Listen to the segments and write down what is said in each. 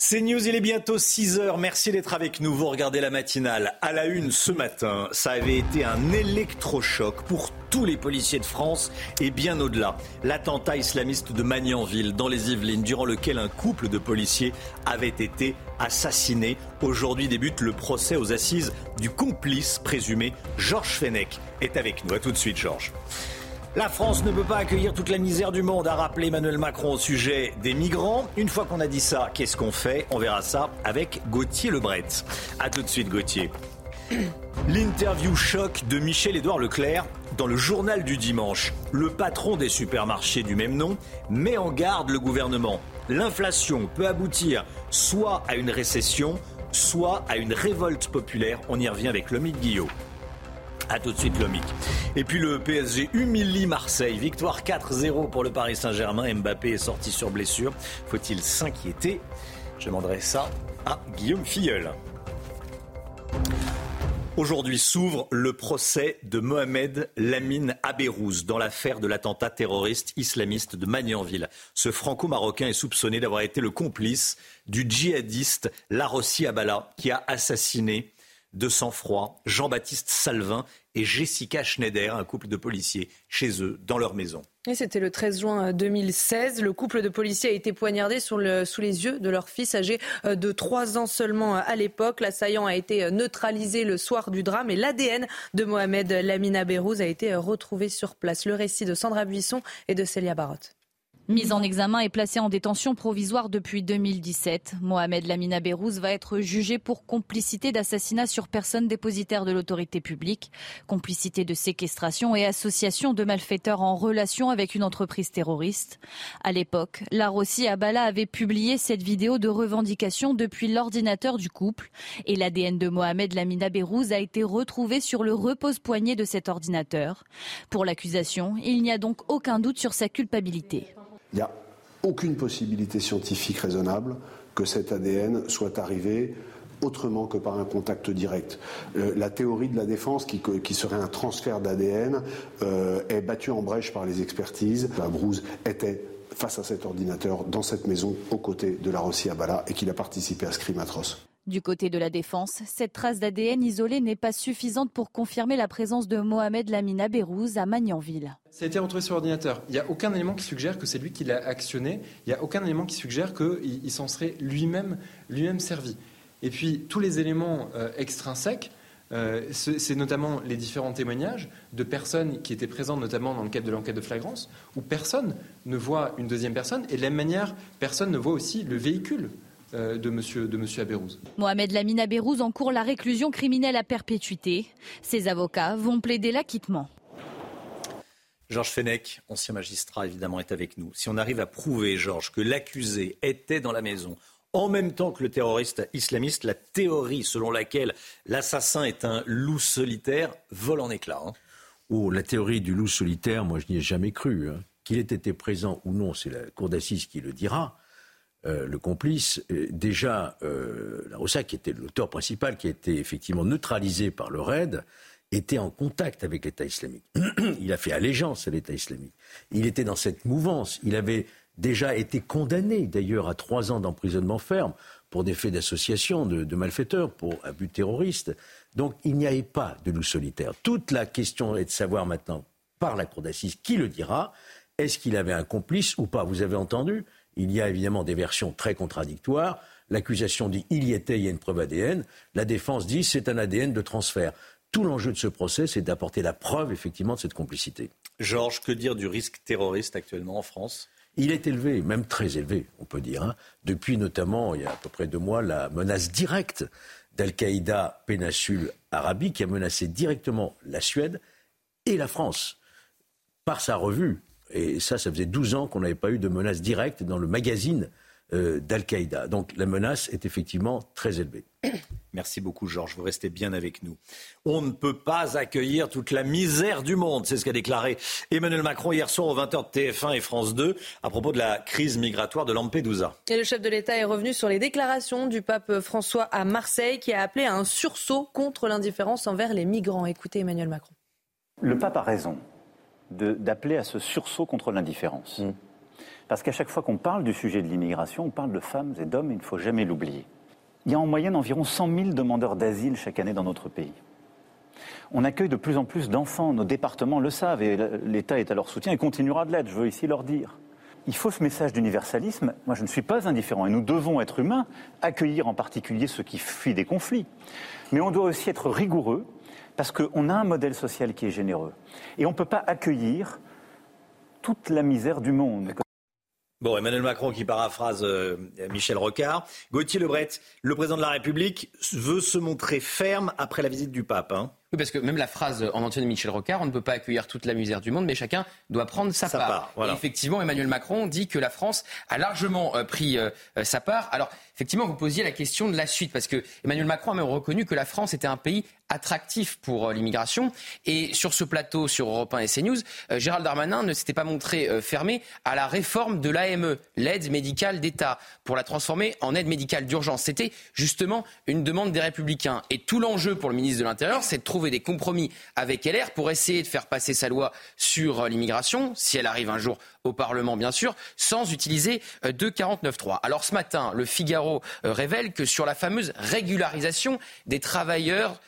C'est News, il est bientôt 6 heures. Merci d'être avec nous. Vous regardez la matinale. À la une ce matin, ça avait été un électrochoc pour tous les policiers de France et bien au-delà. L'attentat islamiste de Magnanville dans les Yvelines, durant lequel un couple de policiers avait été assassiné. Aujourd'hui débute le procès aux assises du complice présumé. Georges Fenech est avec nous. A tout de suite, Georges. La France ne peut pas accueillir toute la misère du monde, a rappelé Emmanuel Macron au sujet des migrants. Une fois qu'on a dit ça, qu'est-ce qu'on fait? On verra ça avec Gauthier Lebret. A tout de suite, Gauthier. L'interview choc de Michel-Édouard Leclerc dans le journal du dimanche. Le patron des supermarchés du même nom met en garde le gouvernement. L'inflation peut aboutir soit à une récession, soit à une révolte populaire. On y revient avec Lomique Guillot. A tout de suite, Lomic. Et puis le PSG humilie Marseille. Victoire 4-0 pour le Paris Saint-Germain. Mbappé est sorti sur blessure. Faut-il s'inquiéter? Je demanderai ça à Guillaume Filleul. Aujourd'hui s'ouvre le procès de Mohamed Lamine Abérouz dans l'affaire de l'attentat terroriste islamiste de Magnanville. Ce franco-marocain est soupçonné d'avoir été le complice du djihadiste Larossi Abala qui a assassiné de sang-froid Jean-Baptiste Salvin et Jessica Schneider, un couple de policiers, chez eux, dans leur maison. C'était le 13 juin 2016. Le couple de policiers a été poignardé sous les yeux de leur fils âgé euh, de 3 ans seulement euh, à l'époque. L'assaillant a été euh, neutralisé le soir du drame et l'ADN de Mohamed Lamina Beyrouz a été retrouvé sur place. Le récit de Sandra Buisson et de Célia Barotte. Mis en examen et placé en détention provisoire depuis 2017, Mohamed Lamina Beyrouz va être jugé pour complicité d'assassinat sur personne dépositaire de l'autorité publique, complicité de séquestration et association de malfaiteurs en relation avec une entreprise terroriste. À l'époque, la Rossi Abala avait publié cette vidéo de revendication depuis l'ordinateur du couple et l'ADN de Mohamed Lamina Beyrouz a été retrouvé sur le repose-poignet de cet ordinateur. Pour l'accusation, il n'y a donc aucun doute sur sa culpabilité. Il n'y a aucune possibilité scientifique raisonnable que cet ADN soit arrivé autrement que par un contact direct. Euh, la théorie de la défense, qui, serait un transfert d'ADN, euh, est battue en brèche par les expertises. La Brouze était face à cet ordinateur dans cette maison aux côtés de la Rossi Abala et qu'il a participé à ce crime atroce. Du côté de la défense, cette trace d'ADN isolée n'est pas suffisante pour confirmer la présence de Mohamed Lamina Beyrouz à Magnanville. Ça a été retrouvé sur l'ordinateur. Il n'y a aucun élément qui suggère que c'est lui qui l'a actionné. Il n'y a aucun élément qui suggère qu'il s'en serait lui-même lui servi. Et puis, tous les éléments euh, extrinsèques, euh, c'est notamment les différents témoignages de personnes qui étaient présentes, notamment dans le cadre de l'enquête de flagrance, où personne ne voit une deuxième personne, et de la même manière, personne ne voit aussi le véhicule de monsieur, de monsieur Abérouz. Mohamed Lamine Abérouz encourt la réclusion criminelle à perpétuité. Ses avocats vont plaider l'acquittement. Georges Fenech, ancien magistrat évidemment, est avec nous. Si on arrive à prouver, Georges, que l'accusé était dans la maison en même temps que le terroriste islamiste, la théorie selon laquelle l'assassin est un loup solitaire vole en éclats. Hein. Oh, la théorie du loup solitaire, moi je n'y ai jamais cru. Hein. Qu'il ait été présent ou non, c'est la cour d'assises qui le dira. Euh, le complice, euh, déjà, euh, qui était l'auteur principal, qui a été effectivement neutralisé par le RAID, était en contact avec l'État islamique. il a fait allégeance à l'État islamique. Il était dans cette mouvance. Il avait déjà été condamné, d'ailleurs, à trois ans d'emprisonnement ferme pour des faits d'association de, malfaiteurs, pour abus terroristes. Donc il n'y avait pas de loup solitaire. Toute la question est de savoir maintenant, par la cour d'assises, qui le dira, est-ce qu'il avait un complice ou pas? Vous avez entendu? Il y a évidemment des versions très contradictoires. L'accusation dit il y était, il y a une preuve ADN. La défense dit c'est un ADN de transfert. Tout l'enjeu de ce procès, c'est d'apporter la preuve effectivement de cette complicité. Georges, que dire du risque terroriste actuellement en France? Il est élevé, même très élevé, on peut dire. Hein. Depuis notamment, il y a à peu près deux mois, la menace directe d'Al-Qaïda péninsule arabique qui a menacé directement la Suède et la France par sa revue et ça, ça faisait 12 ans qu'on n'avait pas eu de menace directe dans le magazine euh, d'Al-Qaïda. Donc la menace est effectivement très élevée. Merci beaucoup, Georges. Vous restez bien avec nous. On ne peut pas accueillir toute la misère du monde. C'est ce qu'a déclaré Emmanuel Macron hier soir aux 20h de TF1 et France 2 à propos de la crise migratoire de Lampedusa. Et le chef de l'État est revenu sur les déclarations du pape François à Marseille qui a appelé à un sursaut contre l'indifférence envers les migrants. Écoutez Emmanuel Macron. Le pape a raison d'appeler à ce sursaut contre l'indifférence. Mm. Parce qu'à chaque fois qu'on parle du sujet de l'immigration, on parle de femmes et d'hommes, il ne faut jamais l'oublier. Il y a en moyenne environ 100 000 demandeurs d'asile chaque année dans notre pays. On accueille de plus en plus d'enfants, nos départements le savent, et l'État est à leur soutien et continuera de l'être, je veux ici leur dire. Il faut ce message d'universalisme. Moi, je ne suis pas indifférent et nous devons être humains, accueillir en particulier ceux qui fuient des conflits. Mais on doit aussi être rigoureux parce qu'on a un modèle social qui est généreux. Et on ne peut pas accueillir toute la misère du monde. Bon, Emmanuel Macron qui paraphrase euh, Michel Rocard. Gauthier Lebret, le président de la République veut se montrer ferme après la visite du pape. Hein. Oui, parce que même la phrase en entier de Michel Rocard, on ne peut pas accueillir toute la misère du monde, mais chacun doit prendre sa, part. Et effectivement, Emmanuel Macron dit que la France a largement euh, pris euh, euh, sa part. Alors, effectivement, vous posiez la question de la suite, parce que Emmanuel Macron a même reconnu que la France était un pays attractif pour l'immigration. Et sur ce plateau, sur Europe 1 et CNews, Gérald Darmanin ne s'était pas montré fermé à la réforme de l'AME, l'aide médicale d'État, pour la transformer en aide médicale d'urgence. C'était justement une demande des Républicains. Et tout l'enjeu pour le ministre de l'Intérieur, c'est de trouver trouver des compromis avec LR pour essayer de faire passer sa loi sur euh, l'immigration, si elle arrive un jour au Parlement, bien sûr, sans utiliser euh, de 49.3. Alors ce matin, le Figaro euh, révèle que sur la fameuse régularisation des travailleurs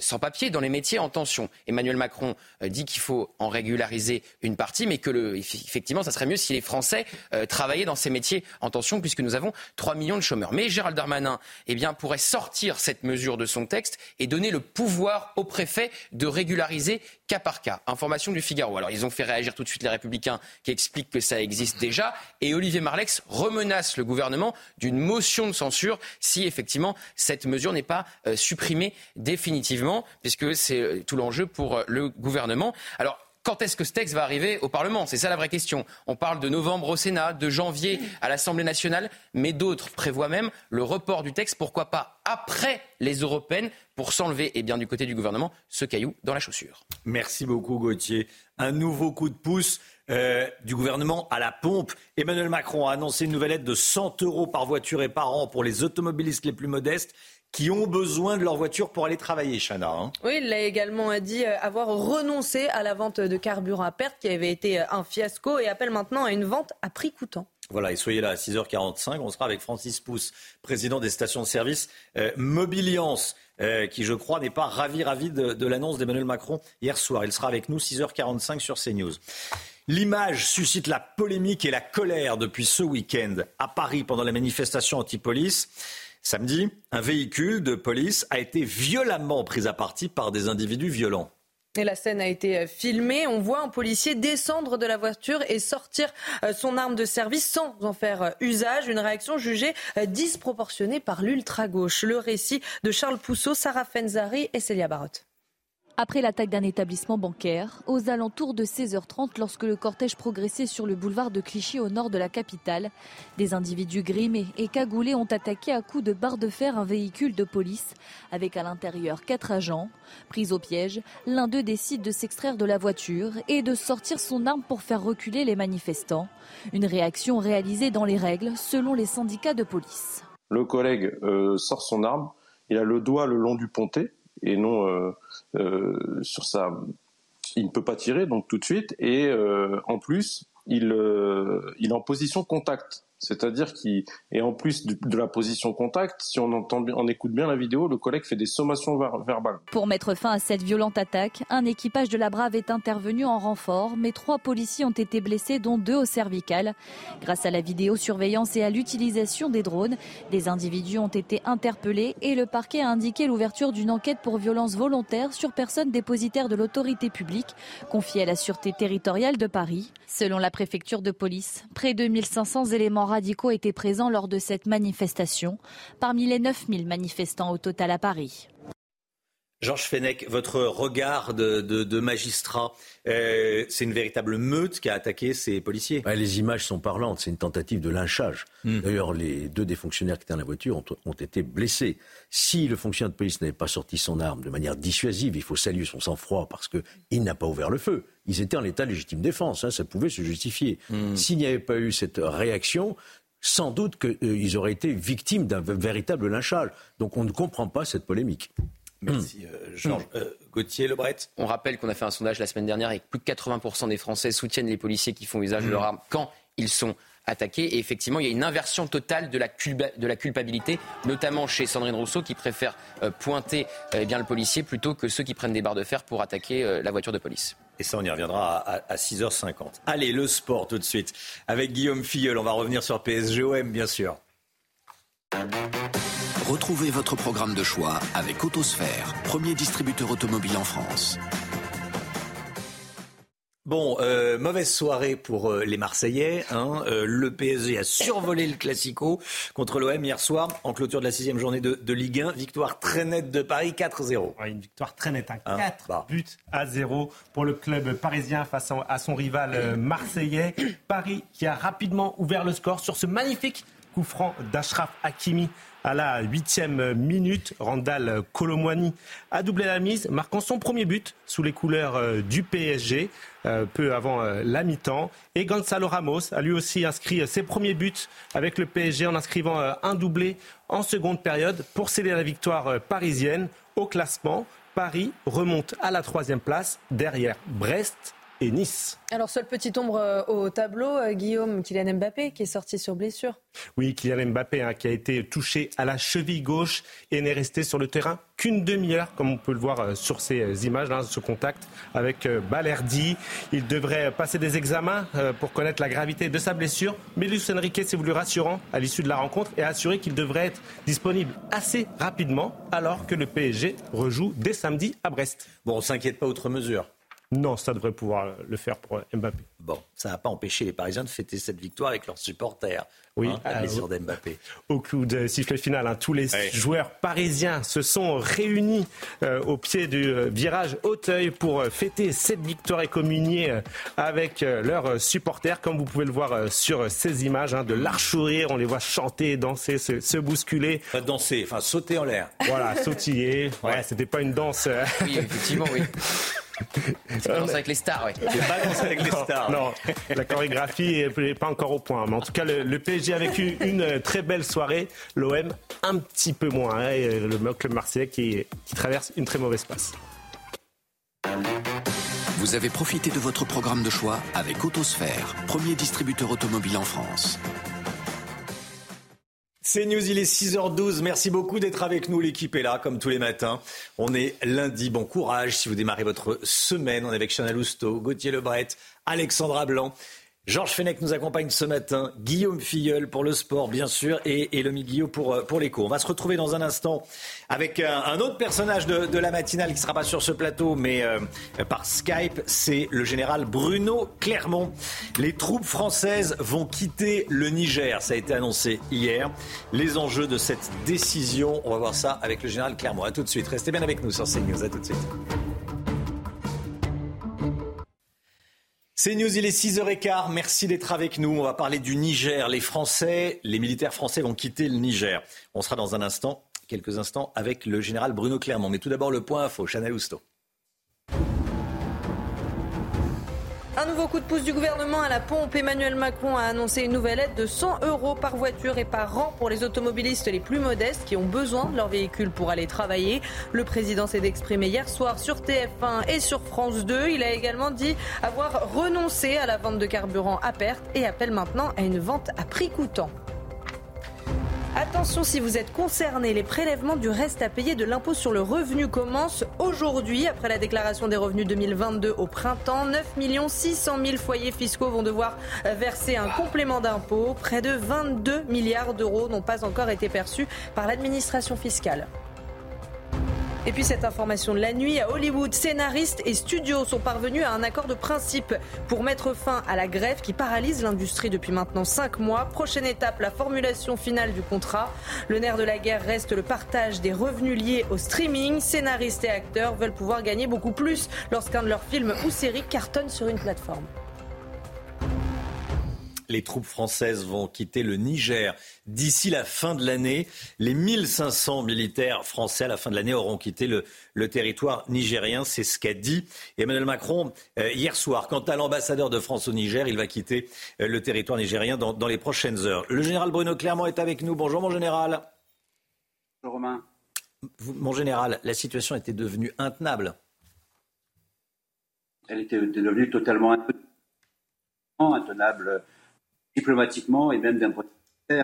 sans papier dans les métiers en tension, Emmanuel Macron dit qu'il faut en régulariser une partie, mais que le, effectivement, ça serait mieux si les Français travaillaient dans ces métiers en tension, puisque nous avons 3 millions de chômeurs. Mais Gérald Darmanin eh pourrait sortir cette mesure de son texte et donner le pouvoir aux préfet de régulariser cas par cas. Information du Figaro. Alors, ils ont fait réagir tout de suite les Républicains qui expliquent que ça existe déjà. Et Olivier Marlex remenace le gouvernement d'une motion de censure si effectivement cette mesure n'est pas euh, supprimée définitivement, puisque c'est euh, tout l'enjeu pour euh, le gouvernement. Alors, quand est-ce que ce texte va arriver au Parlement? C'est ça la vraie question. On parle de novembre au Sénat, de janvier à l'Assemblée nationale, mais d'autres prévoient même le report du texte, pourquoi pas après les européennes, pour s'enlever, et bien du côté du gouvernement, ce caillou dans la chaussure. Merci beaucoup Gauthier. Un nouveau coup de pouce euh, du gouvernement à la pompe. Emmanuel Macron a annoncé une nouvelle aide de 100 euros par voiture et par an pour les automobilistes les plus modestes qui ont besoin de leur voiture pour aller travailler, Chana. Hein. Oui, il a également dit euh, avoir renoncé à la vente de carburant à perte qui avait été euh, un fiasco et appelle maintenant à une vente à prix coûtant. Voilà, et soyez là à 6h45. On sera avec Francis Pousse, président des stations de service euh, Mobiliance, qui, je crois, n'est pas ravi, ravi de, de l'annonce d'Emmanuel Macron hier soir. Il sera avec nous 6h45 sur CNews. L'image suscite la polémique et la colère depuis ce week-end à Paris pendant la manifestation anti-police. Samedi, un véhicule de police a été violemment pris à partie par des individus violents. Et la scène a été euh, filmée. On voit un policier descendre de la voiture et sortir euh, son arme de service sans en faire euh, usage. Une réaction jugée disproportionnée par l'ultra-gauche. Le récit de Charles Pousseau, Sarah Fenzari et Célia Barotte. Après l'attaque d'un établissement bancaire, aux alentours de 16h30, lorsque le cortège progressait sur le boulevard de Clichy au nord de la capitale, des individus grimés et cagoulés ont attaqué à coups de barre de fer un véhicule de police avec à l'intérieur quatre agents. Pris au piège, l'un d'eux décide de s'extraire de la voiture et de sortir son arme pour faire reculer les manifestants. Une réaction réalisée dans les règles selon les syndicats de police. Le collègue euh, sort son arme, il a le doigt le long du pontet et non euh, euh, sur sa il ne peut pas tirer donc tout de suite. Et euh, en plus il, il est en position contact c'est-à-dire qu'il et en plus de, la position contact, si on entend on écoute bien la vidéo, le collègue fait des sommations verbales. Pour mettre fin à cette violente attaque, un équipage de la Brave est intervenu en renfort, mais trois policiers ont été blessés, dont deux au cervical. Grâce à la vidéosurveillance et à l'utilisation des drones, des individus ont été interpellés et le parquet a indiqué l'ouverture d'une enquête pour violence volontaire sur personne dépositaire de l'autorité publique, confiée à la Sûreté territoriale de Paris. Selon la préfecture de police, près de 1500 éléments radicaux étaient présents lors de cette manifestation, parmi les 9000 manifestants au total à Paris. Georges Fenech, votre regard de, magistrat, euh, c'est une véritable meute qui a attaqué ces policiers Les images sont parlantes, c'est une tentative de lynchage. Hmm. D'ailleurs, les deux des fonctionnaires qui étaient dans la voiture ont, été blessés. Si le fonctionnaire de police n'avait pas sorti son arme de manière dissuasive, il faut saluer son sang-froid parce qu'il n'a pas ouvert le feu. Ils étaient en état de légitime défense, hein, ça pouvait se justifier. Hmm. S'il n'y avait pas eu cette réaction, sans doute qu'ils euh, auraient été victimes d'un véritable lynchage. Donc on ne comprend pas cette polémique. Merci euh, Georges. Hmm. Euh, Gauthier Lebret. On rappelle qu'on a fait un sondage la semaine dernière et que plus de 80% des Français soutiennent les policiers qui font usage de leur hmm. arme quand ils sont attaqués. Et effectivement, il y a une inversion totale de la, de la culpabilité, notamment chez Sandrine Rousseau qui préfère euh, pointer eh bien, le policier plutôt que ceux qui prennent des barres de fer pour attaquer la voiture de police. Et ça, on y reviendra à, 6h50. Allez, le sport tout de suite. Avec Guillaume Filleul, on va revenir sur PSGOM, bien sûr. Retrouvez votre programme de choix avec Autosphère, premier distributeur automobile en France. Bon, euh, mauvaise soirée pour euh, les Marseillais. Hein. Euh, le PSG a survolé le Classico contre l'OM hier soir en clôture de la sixième journée de, Ligue 1. Victoire très nette de Paris, 4-0. une victoire très nette, hein. 4 hein, bah. buts à 0 pour le club parisien face à son rival marseillais. Paris qui a rapidement ouvert le score sur ce magnifique coup franc d'Ashraf Hakimi à la huitième minute. Randall Colomwani a doublé la mise, marquant son premier but sous les couleurs euh, du PSG, euh, peu avant euh, la mi-temps. Et Gonzalo Ramos a lui aussi inscrit ses premiers buts avec le PSG en inscrivant un doublé en seconde période pour sceller la victoire parisienne. Au classement, Paris remonte à la troisième place derrière Brest et Nice. Alors, seul petit ombre euh, au tableau, euh, Guillaume, Kylian Mbappé qui est sorti sur blessure. Oui, Kylian Mbappé hein, qui a été touché à la cheville gauche et n'est resté sur le terrain qu'une demi-heure, comme on peut le voir euh, sur ces images, là, ce contact avec Balerdi. Il devrait passer des examens pour connaître la gravité de sa blessure. Mais Luis Enrique s'est voulu rassurant à l'issue de la rencontre et a assuré qu'il devrait être disponible assez rapidement alors que le PSG rejoue dès samedi à Brest. Bon, on s'inquiète pas outre mesure. Non, ça devrait pouvoir le faire pour Mbappé. Bon, ça n'a pas empêché les Parisiens de fêter cette victoire avec leurs supporters. Oui, hein, la blessure d'Mbappé. Au coup de sifflet final, hein, tous les joueurs parisiens se sont réunis euh, au pied du euh, virage Hauteuil pour euh, fêter cette victoire et communier avec leurs supporters, comme vous pouvez le voir sur ces images, hein, de l'archourir, on les voit chanter, danser, se, bousculer. Enfin, danser, enfin sauter en l'air. Voilà, sautiller. ouais, c'était pas une danse. Oui, effectivement, oui. C'est pas avec les stars, oui. C'est pas avec les stars. Non, la chorégraphie n'est pas encore au point. Mais en tout cas, le, PSG a vécu une très belle soirée. L'OM, un petit peu moins. Hein, et le club marseillais qui, qui traverse une très mauvaise passe. Vous avez profité de votre programme de choix avec Autosphère, premier distributeur automobile en France. C'est News, il est 6h12. Merci beaucoup d'être avec nous. L'équipe est là, comme tous les matins. On est lundi. Bon courage si vous démarrez votre semaine. On est avec Chanel Lousteau, Gauthier Lebret, Alexandra Blanc. Georges Fenech nous accompagne ce matin, Guillaume Filleul pour le sport bien sûr et, et Guillaume pour, euh, pour l'écho. On va se retrouver dans un instant avec un, autre personnage de, la matinale qui ne sera pas sur ce plateau mais euh, par Skype, c'est le général Bruno Clermont. Les troupes françaises vont quitter le Niger, ça a été annoncé hier. Les enjeux de cette décision, on va voir ça avec le général Clermont. A tout de suite, restez bien avec nous sur CNews, à tout de suite. C'est News, il est 6h15. Merci d'être avec nous. On va parler du Niger. Les Français, les militaires français vont quitter le Niger. On sera dans un instant, quelques instants, avec le général Bruno Clermont. Mais tout d'abord, le point info. Chanel Housteau. Un nouveau coup de pouce du gouvernement à la pompe. Emmanuel Macron a annoncé une nouvelle aide de 100 euros par voiture et par an pour les automobilistes les plus modestes qui ont besoin de leur véhicule pour aller travailler. Le président s'est exprimé hier soir sur TF1 et sur France 2. Il a également dit avoir renoncé à la vente de carburant à perte et appelle maintenant à une vente à prix coûtant. Attention si vous êtes concerné, les prélèvements du reste à payer de l'impôt sur le revenu commencent aujourd'hui après la déclaration des revenus 2022 au printemps. 9 600 000 foyers fiscaux vont devoir verser un complément d'impôt. Près de 22 milliards d'euros n'ont pas encore été perçus par l'administration fiscale. Et puis cette information de la nuit, à Hollywood, scénaristes et studios sont parvenus à un accord de principe pour mettre fin à la grève qui paralyse l'industrie depuis maintenant cinq mois. Prochaine étape, la formulation finale du contrat. Le nerf de la guerre reste le partage des revenus liés au streaming. Scénaristes et acteurs veulent pouvoir gagner beaucoup plus lorsqu'un de leurs films ou séries cartonne sur une plateforme. Les troupes françaises vont quitter le Niger d'ici la fin de l'année. Les 1500 militaires français à la fin de l'année auront quitté le, territoire nigérien. C'est ce qu'a dit Emmanuel Macron euh, hier soir. Quant à l'ambassadeur de France au Niger, il va quitter euh, le territoire nigérien dans, dans, les prochaines heures. Le général Bruno Clermont est avec nous. Bonjour mon général. Bonjour Romain. Mon général, la situation était devenue intenable. Elle était devenue totalement intenable diplomatiquement et même d'un point de vue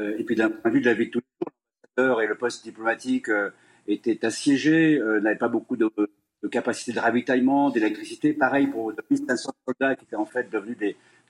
euh, et d'un point de vue de la vie de tous les jours. Et le poste diplomatique euh, étaient assiégés, euh, n'avaient pas beaucoup de, capacité de ravitaillement, d'électricité. Pareil pour 2500 soldats qui étaient en fait devenus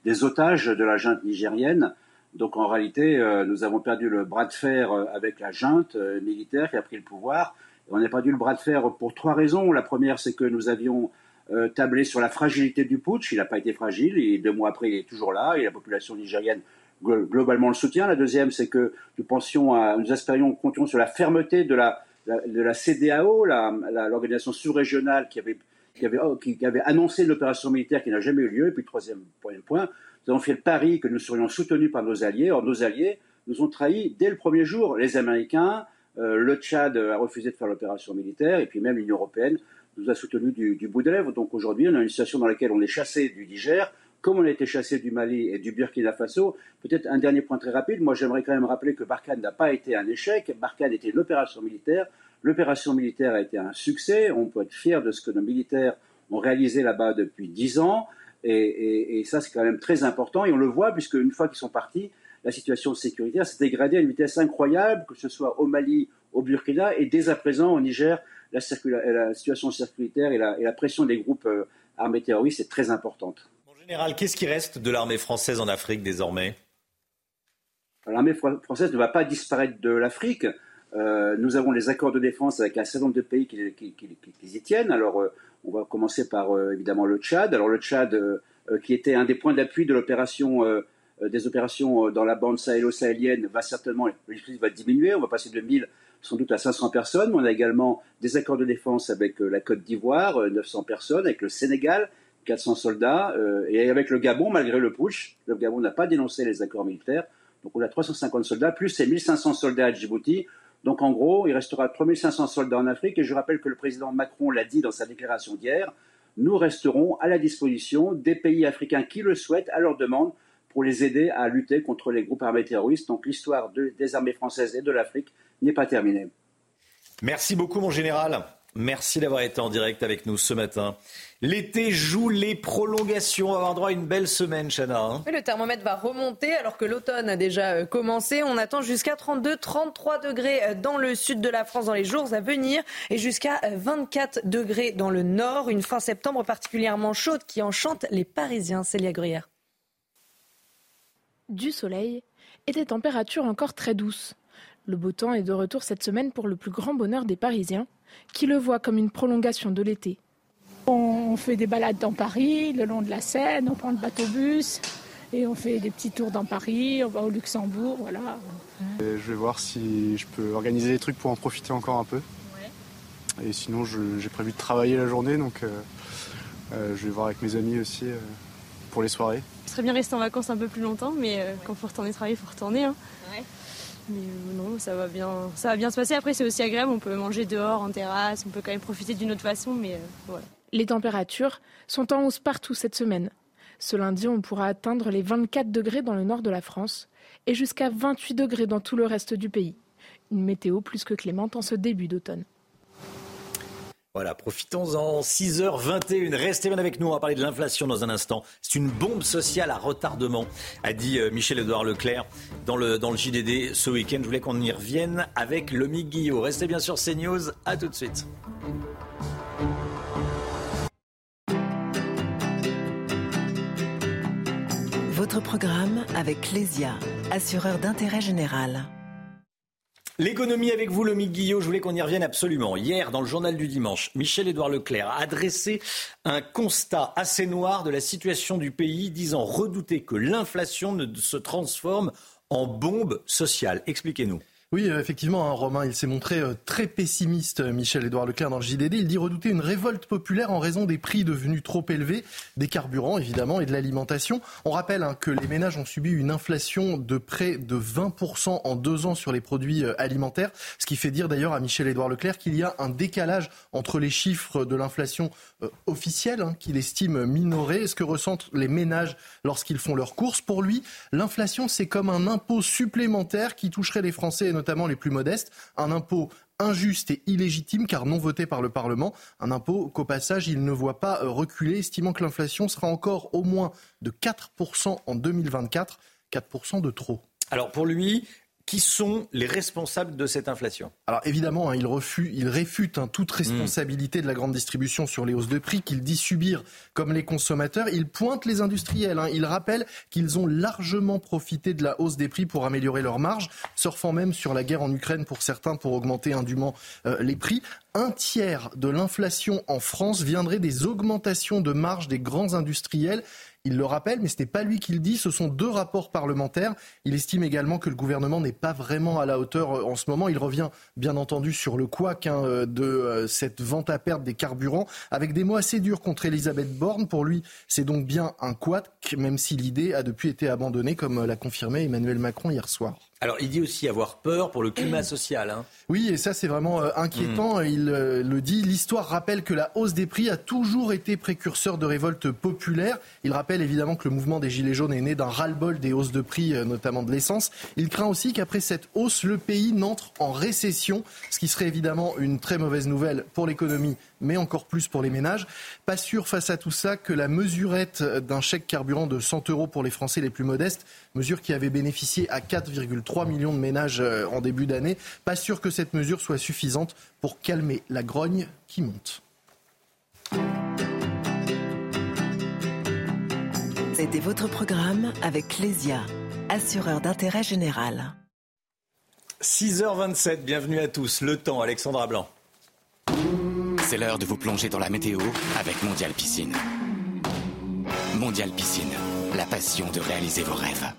des, otages de la junte nigérienne. Donc en réalité, nous avons perdu le bras de fer avec la junte militaire qui a pris le pouvoir. on a perdu le bras de fer pour trois raisons. La première, c'est que nous avions euh, tablé sur la fragilité du putsch. Il n'a pas été fragile. Et deux mois après, il est toujours là. Et la population nigérienne globalement le soutient. La deuxième, c'est que nous pensions nous comptions sur la fermeté de la, de la CDAO, l'organisation sous-régionale qui avait, qui, avait, oh, qui, avait annoncé l'opération militaire qui n'a jamais eu lieu. Et puis, troisième point, point, nous avons fait le pari que nous serions soutenus par nos alliés. Or, nos alliés nous ont trahis dès le premier jour. Les Américains, euh, le Tchad a refusé de faire l'opération militaire, et puis même l'Union européenne nous a soutenus du, bout de lèvres. Donc aujourd'hui, on a une situation dans laquelle on est chassé du Niger, comme on a été chassé du Mali et du Burkina Faso. Peut-être un dernier point très rapide. Moi, j'aimerais quand même rappeler que Barkhane n'a pas été un échec. Barkhane était une opération militaire. L'opération militaire a été un succès. On peut être fier de ce que nos militaires ont réalisé là-bas depuis dix ans. Et, et ça, c'est quand même très important. Et on le voit, puisque une fois qu'ils sont partis, la situation sécuritaire s'est dégradée à une vitesse incroyable, que ce soit au Mali, au Burkina et dès à présent au Niger la, situation sécuritaire et la, pression des groupes euh, armés terroristes est très importante. En général, qu'est-ce qui reste de l'armée française en Afrique désormais? L'armée française ne va pas disparaître de l'Afrique. Euh, nous avons les accords de défense avec un certain nombre de pays qui, y tiennent. Alors, euh, on va commencer par évidemment le Tchad. Alors, le Tchad, qui était un des points d'appui de l'opération, des opérations dans la bande sahélo-sahélienne, va certainement, le va diminuer. On va passer de 1000 sans doute à 500 personnes. on a également des accords de défense avec euh, la Côte d'Ivoire, 900 euh, personnes, avec le Sénégal, 400 soldats, euh, et avec le Gabon, malgré le push, le Gabon n'a pas dénoncé les accords militaires. Donc on a 350 soldats, plus ces 1500 soldats à Djibouti. Donc en gros, il restera 3500 soldats en Afrique. Et je rappelle que le président Macron l'a dit dans sa déclaration d'hier, nous resterons à la disposition des pays africains qui le souhaitent, à leur demande, pour les aider à lutter contre les groupes armés terroristes. Donc l'histoire des armées françaises et de l'Afrique n'est pas terminé. Merci beaucoup, mon général. Merci d'avoir été en direct avec nous ce matin. L'été joue les prolongations. On va avoir droit à une belle semaine, Chana. Hein. le thermomètre va remonter alors que l'automne a déjà euh, commencé. On attend jusqu'à 32, 33 degrés euh, dans le sud de la France dans les jours à venir et jusqu'à 24 euh, degrés dans le nord. Une fin septembre particulièrement chaude qui enchante les Parisiens. Célia Gruyère. Du soleil et des températures encore très douces. Le beau temps est de retour cette semaine pour le plus grand bonheur des Parisiens, qui le voient comme une prolongation de l'été. On fait des balades dans Paris, le long de la Seine, on prend le bateau-bus et on fait des petits tours dans Paris, on va au Luxembourg, voilà. je vais voir si je peux organiser des trucs pour en profiter encore un peu. Et sinon, j'ai prévu de travailler la journée, donc euh, euh, je vais voir avec mes amis aussi euh, pour les soirées. Je serais bien rester en vacances un peu plus longtemps, mais quand il faut retourner travailler, il faut retourner. Hein. Mais euh, non, ça va, bien, ça va bien se passer. Après, c'est aussi agréable. On peut manger dehors, en terrasse. On peut quand même profiter d'une autre façon. Mais euh, voilà. Les températures sont en hausse partout cette semaine. Ce lundi, on pourra atteindre les 24 degrés dans le nord de la France et jusqu'à 28 degrés dans tout le reste du pays. Une météo plus que clémente en ce début d'automne. Voilà, profitons-en. 6h21. Restez bien avec nous. On va parler de l'inflation dans un instant. C'est une bombe sociale à retardement, a dit euh, Michel-Édouard Leclerc dans le, dans JDD ce week-end. Je voulais qu'on y revienne avec Lomi Guillot. Restez bien sur CNews. À tout de suite. Votre programme avec Clésia, assureur d'intérêt général. L'économie avec vous, Lomi Guillot, je voulais qu'on y revienne absolument. Hier, dans le journal du dimanche, Michel-Édouard Leclerc a adressé un constat assez noir de la situation du pays, disant redouter que l'inflation ne se transforme en bombe sociale. Expliquez-nous. Oui, euh, effectivement, hein, Romain, il s'est montré euh, très pessimiste, euh, Michel-Édouard Leclerc, dans le JDD. Il dit redouter une révolte populaire en raison des prix devenus trop élevés, des carburants, évidemment, et de l'alimentation. On rappelle hein, que les ménages ont subi une inflation de près de 20% en deux ans sur les produits alimentaires, ce qui fait dire d'ailleurs à Michel-Édouard Leclerc qu'il y a un décalage entre les chiffres de l'inflation officielle, hein, qu'il estime minorée, et ce que ressentent les ménages lorsqu'ils font leurs courses. Pour lui, l'inflation, c'est comme un impôt supplémentaire qui toucherait les Français et notamment les plus modestes, un impôt injuste et illégitime car non voté par le Parlement, un impôt qu'au passage il ne voit pas euh, reculer, estimant que l'inflation sera encore au moins de 4% en 2024, 4% de trop. Alors pour lui, qui sont les responsables de cette inflation Alors évidemment, hein, il, refuse, il réfute hein, toute responsabilité de la grande distribution sur les hausses de prix qu'il dit subir comme les consommateurs. Il pointe les industriels. Hein. Il rappelle qu'ils ont largement profité de la hausse des prix pour améliorer leurs marges, surfant même sur la guerre en Ukraine pour certains pour augmenter indûment euh, les prix. Un tiers de l'inflation en France viendrait des augmentations de marge des grands industriels. Il le rappelle, mais ce n'est pas lui qui le dit, ce sont deux rapports parlementaires. Il estime également que le gouvernement n'est pas vraiment à la hauteur euh, en ce moment. Il revient bien entendu sur le couac hein, euh, de euh, cette vente à perte des carburants, avec des mots assez durs contre Elisabeth Borne. Pour lui, c'est donc bien un couac, même si l'idée a depuis été abandonnée, comme l'a confirmé Emmanuel Macron hier soir. Alors, il dit aussi avoir peur pour le climat social. Hein. Oui, et ça, c'est vraiment euh, inquiétant. Mm. Il euh, le dit. L'histoire rappelle que la hausse des prix a toujours été précurseur de révoltes populaires. Il rappelle évidemment que le mouvement des Gilets jaunes est né d'un ras-le-bol des hausses de prix, euh, notamment de l'essence. Il craint aussi qu'après cette hausse, le pays n'entre en récession, ce qui serait évidemment une très mauvaise nouvelle pour l'économie mais encore plus pour les ménages. Pas sûr face à tout ça que la mesurette d'un chèque carburant de 100 euros pour les Français les plus modestes, mesure qui avait bénéficié à 4,3 millions de ménages euh, en début d'année, pas sûr que cette mesure soit suffisante pour calmer la grogne qui monte. C'était votre programme avec Clésia, assureur d'intérêt général. 6h27, bienvenue à tous. Le temps, Alexandra Blanc. C'est l'heure de vous plonger dans la météo avec Mondial Piscine. Mondial Piscine, la passion de réaliser vos rêves.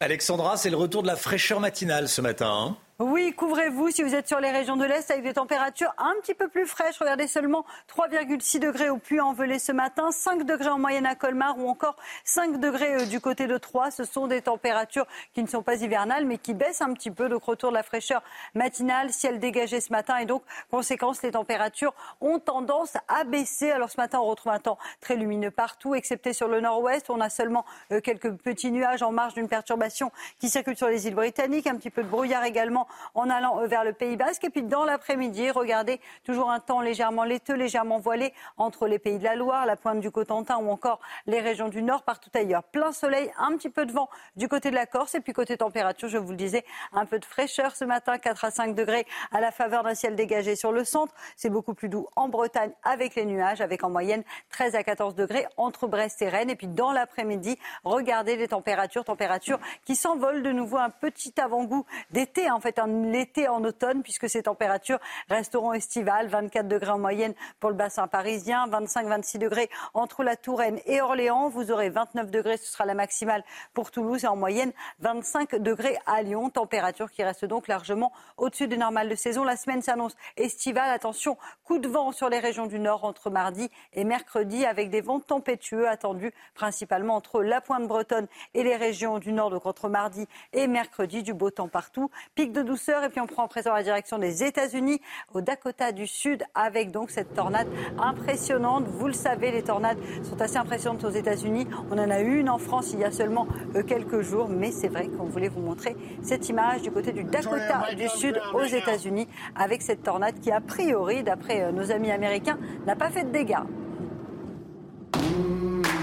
Alexandra, c'est le retour de la fraîcheur matinale ce matin. Hein oui, couvrez-vous si vous êtes sur les régions de l'Est avec des températures un petit peu plus fraîches. Regardez seulement 3,6 degrés au puy en ce matin, 5 degrés en moyenne à Colmar ou encore 5 degrés euh, du côté de Troyes. Ce sont des températures qui ne sont pas hivernales mais qui baissent un petit peu. Donc retour de la fraîcheur matinale, ciel dégagé ce matin et donc conséquence, les températures ont tendance à baisser. Alors ce matin, on retrouve un temps très lumineux partout, excepté sur le nord-ouest. On a seulement euh, quelques petits nuages en marge d'une perturbation qui circule sur les îles britanniques, un petit peu de brouillard également en allant euh, vers le Pays Basque. Et puis dans l'après-midi, regardez, toujours un temps légèrement laiteux, légèrement voilé entre les pays de la Loire, la pointe du Cotentin ou encore les régions du Nord, partout ailleurs. Plein soleil, un petit peu de vent du côté de la Corse. Et puis côté température, je vous le disais, un peu de fraîcheur ce matin, 4 à 5 degrés à la faveur d'un ciel dégagé sur le centre. C'est beaucoup plus doux en Bretagne avec les nuages, avec en moyenne 13 à 14 degrés entre Brest et Rennes. Et puis dans l'après-midi, regardez les températures, températures qui s'envolent de nouveau un petit avant-goût d'été. En fait, l'été en automne, puisque ces températures resteront estivales. 24 degrés en moyenne pour le bassin parisien, 25-26 degrés entre la Touraine et Orléans. Vous aurez 29 degrés, ce sera la maximale pour Toulouse et en moyenne 25 degrés à Lyon. Température qui reste donc largement au-dessus des normales de saison. La semaine s'annonce estivale. Attention, coup de vent sur les régions du nord entre mardi et mercredi avec des vents tempétueux attendus principalement entre la pointe bretonne et les régions du nord, donc entre mardi et mercredi. Du beau temps partout. Pic de douceur et puis on prend en présent la direction des États-Unis, au Dakota du Sud, avec donc cette tornade impressionnante. Vous le savez, les tornades sont assez impressionnantes aux États-Unis. On en a eu une en France il y a seulement euh, quelques jours, mais c'est vrai qu'on voulait vous montrer cette image du côté du Dakota du Sud aux États-Unis, avec cette tornade qui, a priori, d'après euh, nos amis américains, n'a pas fait de dégâts.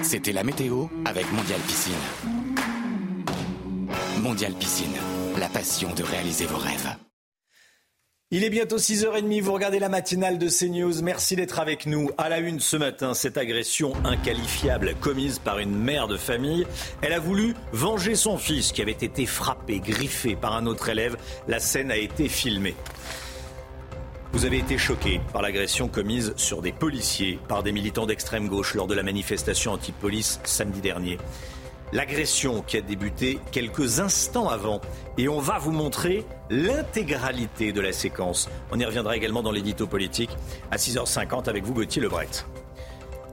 C'était la météo avec Mondial Piscine. Mondial Piscine la passion de réaliser vos rêves. Il est bientôt 6h30, vous regardez la matinale de CNews. Merci d'être avec nous. À la une ce matin, cette agression inqualifiable commise par une mère de famille. Elle a voulu venger son fils qui avait été frappé, griffé par un autre élève. La scène a été filmée. Vous avez été choqué par l'agression commise sur des policiers par des militants d'extrême gauche lors de la manifestation anti-police samedi dernier. L'agression qui a débuté quelques instants avant. Et on va vous montrer l'intégralité de la séquence. On y reviendra également dans l'édito politique à 6h50 avec vous, Gauthier Lebret.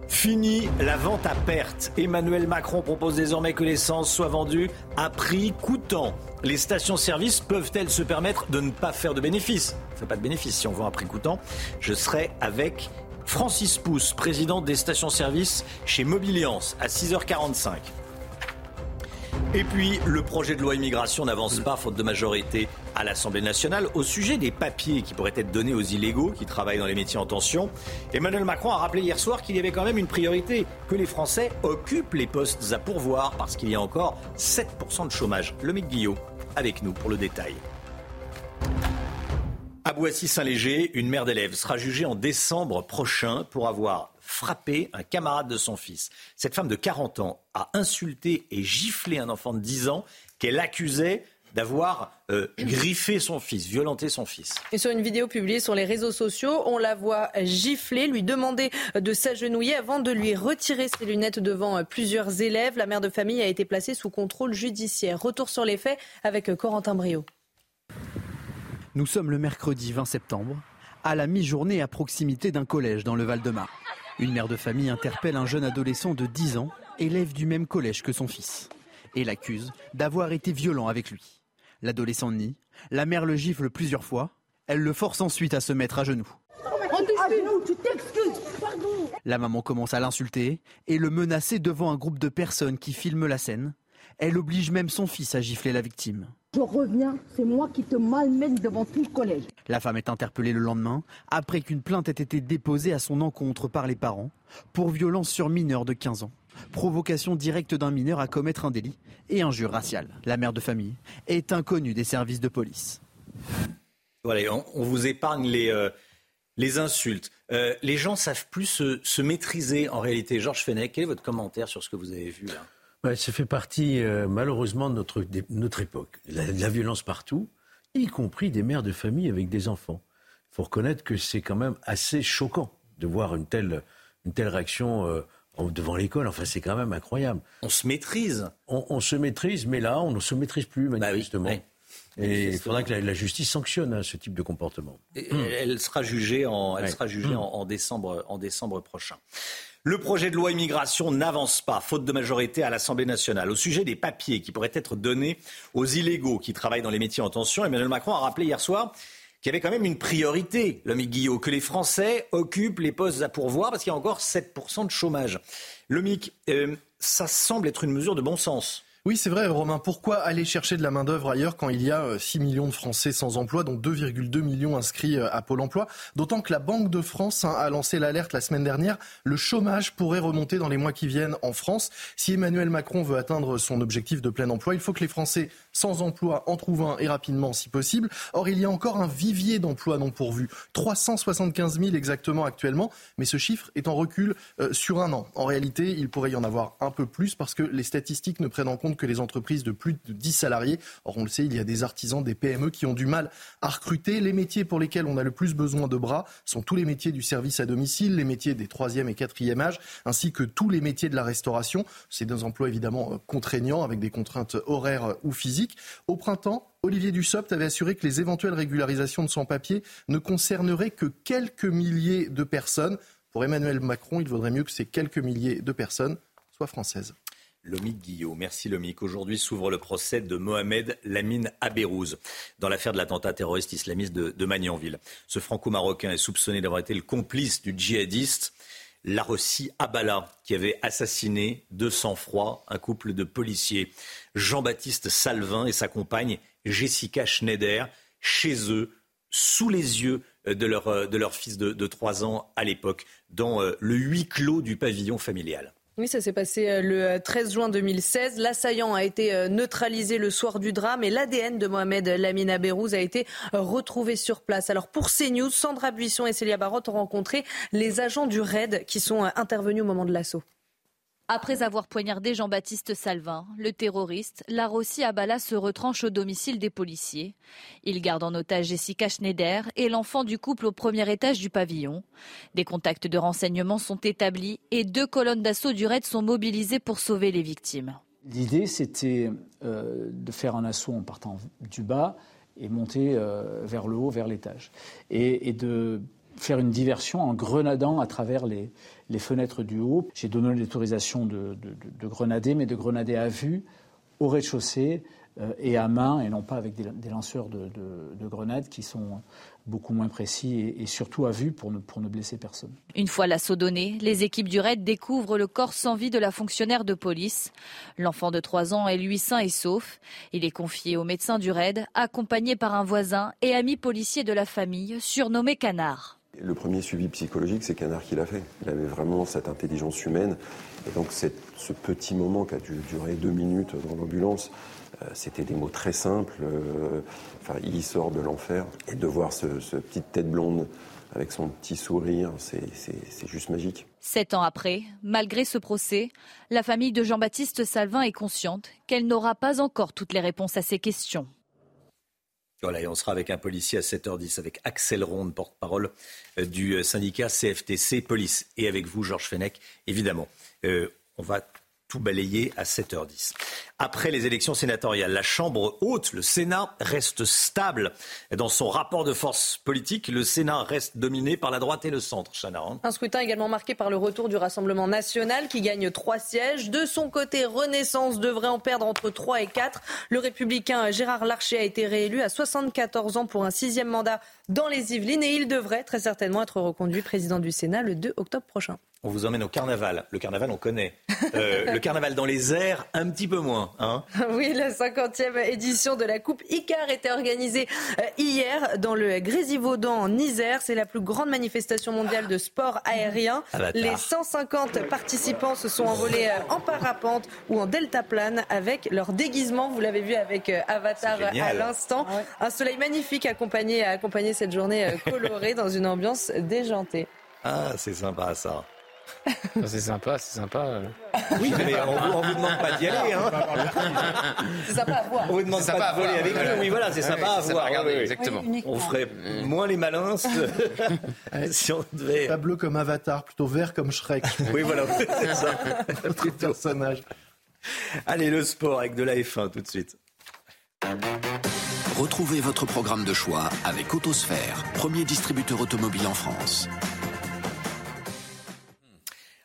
Fini la vente à perte. Emmanuel Macron propose désormais que l'essence soit vendue à prix coûtant. Les stations-service peuvent-elles se permettre de ne pas faire de bénéfices? On ne fait pas de bénéfices si on vend à prix coûtant. Je serai avec Francis Pousse, président des stations-service chez Mobiliance, à 6h45. Et puis, le projet de loi immigration n'avance pas, faute de majorité à l'Assemblée nationale. Au sujet des papiers qui pourraient être donnés aux illégaux qui travaillent dans les métiers en tension, Emmanuel Macron a rappelé hier soir qu'il y avait quand même une priorité, que les Français occupent les postes à pourvoir parce qu'il y a encore 7% de chômage. Le Guillot, avec nous pour le détail. À Boissy-Saint-Léger, une mère d'élèves sera jugée en décembre prochain pour avoir frappé un camarade de son fils. Cette femme de 40 ans a insulté et giflé un enfant de 10 ans qu'elle accusait d'avoir euh, griffé son fils, violenté son fils. Et sur une vidéo publiée sur les réseaux sociaux, on la voit gifler, lui demander de s'agenouiller avant de lui retirer ses lunettes devant euh, plusieurs élèves. La mère de famille a été placée sous contrôle judiciaire. Retour sur les faits avec euh, Corentin Brio. Nous sommes le mercredi 20 septembre, à la mi-journée à proximité d'un collège dans le Val-de-Marne. Une mère de famille interpelle un jeune adolescent de 10 ans, élève du même collège que son fils, et l'accuse d'avoir été violent avec lui. L'adolescent nie, la mère le gifle plusieurs fois, elle le force ensuite à se mettre à genoux. La maman commence à l'insulter et le menacer devant un groupe de personnes qui filment la scène. Elle oblige même son fils à gifler la victime. Je reviens, c'est moi qui te malmène devant tout le collège. La femme est interpellée le lendemain après qu'une plainte ait été déposée à son encontre par les parents pour violence sur mineur de 15 ans. Provocation directe d'un mineur à commettre un délit et injure raciale. La mère de famille est inconnue des services de police. Voilà, on, vous épargne les, euh, les insultes. Euh, les gens savent plus se, se, maîtriser en réalité. Georges Fenech, quel est votre commentaire sur ce que vous avez vu là? Ça fait partie euh, malheureusement de notre, notre époque. La, violence partout, y compris des mères de famille avec des enfants. Il faut reconnaître que c'est quand même assez choquant de voir une telle, une telle réaction euh, devant l'école. Enfin, c'est quand même incroyable. On se maîtrise. On, se maîtrise, mais là, on ne se maîtrise plus, bah manifestement. Et il faudra que la, justice sanctionne hein, ce type de comportement. Elle sera jugée, en, elle sera jugée en, décembre, en décembre prochain. Le projet de loi immigration n'avance pas, faute de majorité à l'Assemblée nationale. Au sujet des papiers qui pourraient être donnés aux illégaux qui travaillent dans les métiers en tension, Emmanuel Macron a rappelé hier soir qu'il y avait quand même une priorité, l'homme Guillaume, que les Français occupent les postes à pourvoir parce qu'il y a encore 7% de chômage. Le euh, ça semble être une mesure de bon sens. Oui, c'est vrai, Romain. Pourquoi aller chercher de la main-d'œuvre ailleurs quand il y a 6 euh, millions de Français sans emploi, dont 2,2 millions inscrits euh, à Pôle emploi? D'autant que la Banque de France hein, a lancé l'alerte la semaine dernière. Le chômage pourrait remonter dans les mois qui viennent en France. Si Emmanuel Macron veut atteindre son objectif de plein emploi, il faut que les Français sans emploi en trouvent un et rapidement si possible. Or, il y a encore un vivier d'emplois non pourvus. 375 000 exactement actuellement, mais ce chiffre est en recul euh, sur un an. En réalité, il pourrait y en avoir un peu plus parce que les statistiques ne prennent en compte que les entreprises de plus de 10 salariés. Or, on le sait, il y a des artisans, des PME qui ont du mal à recruter. Les métiers pour lesquels on a le plus besoin de bras sont tous les métiers du service à domicile, les métiers des troisième et quatrième âge, ainsi que tous les métiers de la restauration. C'est des emplois évidemment euh, contraignants avec des contraintes horaires ou physiques. Au printemps, Olivier Dussopt avait assuré que les éventuelles régularisations de sans-papiers ne concerneraient que quelques milliers de personnes. Pour Emmanuel Macron, il vaudrait mieux que ces quelques milliers de personnes soient françaises. Lomique Guillot. Merci Lomique. Aujourd'hui s'ouvre le procès de Mohamed Lamine Abérouz dans l'affaire de l'attentat terroriste islamiste de, Magnanville. Ce franco-marocain est soupçonné d'avoir été le complice du djihadiste Larossi Abala, qui avait assassiné de sang-froid un couple de policiers, Jean-Baptiste Salvin et sa compagne Jessica Schneider, chez eux, sous les yeux de leur, de leur fils de, de 3 ans à l'époque, dans euh, le huis clos du pavillon familial. Oui, ça s'est passé euh, le 13 juin 2016. L'assaillant a été neutralisé le soir du drame et l'ADN de Mohamed Lamina Beyrouz a été retrouvé sur place. Alors pour CNews, Sandra Buisson et Célia Barotte ont rencontré les agents du RAID qui sont intervenus au moment de l'assaut. Après avoir poignardé Jean-Baptiste Salvin, le terroriste, Larossi Abala se retranche au domicile des policiers. Il garde en otage Jessica Schneider et l'enfant du couple au premier étage du pavillon. Des contacts de renseignement sont établis et deux colonnes d'assaut du raid sont mobilisées pour sauver les victimes. L'idée, c'était euh, de faire un assaut en partant du bas et monter euh, vers le haut, vers l'étage. et de faire une diversion en grenadant à travers les, fenêtres du haut. J'ai donné l'autorisation de, de, grenader, mais de grenader à vue, au rez-de-chaussée euh, et à main, et non pas avec des, lanceurs de, grenades qui sont beaucoup moins précis et, surtout à vue pour ne, pour ne blesser personne. Une fois l'assaut donné, les équipes du RAID découvrent le corps sans vie de la fonctionnaire de police. L'enfant de 3 ans est lui sain et sauf. Il est confié au médecin du RAID, accompagné par un voisin et ami policier de la famille, surnommé Canard. Le premier suivi psychologique, c'est Canard qui l'a fait. Il avait vraiment cette intelligence humaine. Et donc ce petit moment qui a dû durer deux minutes dans l'ambulance, euh, c'était des mots très simples. Euh, enfin, il sort de l'enfer. Et de voir ce, petite tête blonde avec son petit sourire, c'est juste magique. Sept ans après, malgré ce procès, la famille de Jean-Baptiste Salvin est consciente qu'elle n'aura pas encore toutes les réponses à ses questions. Et on sera avec un policier à 7h10, avec Axel Ronde, porte-parole euh, du euh, syndicat CFTC Police. Et avec vous, Georges Fenech, évidemment. Euh, on va tout balayé à 7h10. Après les élections sénatoriales, la Chambre haute, le Sénat, reste stable dans son rapport de force politique. Le Sénat reste dominé par la droite et le centre. Un scrutin également marqué par le retour du Rassemblement national qui gagne trois sièges. De son côté, Renaissance devrait en perdre entre 3 et 4. Le républicain Gérard Larcher a été réélu à 74 ans pour un sixième mandat dans les Yvelines et il devrait très certainement être reconduit président du Sénat le 2 octobre prochain on vous emmène au carnaval. Le carnaval, on connaît. Euh, le carnaval dans les airs, un petit peu moins. Hein oui, la 50e édition de la Coupe Icar était organisée euh, hier dans le Grésivaudan en Isère. C'est la plus grande manifestation mondiale de sport aérien. Les 150 participants se sont envolés euh, en parapente ou en deltaplane avec leur déguisement. Vous l'avez vu avec Avatar à l'instant. Un soleil magnifique accompagné, a accompagné cette journée colorée dans une ambiance déjantée. Ah, c'est sympa ça. C'est sympa, c'est sympa. Oui, mais on, ne vous demande pas d'y aller. Hein. C'est sympa à voir. On vous demande pas de voler avec nous. Oui, voilà, c'est sympa à voir. exactement. on ferait moins les malins si on devait. Pas bleu comme Avatar, plutôt vert comme Shrek. Oui, voilà, c'est ça. Notre personnage. Allez, le sport avec de la F1 tout de suite. Retrouvez votre programme de choix avec Autosphère, premier distributeur automobile en France.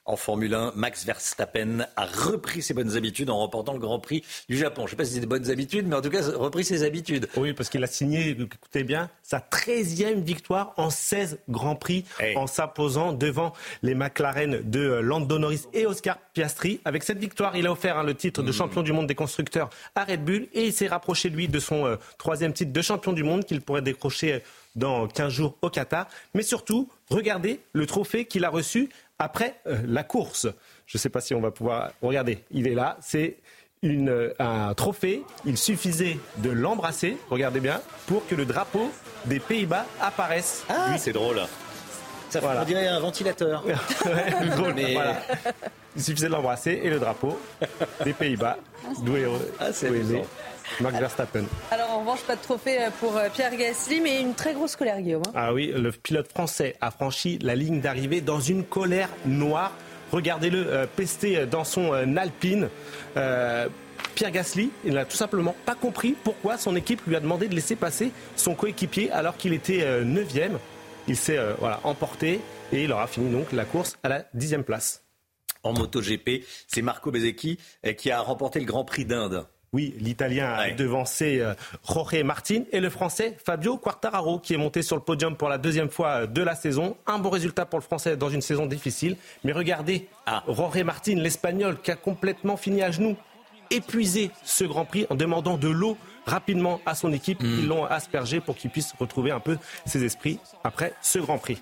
En Formule 1, Max Verstappen a repris ses bonnes habitudes en remportant le Grand Prix du Japon. Je ne sais pas si c'est des bonnes habitudes, mais en tout cas, repris ses habitudes. Oui, parce qu'il a signé, écoutez bien, sa 13e victoire en 16 Grands Prix en s'imposant devant les McLaren de Lando Norris et Oscar Piastri. Avec cette victoire, il a offert hein, le titre de hmm. champion du monde des constructeurs à Red Bull et il s'est rapproché, lui, de son euh, troisième titre de champion du monde qu'il pourrait décrocher euh, dans 15 jours au Qatar. Mais surtout, regardez le trophée qu'il a reçu après euh, la course. Je ne sais pas si on va pouvoir. Regardez, il est là. C'est une, un trophée. Il suffisait de l'embrasser, regardez bien, pour que le drapeau des Pays-Bas apparaisse. Ah, c'est drôle. Ça voilà. on dirait un ventilateur. drôle, Mais... Il suffisait de l'embrasser et le drapeau des Pays-Bas, d'où est, ah, Max Verstappen. Alors en revanche, pas de trophée euh, pour euh, Pierre Gasly, mais une très grosse colère, Guillaume. Hein. Ah oui, le pilote français a franchi la ligne d'arrivée dans une colère noire. Regardez-le euh, pester dans son Alpine. Pierre Gasly, il n'a tout simplement pas compris pourquoi son équipe lui a demandé de laisser passer son coéquipier alors qu'il était 9e. Il s'est voilà, emporté et il aura fini donc la course à la 10e place. En MotoGP, c'est Marco Bezzecchi qui a remporté le Grand Prix d'Inde. Oui, l'Italien a devancé euh, Jorge Martin et le Français Fabio Quartararo qui est monté sur le podium pour la deuxième fois euh, de la saison. Un bon résultat pour le Français dans une saison difficile. Mais regardez, ah. Jorge Martin, l'Espagnol, qui a complètement fini à genoux, épuisé ce Grand Prix en demandant de l'eau rapidement à son équipe. Hmm. Ils l'ont aspergé pour qu'il puisse retrouver un peu ses esprits après ce Grand Prix.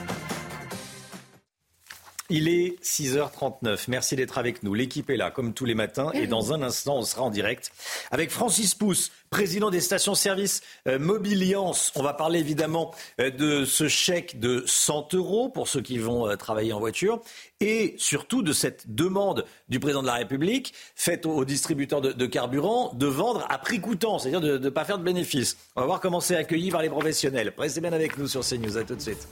Il est 6h39. Merci d'être avec nous. L'équipe est là, comme tous les matins. Et dans un instant, on sera en direct avec Francis Pousse, président des stations-service euh, Mobiliance. On va parler évidemment euh, de ce chèque de 100 euros pour ceux qui vont euh, travailler en voiture. Et surtout de cette demande du président de la République faite aux distributeurs de, carburant de vendre à prix coûtant, c'est-à-dire de ne pas faire de bénéfices. On va voir comment c'est accueilli par les professionnels. Restez bien avec nous sur CNews. À tout de suite.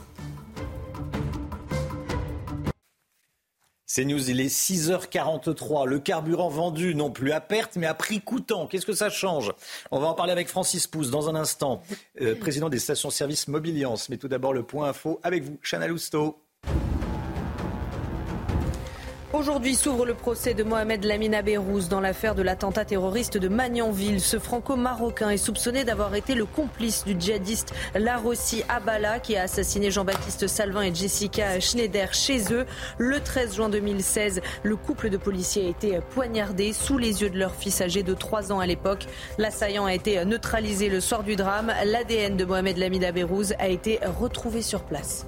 C'est News, il est 6h43. Le carburant vendu non plus à perte, mais à prix coûtant. Qu'est-ce que ça change? On va en parler avec Francis Pousse dans un instant, euh, président des stations-service Mobiliance. Mais tout d'abord, le point info avec vous, Chana Lousteau. Aujourd'hui s'ouvre le procès de Mohamed Lamina Beyrouz dans l'affaire de l'attentat terroriste de Magnanville. Ce franco-marocain est soupçonné d'avoir été le complice du djihadiste Larossi Abala qui a assassiné Jean-Baptiste Salvin et Jessica Schneider chez eux. Le 13 juin 2016, le couple de policiers a été poignardé sous les yeux de leur fils âgé de 3 ans à l'époque. L'assaillant a été neutralisé le soir du drame. L'ADN de Mohamed Lamina Beyrouz a été retrouvé sur place.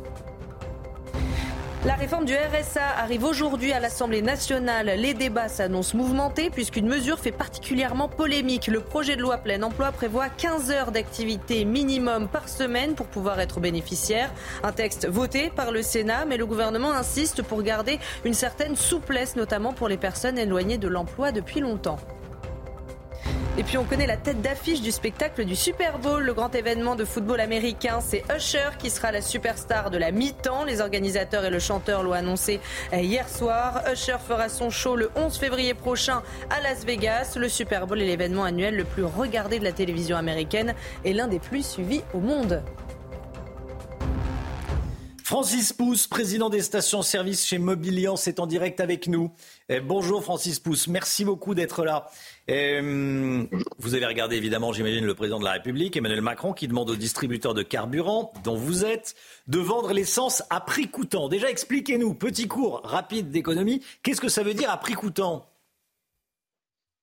La réforme du RSA arrive aujourd'hui à l'Assemblée nationale. Les débats s'annoncent mouvementés puisqu'une mesure fait particulièrement polémique. Le projet de loi plein emploi prévoit 15 heures d'activité minimum par semaine pour pouvoir être bénéficiaire. Un texte voté par le Sénat, mais le gouvernement insiste pour garder une certaine souplesse, notamment pour les personnes éloignées de l'emploi depuis longtemps. Et puis on connaît la tête d'affiche du spectacle du Super Bowl, le grand événement de football américain. C'est Usher qui sera la superstar de la mi-temps. Les organisateurs et le chanteur l'ont annoncé hier soir. Usher fera son show le 11 février prochain à Las Vegas. Le Super Bowl est l'événement annuel le plus regardé de la télévision américaine et l'un des plus suivis au monde. Francis Pousse, président des stations-service chez Mobiliance, est en direct avec nous. Eh, bonjour Francis Pousse, merci beaucoup d'être là. Eh, vous avez regardé évidemment, j'imagine, le président de la République, Emmanuel Macron, qui demande aux distributeurs de carburant, dont vous êtes, de vendre l'essence à prix coûtant. Déjà, expliquez-nous, petit cours rapide d'économie, qu'est-ce que ça veut dire à prix coûtant?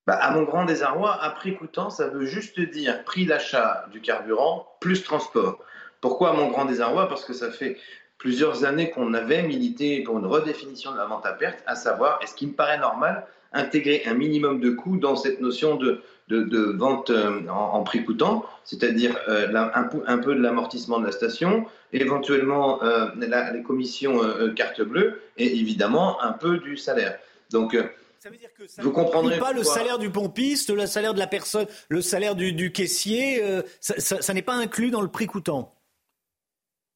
Bah, à mon grand désarroi, à prix coûtant, ça veut juste dire prix d'achat du carburant plus transport. Pourquoi à mon grand désarroi? Parce que ça fait plusieurs années qu'on avait milité pour une redéfinition de la vente à perte, à savoir, est-ce qu'il me paraît normal intégrer un minimum de coût dans cette notion de, de, vente euh, en, prix coûtant, c'est-à-dire euh, un, un, peu de l'amortissement de la station, éventuellement euh, les commissions carte bleue et évidemment un peu du salaire. Donc, ça veut dire que ça vous comprendrez pas le salaire du pompiste, le salaire de la personne, le salaire du, du caissier, ça n'est pas inclus dans le prix coûtant.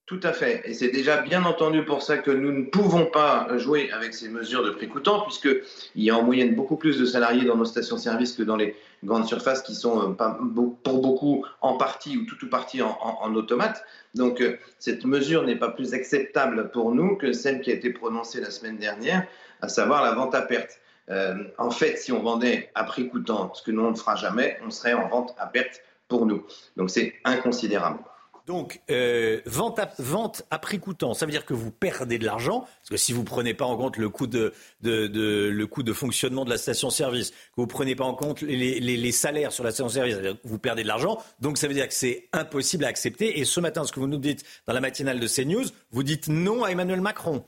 Tout à fait. Et c'est déjà bien entendu pour ça que nous ne pouvons pas jouer avec ces mesures de prix coûtant, puisqu'il y a en moyenne beaucoup plus de salariés dans nos stations-service que dans les grandes surfaces qui sont euh, pour beaucoup en partie ou tout ou partie en, automate. Donc euh, cette mesure n'est pas plus acceptable pour nous que celle qui a été prononcée la semaine dernière, à savoir la vente à perte. Euh, en fait, si on vendait à prix coûtant, ce que nous on ne fera jamais, on serait en vente à perte pour nous. Donc c'est inconsidérable. Donc, euh, vente, à, prix coûtant, ça veut dire que vous perdez de l'argent, parce que si vous ne prenez pas en compte le coût de, fonctionnement de la station-service, que vous ne prenez pas en compte les, salaires sur la station-service, vous perdez de l'argent. Donc, ça veut dire que c'est impossible à accepter. Et ce matin, ce que vous nous dites dans la matinale de CNews, vous dites non à Emmanuel Macron.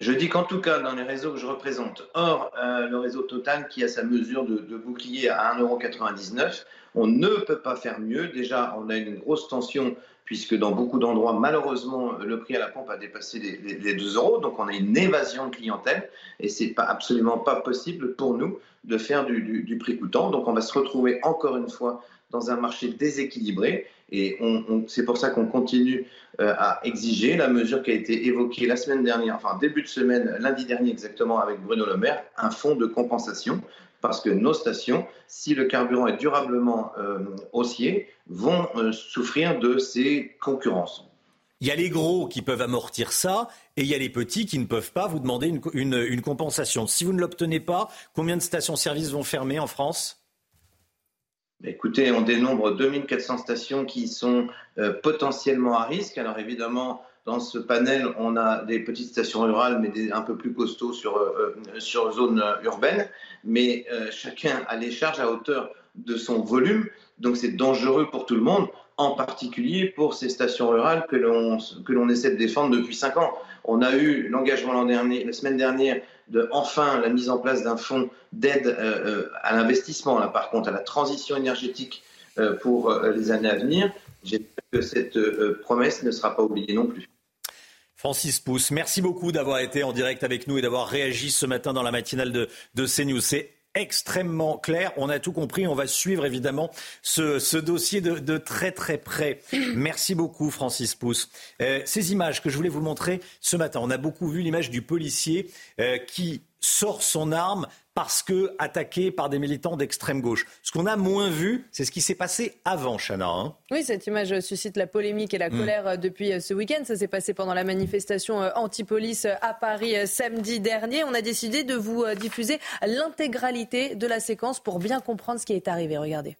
Je dis qu'en tout cas, dans les réseaux que je représente, hors euh, le réseau Total qui a sa mesure de, de bouclier à 1,99€, on ne peut pas faire mieux. Déjà, on a une grosse tension puisque dans beaucoup d'endroits, malheureusement, le prix à la pompe a dépassé les, 2 euros. Donc, on a une évasion de clientèle et c'est pas, absolument pas possible pour nous de faire du, prix coûtant. Donc, on va se retrouver encore une fois dans un marché déséquilibré. Et c'est pour ça qu'on continue euh, à exiger la mesure qui a été évoquée la semaine dernière, enfin début de semaine, lundi dernier exactement, avec Bruno Le Maire, un fonds de compensation parce que nos stations, si le carburant est durablement euh, haussier, vont euh, souffrir de ces concurrences. Il y a les gros qui peuvent amortir ça et il y a les petits qui ne peuvent pas vous demander une, compensation. Si vous ne l'obtenez pas, combien de stations-service vont fermer en France? Écoutez, on dénombre 2400 stations qui sont euh, potentiellement à risque. Alors évidemment, dans ce panel, on a des petites stations rurales, mais un peu plus costauds sur, euh, sur zone urbaine. Mais chacun a les charges à hauteur de son volume. Donc c'est dangereux pour tout le monde, en particulier pour ces stations rurales que l'on essaie de défendre depuis cinq ans. On a eu l'engagement la semaine dernière, de enfin la mise en place d'un fonds d'aide euh, euh, à l'investissement, par contre à la transition énergétique euh, pour les années à venir. J'espère que cette promesse ne sera pas oubliée non plus. Francis Pousse, merci beaucoup d'avoir été en direct avec nous et d'avoir réagi ce matin dans la matinale de, de CNews. C'est extrêmement clair. On a tout compris. On va suivre évidemment ce, dossier de, très très près. Merci beaucoup, Francis Pousse. Euh, ces images que je voulais vous montrer ce matin, on a beaucoup vu l'image du policier euh, qui sort son arme parce que attaqué par des militants d'extrême gauche. Ce qu'on a moins vu, c'est ce qui s'est passé avant, Chana. Hein. oui, cette image suscite la polémique et la mm. colère euh, depuis euh, ce week-end. Ça s'est passé pendant la manifestation euh, anti-police à Paris samedi dernier. On a décidé de vous diffuser l'intégralité de la séquence pour bien comprendre ce qui est arrivé. Regardez.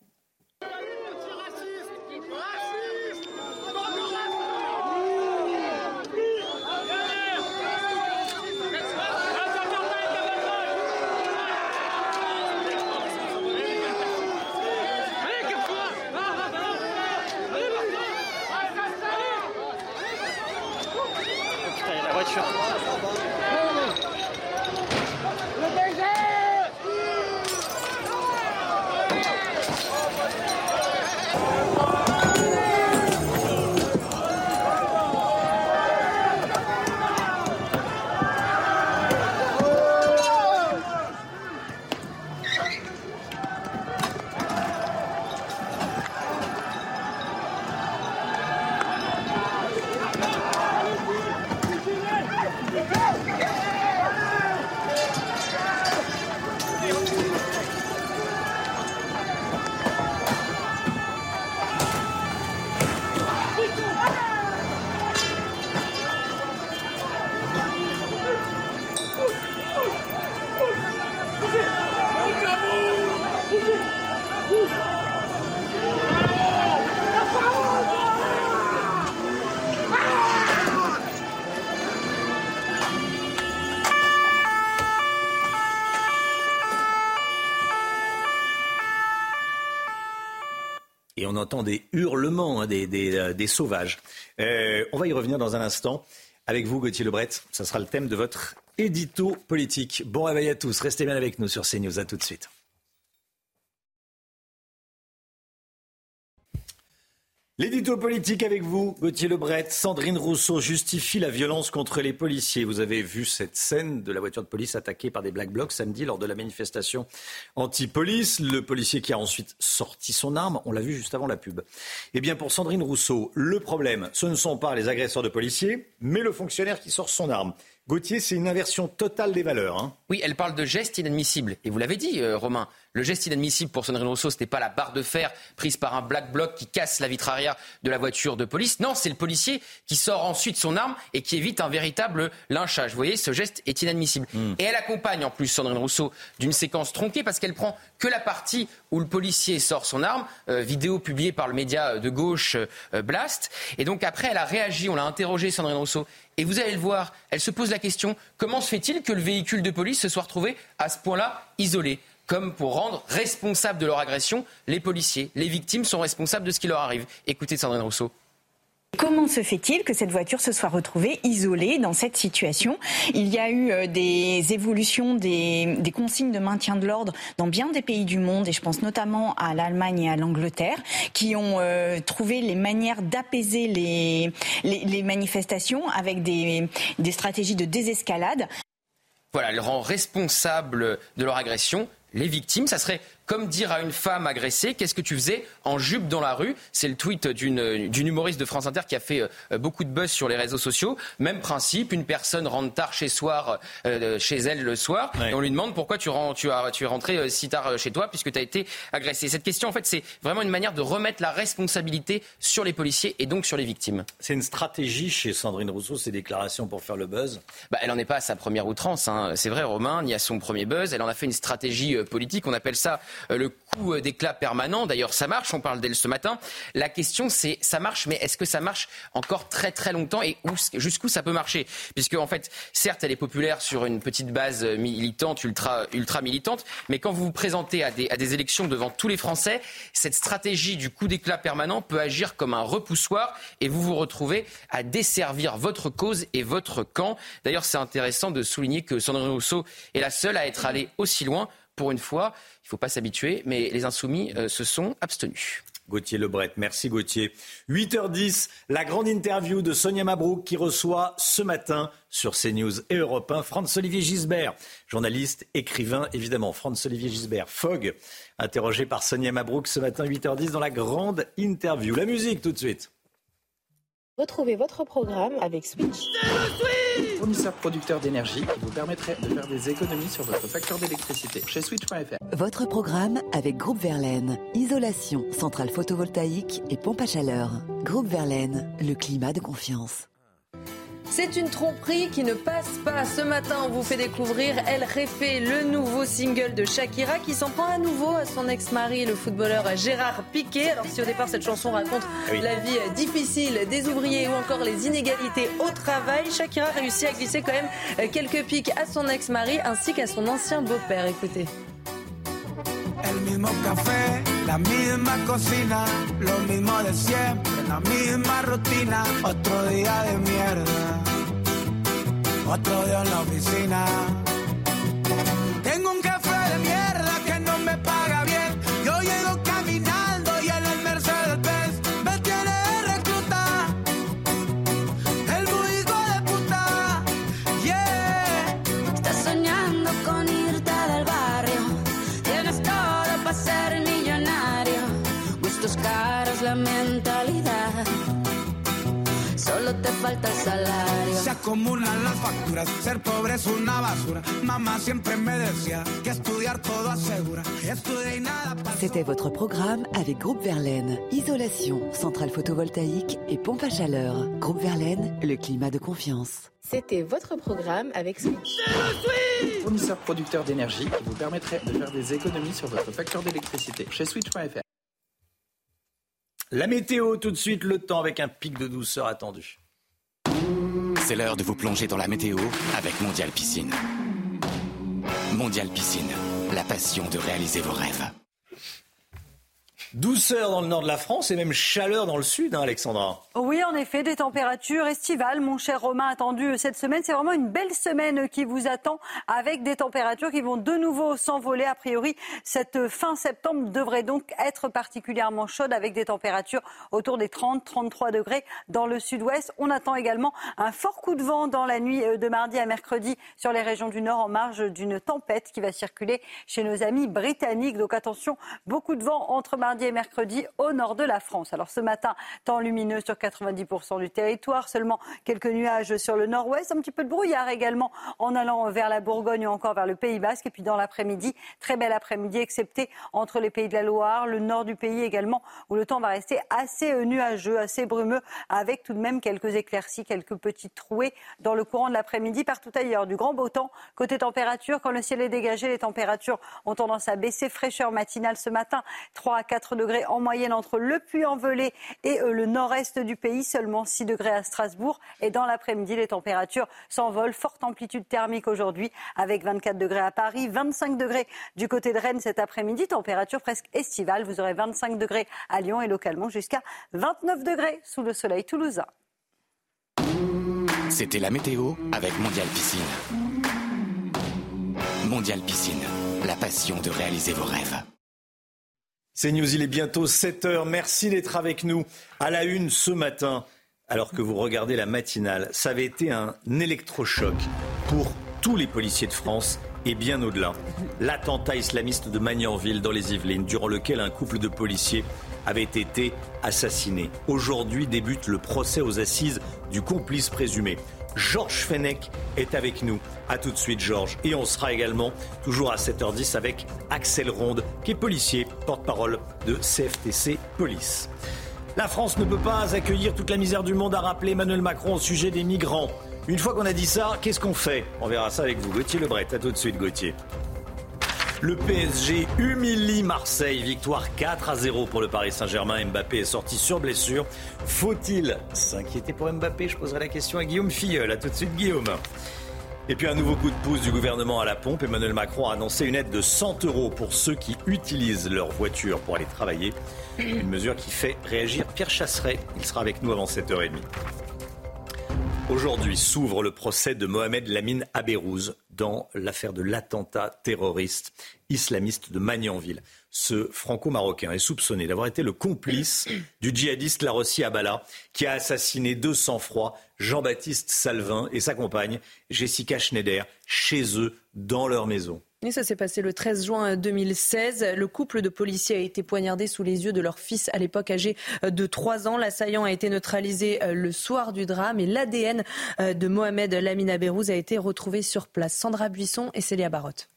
Entend des hurlements hein, euh, des, sauvages. Euh, on va y revenir dans un instant. Avec vous, Gauthier Lebret, ça sera le thème de votre édito politique. Bon réveil à tous, restez bien avec nous sur CNews. À tout de suite. L'édito politique avec vous, Gauthier Lebret. Sandrine Rousseau justifie la violence contre les policiers. Vous avez vu cette scène de la voiture de police attaquée par des Black Blocs samedi lors de la manifestation anti-police. Le policier qui a ensuite sorti son arme, on l'a vu juste avant la pub. Eh bien, pour Sandrine Rousseau, le problème, ce ne sont pas les agresseurs de policiers, mais le fonctionnaire qui sort son arme. Gauthier, c'est une inversion totale des valeurs. Hein. Oui, elle parle de gestes inadmissibles. Et vous l'avez dit, euh, Romain, le geste inadmissible pour Sandrine Rousseau, ce n'était pas la barre de fer prise par un black bloc qui casse la vitre arrière de la voiture de police. Non, c'est le policier qui sort ensuite son arme et qui évite un véritable lynchage. Vous voyez, ce geste est inadmissible. Hmm. Et elle accompagne en plus Sandrine Rousseau d'une séquence tronquée parce qu'elle prend que la partie où le policier sort son arme, euh, vidéo publiée par le média de gauche euh, Blast. Et donc après, elle a réagi, on l'a interrogé Sandrine Rousseau. Et vous allez le voir, elle se pose la question comment se fait-il que le véhicule de police se soit retrouvé à ce point-là isolé? Comme pour rendre responsables de leur agression les policiers. Les victimes sont responsables de ce qui leur arrive. Écoutez Sandrine Rousseau. Comment se fait-il que cette voiture se soit retrouvée isolée dans cette situation? Il y a eu euh, des évolutions des, consignes de maintien de l'ordre dans bien des pays du monde, et je pense notamment à l'Allemagne et à l'Angleterre, qui ont euh, trouvé les manières d'apaiser les, manifestations avec des, des stratégies de désescalade. Voilà, elle rend responsable de leur agression les victimes. Ça serait comme dire à une femme agressée, qu'est-ce que tu faisais en jupe dans la rue? C'est le tweet d'une humoriste de France Inter qui a fait euh, beaucoup de buzz sur les réseaux sociaux. Même principe, une personne rentre tard chez, soir, euh, chez elle le soir et on lui demande pourquoi tu, tu, as, tu es rentré euh, si tard chez toi puisque tu as été agressé. Cette question, en fait, c'est vraiment une manière de remettre la responsabilité sur les policiers et donc sur les victimes. C'est une stratégie chez Sandrine Rousseau, ces déclarations pour faire le buzz? Bah, Elle n'en est pas à sa première outrance. Hein. C'est vrai, Romain, ni à son premier buzz. Elle en a fait une stratégie politique. On appelle ça le coup d'éclat permanent. D'ailleurs, ça marche, on parle d'elle ce matin. La question, c'est ça marche, mais est-ce que ça marche encore très très longtemps et jusqu'où ça peut marcher? Puisque, en fait, certes, elle est populaire sur une petite base militante, ultra, ultra militante, mais quand vous vous présentez à des, à des élections devant tous les Français, cette stratégie du coup d'éclat permanent peut agir comme un repoussoir et vous vous retrouvez à desservir votre cause et votre camp. D'ailleurs, c'est intéressant de souligner que Sandrine Rousseau est la seule à être allée aussi loin. Pour une fois, il ne faut pas s'habituer, mais les insoumis euh, se sont abstenus. Gauthier Lebret. Merci Gauthier. 8h10, la grande interview de Sonia Mabrouk qui reçoit ce matin sur CNews et Europe 1 Franz-Olivier Gisbert, journaliste, écrivain évidemment. Franz-Olivier Gisbert, Fogg, interrogé par Sonia Mabrouk ce matin 8h10 dans la grande interview. La musique tout de suite. Retrouvez votre programme avec Switch. Fournisseur producteur d'énergie qui vous permettrait de faire des économies sur votre facture d'électricité chez Switch.fr. Votre programme avec Groupe Verlaine. Isolation, centrale photovoltaïque et pompe à chaleur. Groupe Verlaine, le climat de confiance. C'est une tromperie qui ne passe pas. Ce matin, on vous fait découvrir Elle Réfé, le nouveau single de Shakira qui s'en prend à nouveau à son ex-mari, le footballeur Gérard Piquet. Alors si au départ cette chanson raconte la vie difficile des ouvriers ou encore les inégalités au travail, Shakira réussit à glisser quand même quelques pics à son ex-mari ainsi qu'à son ancien beau-père. Écoutez. El mismo café, la misma cocina, lo mismo de siempre, la misma rutina, otro día de mierda, otro día en la oficina. Salario. Se acumulan las facturas, ser pobre es una basura. Mamá siempre me decía que estudiar todo asegura. Estudia y nada pasa. C'était votre programme avec Groupe Verlaine. Isolation, centrale photovoltaïque et pompe à chaleur. Groupe Verlaine, le climat de confiance. C'était votre programme avec Switch. Fournisseur producteur d'énergie qui vous permettrait de faire des économies sur votre facture d'électricité chez Switch.fr. La météo tout de suite, le temps avec un pic de douceur attendu. C'est l'heure de vous plonger dans la météo avec Mondial Piscine. Mondial Piscine, la passion de réaliser vos rêves. Douceur dans le nord de la France et même chaleur dans le sud, hein, Alexandra. Oui, en effet, des températures estivales, mon cher Romain, attendues cette semaine. C'est vraiment une belle semaine qui vous attend avec des températures qui vont de nouveau s'envoler. A priori, cette fin septembre devrait donc être particulièrement chaude avec des températures autour des 30-33 degrés dans le sud-ouest. On attend également un fort coup de vent dans la nuit de mardi à mercredi sur les régions du nord en marge d'une tempête qui va circuler chez nos amis britanniques. Donc attention, beaucoup de vent entre mardi et mercredi au nord de la France. Alors ce matin, temps lumineux sur 90% du territoire, seulement quelques nuages sur le nord-ouest, un petit peu de brouillard également en allant vers la Bourgogne ou encore vers le Pays Basque. Et puis dans l'après-midi, très bel après-midi, excepté entre les pays de la Loire, le nord du pays également, où le temps va rester assez nuageux, assez brumeux, avec tout de même quelques éclaircies, quelques petites trouées dans le courant de l'après-midi. Partout ailleurs, du grand beau temps. Côté température, quand le ciel est dégagé, les températures ont tendance à baisser. Fraîcheur matinale ce matin, 3 à 4 degrés en moyenne entre le Puy-en-Velay et euh, le nord-est du pays, seulement 6 degrés à Strasbourg. Et dans l'après-midi, les températures s'envolent. Forte amplitude thermique aujourd'hui avec 24 degrés à Paris, 25 degrés du côté de Rennes cet après-midi, température presque estivale. Vous aurez 25 degrés à Lyon et localement jusqu'à 29 degrés sous le soleil toulousain. C'était la météo avec Mondial Piscine. Mondial Piscine, la passion de réaliser vos rêves. C'est News, il est bientôt 7h. Merci d'être avec nous à la une ce matin, alors que vous regardez la matinale. Ça avait été un électrochoc pour tous les policiers de France et bien au-delà. L'attentat islamiste de Magnanville dans les Yvelines, durant lequel un couple de policiers avait été assassiné. Aujourd'hui débute le procès aux assises du complice présumé. Georges Fenech est avec nous. A tout de suite, Georges. Et on sera également toujours à 7h10 avec Axel Ronde, qui est policier, porte-parole de CFTC Police. La France ne peut pas accueillir toute la misère du monde, a rappelé Emmanuel Macron au sujet des migrants. Une fois qu'on a dit ça, qu'est-ce qu'on fait? On verra ça avec vous. Gauthier Lebret, à tout de suite, Gauthier. Le PSG humilie Marseille. Victoire 4 à 0 pour le Paris Saint-Germain. Mbappé est sorti sur blessure. Faut-il s'inquiéter pour Mbappé? Je poserai la question à Guillaume Filleul. A tout de suite, Guillaume. Et puis un nouveau coup de pouce du gouvernement à la pompe. Emmanuel Macron a annoncé une aide de 100 euros pour ceux qui utilisent leur voiture pour aller travailler. Une mesure qui fait réagir Pierre Chasseret. Il sera avec nous avant 7h30. Aujourd'hui s'ouvre le procès de Mohamed Lamine Abérouz dans l'affaire de l'attentat terroriste islamiste de Magnanville. Ce franco-marocain est soupçonné d'avoir été le complice du djihadiste Larossi Abala qui a assassiné de sang-froid Jean-Baptiste Salvin et sa compagne Jessica Schneider chez eux dans leur maison ça s'est passé le 13 juin 2016. Le couple de policiers a été poignardé sous les yeux de leur fils à l'époque âgé de 3 ans. L'assaillant a été neutralisé euh, le soir du drame et l'ADN euh, de Mohamed Lamina Bérouz a été retrouvé sur place. Sandra Buisson et Célia Barotte.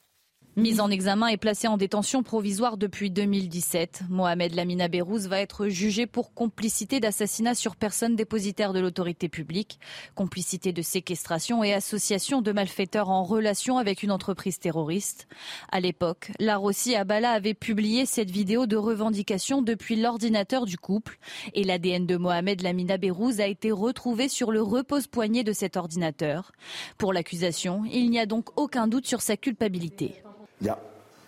Mis en examen et placé en détention provisoire depuis 2017, Mohamed Lamina Bérouz va être jugé pour complicité d'assassinat sur personne dépositaire de l'autorité publique, complicité de séquestration et association de malfaiteurs en relation avec une entreprise terroriste. À l'époque, la Rossi Abala avait publié cette vidéo de revendication depuis l'ordinateur du couple et l'ADN de Mohamed Lamina Bérouz a été retrouvé sur le repose-poignet de cet ordinateur. Pour l'accusation, il n'y a donc aucun doute sur sa culpabilité. Il n'y a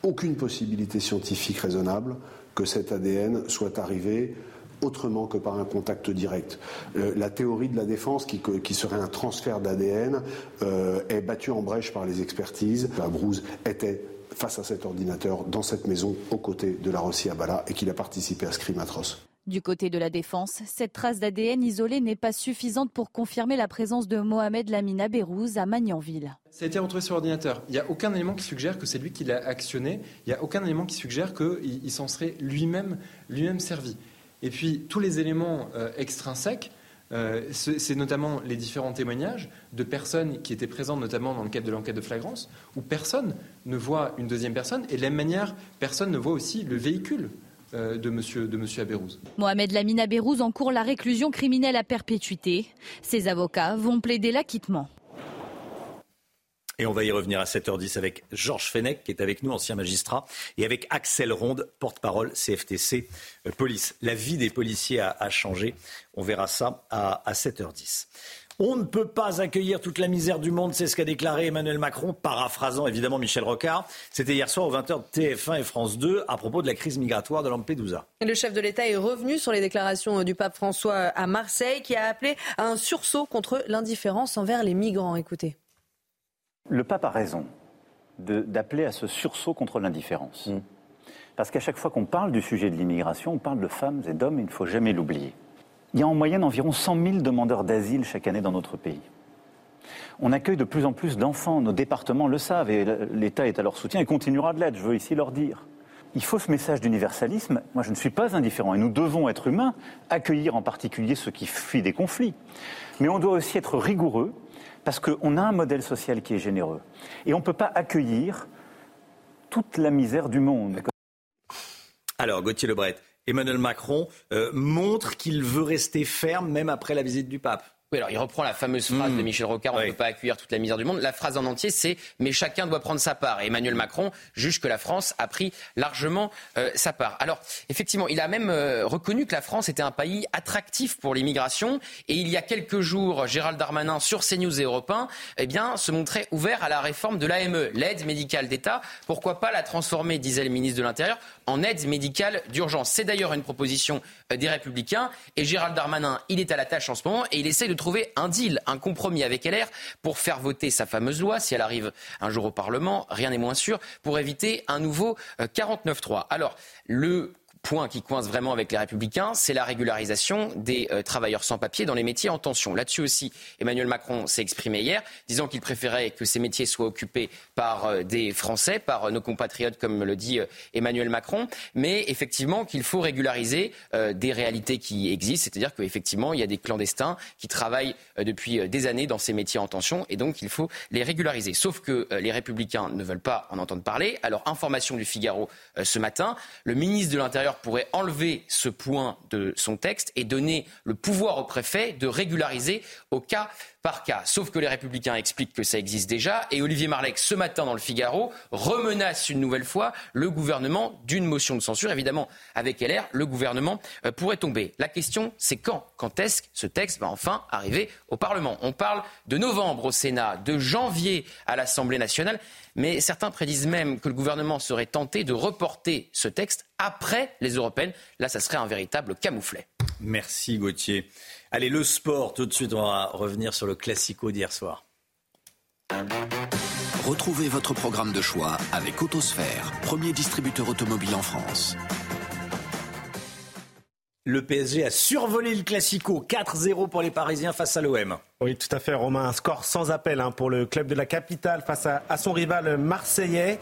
aucune possibilité scientifique raisonnable que cet ADN soit arrivé autrement que par un contact direct. Euh, la théorie de la défense, qui, serait un transfert d'ADN, euh, est battue en brèche par les expertises. La Brouze était face à cet ordinateur dans cette maison aux côtés de la Rossi Abala et qu'il a participé à ce crime atroce. Du côté de la défense, cette trace d'ADN isolée n'est pas suffisante pour confirmer la présence de Mohamed Lamina Bérouz à Magnanville. Ça a été retrouvé sur l'ordinateur. Il n'y a aucun élément qui suggère que c'est lui qui l'a actionné. Il n'y a aucun élément qui suggère qu'il s'en serait lui-même lui servi. Et puis, tous les éléments euh, extrinsèques, euh, c'est notamment les différents témoignages de personnes qui étaient présentes, notamment dans le cadre de l'enquête de flagrance, où personne ne voit une deuxième personne, et de la même manière, personne ne voit aussi le véhicule. Euh, de monsieur, de monsieur Abérouz. Mohamed Lamine Abérouz encourt la réclusion criminelle à perpétuité. Ses avocats vont plaider l'acquittement. Et on va y revenir à 7h10 avec Georges Fenech, qui est avec nous, ancien magistrat, et avec Axel Ronde, porte-parole CFTC euh, Police. La vie des policiers a, changé. On verra ça à, à 7h10. On ne peut pas accueillir toute la misère du monde, c'est ce qu'a déclaré Emmanuel Macron, paraphrasant évidemment Michel Rocard. C'était hier soir aux 20h de TF1 et France 2 à propos de la crise migratoire de Lampedusa. Le chef de l'État est revenu sur les déclarations du pape François à Marseille qui a appelé à un sursaut contre l'indifférence envers les migrants. Écoutez. Le pape a raison d'appeler à ce sursaut contre l'indifférence. Mm. Parce qu'à chaque fois qu'on parle du sujet de l'immigration, on parle de femmes et d'hommes, il ne faut jamais l'oublier. Il y a en moyenne environ 100 000 demandeurs d'asile chaque année dans notre pays. On accueille de plus en plus d'enfants, nos départements le savent et l'État est à leur soutien et continuera de l'être, je veux ici leur dire. Il faut ce message d'universalisme. Moi, je ne suis pas indifférent et nous devons être humains, accueillir en particulier ceux qui fuient des conflits. Mais on doit aussi être rigoureux parce qu'on a un modèle social qui est généreux. Et on ne peut pas accueillir toute la misère du monde. Alors, Gauthier Lebret, Emmanuel Macron euh, montre qu'il veut rester ferme même après la visite du pape. Oui, alors il reprend la fameuse phrase de hmm. Michel Rocard, on ne peut pas accueillir toute la misère du monde. La phrase en entier, c'est mais chacun doit prendre sa part. Et Emmanuel Macron juge que la France a pris largement euh, sa part. Alors, effectivement, il a même euh, reconnu que la France était un pays attractif pour l'immigration. Et il y a quelques jours, Gérald Darmanin sur CNews et Europe 1, eh bien, se montrait ouvert à la réforme de l'AME, l'aide médicale d'État. Pourquoi pas la transformer, disait le ministre de l'Intérieur, en aide médicale d'urgence. C'est d'ailleurs une proposition euh, des Républicains. Et Gérald Darmanin, il est à la tâche en ce moment et il essaie de trouver un deal, un compromis avec LR pour faire voter sa fameuse loi, si elle arrive un jour au Parlement, rien n'est moins sûr, pour éviter un nouveau 49-3. Euh, Alors, le point qui coince vraiment avec les républicains, c'est la régularisation des euh, travailleurs sans papier dans les métiers en tension. Là-dessus aussi, Emmanuel Macron s'est exprimé hier, disant qu'il préférait que ces métiers soient occupés par euh, des Français, par euh, nos compatriotes, comme le dit Emmanuel Macron, mais effectivement qu'il faut régulariser des réalités qui existent, c'est-à-dire qu'effectivement, il y a des clandestins qui travaillent depuis des années dans ces métiers en tension, et donc il faut les régulariser. Sauf que les républicains ne veulent pas en entendre parler. Alors, information du Figaro ce matin, le ministre de l'Intérieur pourrait enlever ce point de son texte et donner le pouvoir au préfet de régulariser au cas par cas. Sauf que les républicains expliquent que ça existe déjà et Olivier Marleix, ce matin dans le Figaro, remenace une nouvelle fois le gouvernement d'une motion de censure. Évidemment, avec LR, le gouvernement euh, pourrait tomber. La question, c'est quand Quand est-ce que ce texte va enfin arriver au Parlement? On parle de novembre au Sénat, de janvier à l'Assemblée nationale, mais certains prédisent même que le gouvernement serait tenté de reporter ce texte après les européennes. Là, ça serait un véritable camouflet. Merci Gauthier. Allez, le sport, tout de suite, on va revenir sur le classico d'hier soir. Retrouvez votre programme de choix avec Autosphère, premier distributeur automobile en France. Le PSG a survolé le Classico 4-0 pour les Parisiens face à l'OM. Oui, tout à fait, Romain. Un score sans appel hein, pour le club de la capitale face à, son rival marseillais,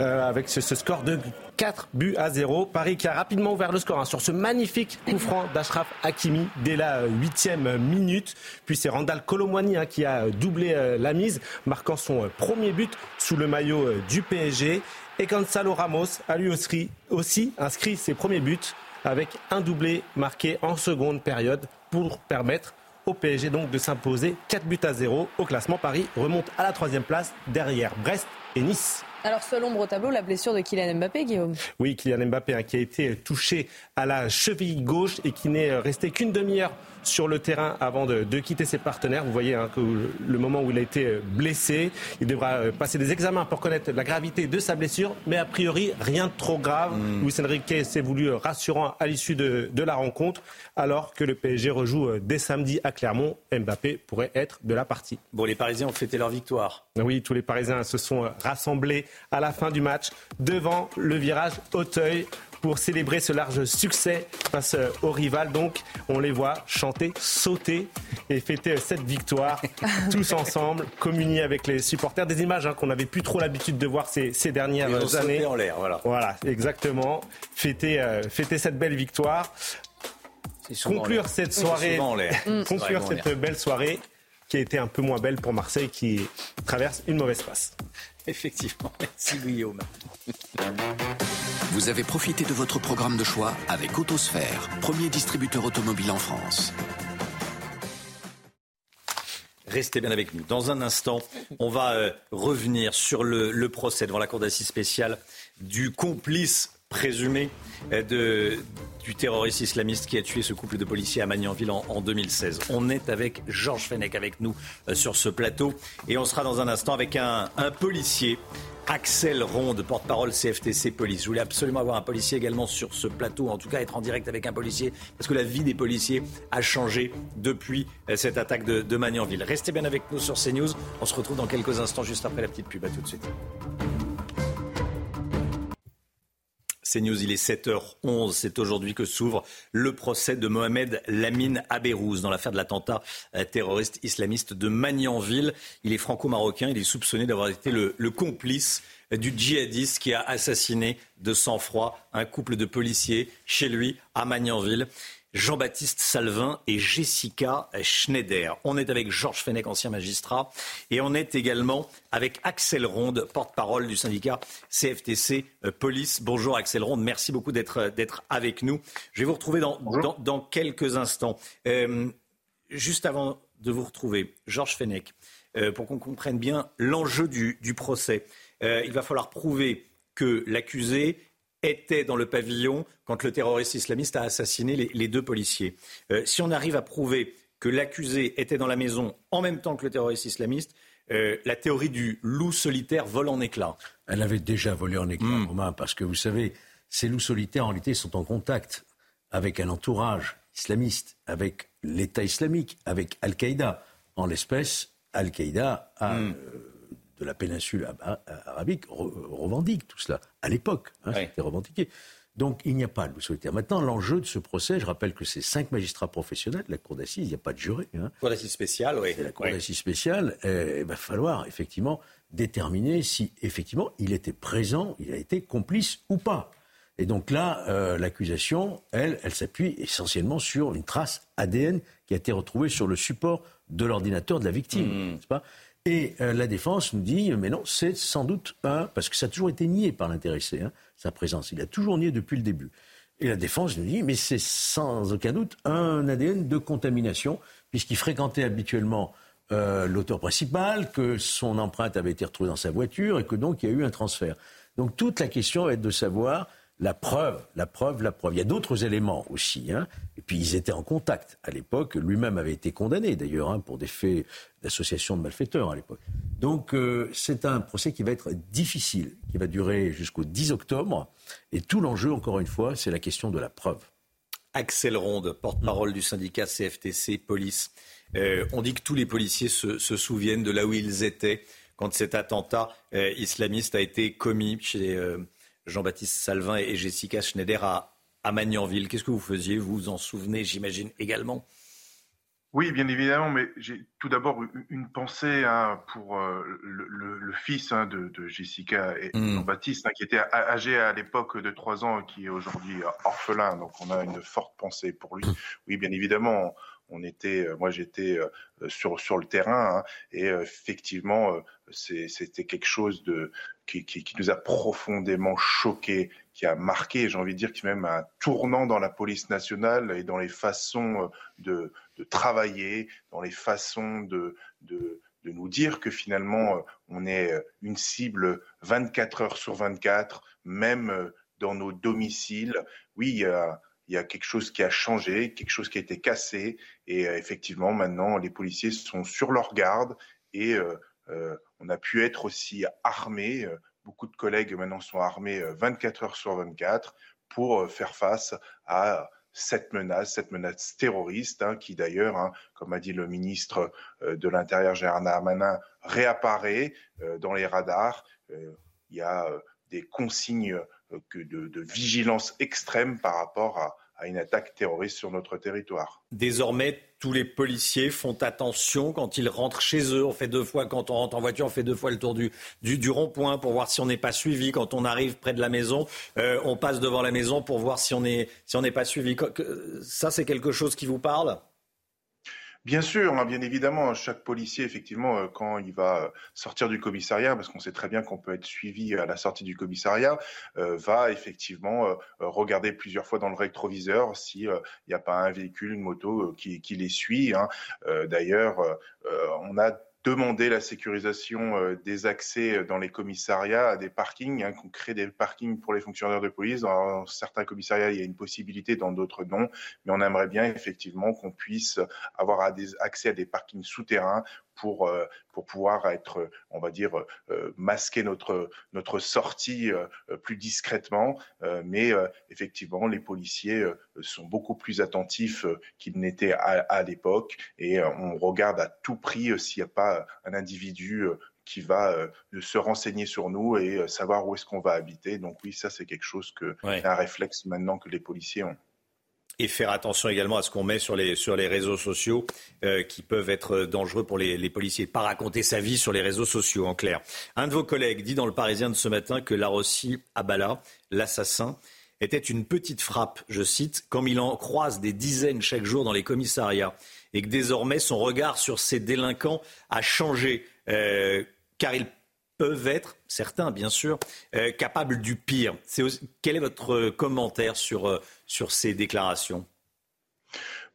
euh, avec ce, score de 4 buts à 0. Paris qui a rapidement ouvert le score hein, sur ce magnifique coup franc d'Ashraf Hakimi dès la huitième minute. Puis c'est Randall Colomwani hein, qui a doublé euh, la mise, marquant son euh, premier but sous le maillot du PSG. Et Gonzalo Ramos a lui aussi, aussi inscrit ses premiers buts avec un doublé marqué en seconde période pour permettre au PSG donc de s'imposer 4 buts à 0 au classement. Paris remonte à la troisième place derrière Brest et Nice. Alors, seul ombre au tableau, la blessure de Kylian Mbappé, Guillaume. Oui, Kylian Mbappé hein, qui a été touché à la cheville gauche et qui n'est resté qu'une demi-heure sur le terrain avant de, quitter ses partenaires. Vous voyez hein, que le moment où il a été euh, blessé, il devra euh, passer des examens pour connaître la gravité de sa blessure, mais a priori rien de trop grave. Mm. Luis Enrique s'est voulu euh, rassurant à l'issue de, de, la rencontre, alors que le PSG rejoue dès samedi à Clermont. Mbappé pourrait être de la partie. Bon, les Parisiens ont fêté leur victoire. Oui, tous les Parisiens se sont rassemblés à la fin du match devant le virage Auteuil pour célébrer ce large succès face euh, au rival. Donc, on les voit chanter, sauter et fêter cette victoire tous ensemble, communier avec les supporters. Des images hein, qu'on n'avait plus trop l'habitude de voir ces, dernières années. en l'air, voilà. Voilà, exactement. Fêter, euh, fêter cette belle victoire. Conclure cette soirée, conclure cette belle soirée qui a été un peu moins belle pour Marseille qui traverse une mauvaise passe. Effectivement, merci Guillaume. Vous avez profité de votre programme de choix avec Autosphère, premier distributeur automobile en France. Restez bien avec nous. Dans un instant, on va euh, revenir sur le, procès devant la Cour d'assises spéciale du complice présumé euh, de, du terroriste islamiste qui a tué ce couple de policiers à Magnanville en, 2016. On est avec Georges Fenech avec nous euh, sur ce plateau et on sera dans un instant avec un, un policier Axel Ronde, porte-parole CFTC Police. Je voulais absolument avoir un policier également sur ce plateau, en tout cas être en direct avec un policier, parce que la vie des policiers a changé depuis euh, cette attaque de, de Magnanville. Restez bien avec nous sur CNews. On se retrouve dans quelques instants, juste après la petite pub. À tout de suite. C'est News, il est 7h11. C'est aujourd'hui que s'ouvre le procès de Mohamed Lamine Abérouz dans l'affaire de l'attentat euh, terroriste islamiste de Magnanville. Il est franco-marocain. Il est soupçonné d'avoir été le, le complice du djihadiste qui a assassiné de sang-froid un couple de policiers chez lui à Magnanville. Jean-Baptiste Salvin et Jessica Schneider. On est avec Georges Fenech, ancien magistrat, et on est également avec Axel Ronde, porte-parole du syndicat CFTC euh, Police. Bonjour Axel Ronde, merci beaucoup d'être euh, avec nous. Je vais vous retrouver dans, dans, quelques instants. Euh, juste avant de vous retrouver, Georges Fenech, pour qu'on comprenne bien l'enjeu du, du, procès, il va falloir prouver que l'accusé était dans le pavillon quand le terroriste islamiste a assassiné les, deux policiers. Euh, si on arrive à prouver que l'accusé était dans la maison en même temps que le terroriste islamiste, euh, la théorie du loup solitaire vole en éclats. Elle avait déjà volé en éclats, hmm. Romain, parce que vous savez, ces loups solitaires, en réalité, sont en contact avec un entourage islamiste, avec l'État islamique, avec Al-Qaïda. En l'espèce, Al-Qaïda a hmm. euh, de la péninsule arabique revendique tout cela. À l'époque, hein, c'était revendiqué. Donc il n'y a pas de solitaire. Maintenant, l'enjeu de ce procès, je rappelle que c'est cinq magistrats professionnels la Cour d'assises, il n'y a pas de jury. Hein. Cour d'assises spéciale, oui. La Cour d'assises spéciale. il va falloir effectivement déterminer si effectivement il était présent, il a été complice ou pas. Et donc là, euh, l'accusation, elle, elle s'appuie essentiellement sur une trace ADN qui a été retrouvée sur le support de l'ordinateur de la victime, mmh. pas? Et euh, la défense nous dit, mais non, c'est sans doute un, parce que ça a toujours été nié par l'intéressé, hein, sa présence. Il a toujours nié depuis le début. Et la défense nous dit, mais c'est sans aucun doute un ADN de contamination, puisqu'il fréquentait habituellement euh, l'auteur principal, que son empreinte avait été retrouvée dans sa voiture et que donc il y a eu un transfert. Donc toute la question va être de savoir la preuve, la preuve, la preuve. Il y a d'autres éléments aussi. Hein. Et puis ils étaient en contact à l'époque. Lui-même avait été condamné d'ailleurs hein, pour des faits d'association de malfaiteurs à l'époque. Donc euh, c'est un procès qui va être difficile, qui va durer jusqu'au 10 octobre. Et tout l'enjeu, encore une fois, c'est la question de la preuve. Axel Ronde, porte-parole du syndicat CFTC Police. Euh, on dit que tous les policiers se, souviennent de là où ils étaient quand cet attentat euh, islamiste a été commis chez Jean-Baptiste Salvin et Jessica Schneider à, Magnanville. Qu'est-ce que vous faisiez? Vous vous en souvenez, j'imagine, également? Oui, bien évidemment, mais j'ai tout d'abord une pensée hein, pour euh, le, fils hein, de, Jessica et hmm. Jean-Baptiste, hein, qui était âgé à l'époque de 3 ans, qui est aujourd'hui orphelin. Donc on a une forte pensée pour lui. Oui, bien évidemment, on était, euh, moi j'étais euh, sur sur le terrain et effectivement c'était quelque chose de qui, qui, qui, nous a profondément choqué, qui a marqué, j'ai envie de dire, qui est même un tournant dans la police nationale et dans les façons de, de travailler, dans les façons de, de, de, nous dire que finalement on est une cible 24 heures sur 24, même dans nos domiciles. Oui, il y a, il y a quelque chose qui a changé, quelque chose qui a été cassé, et effectivement maintenant les policiers sont sur leur garde et euh, euh, on a pu être aussi armés. Euh, beaucoup de collègues maintenant sont armés 24 euh, heures sur 24 pour faire face à cette menace, cette menace terroriste, hein, qui d'ailleurs, hein, comme a dit le ministre de l'Intérieur Gérard Darmanin, réapparaît dans les radars. il y a des consignes de, de, vigilance extrême par rapport à, à une attaque terroriste sur notre territoire. Désormais, tous les policiers font attention quand ils rentrent chez eux. On fait deux fois, quand on rentre en voiture, on fait deux fois le tour du, rond-point pour voir si on n'est pas suivi. Quand on arrive près de la maison, euh, on passe devant la maison pour voir si on n'est si on pas suivi. Ça, c'est quelque chose qui vous parle? Bien sûr, hein, bien évidemment, chaque policier, effectivement, euh, quand il va euh, sortir du commissariat, parce qu'on sait très bien qu'on peut être suivi à la sortie du commissariat, euh, va effectivement regarder plusieurs fois dans le rétroviseur s'il n'y a pas un véhicule, une moto qui, qui les suit. Hein. D'ailleurs, on a demander la sécurisation euh, des accès dans les commissariats à des parkings, hein, qu'on crée des parkings pour les fonctionnaires de police. Dans certains commissariats, il y a une possibilité, dans d'autres non. Mais on aimerait bien effectivement qu'on puisse avoir accès à des parkings souterrains pour, euh, pour pouvoir être, on va dire, euh, masquer notre, notre sortie euh, plus discrètement. mais effectivement, les policiers sont beaucoup plus attentifs qu'ils n'étaient à, à l'époque et on regarde à tout prix s'il n'y a pas un individu qui va se renseigner sur nous et savoir où est-ce qu'on va habiter. Donc oui, ça c'est quelque chose que un réflexe maintenant que les policiers ont et faire attention également à ce qu'on met sur les, sur les réseaux sociaux euh, qui peuvent être dangereux pour les, les, policiers. Pas raconter sa vie sur les réseaux sociaux, en clair. Un de vos collègues dit dans le Parisien de ce matin que Larossi Abala, l'assassin, était une petite frappe, je cite, comme il en croise des dizaines chaque jour dans les commissariats et que désormais son regard sur ces délinquants a changé euh, car il peuvent être, certains bien sûr, euh, capables du pire. quel est votre commentaire sur, euh, sur ces déclarations?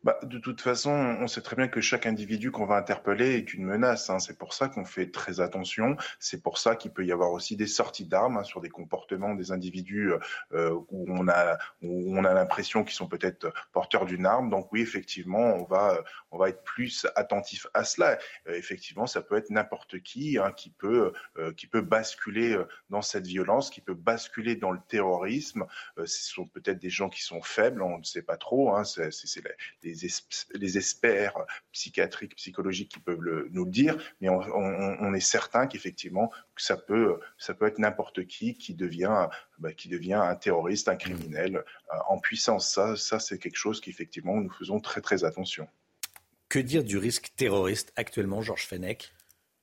Bah, de toute façon, on sait très bien que chaque individu qu'on va interpeller est une menace. Hein. C'est pour ça qu'on fait très attention. C'est pour ça qu'il peut y avoir aussi des sorties d'armes hein, sur des comportements des individus euh, où on a a l'impression qu'ils sont peut-être porteurs d'une arme. Donc oui, effectivement, on va on va être plus attentif à cela. Euh, effectivement, ça peut être n'importe qui hein, qui peut euh, qui peut basculer euh, dans cette violence, qui peut basculer dans le terrorisme. ce sont peut-être des gens qui sont faibles, on ne sait pas trop. Hein, c'est les les, experts psychiatriques, psychologiques qui peuvent nous le dire, mais on, est certain qu'effectivement, ça peut, ça peut être n'importe qui qui devient, bah, qui devient un terroriste, un criminel euh, en puissance. Ça, ça c'est quelque chose qu'effectivement, nous faisons très très attention. Que dire du risque terroriste actuellement, Georges Fenech?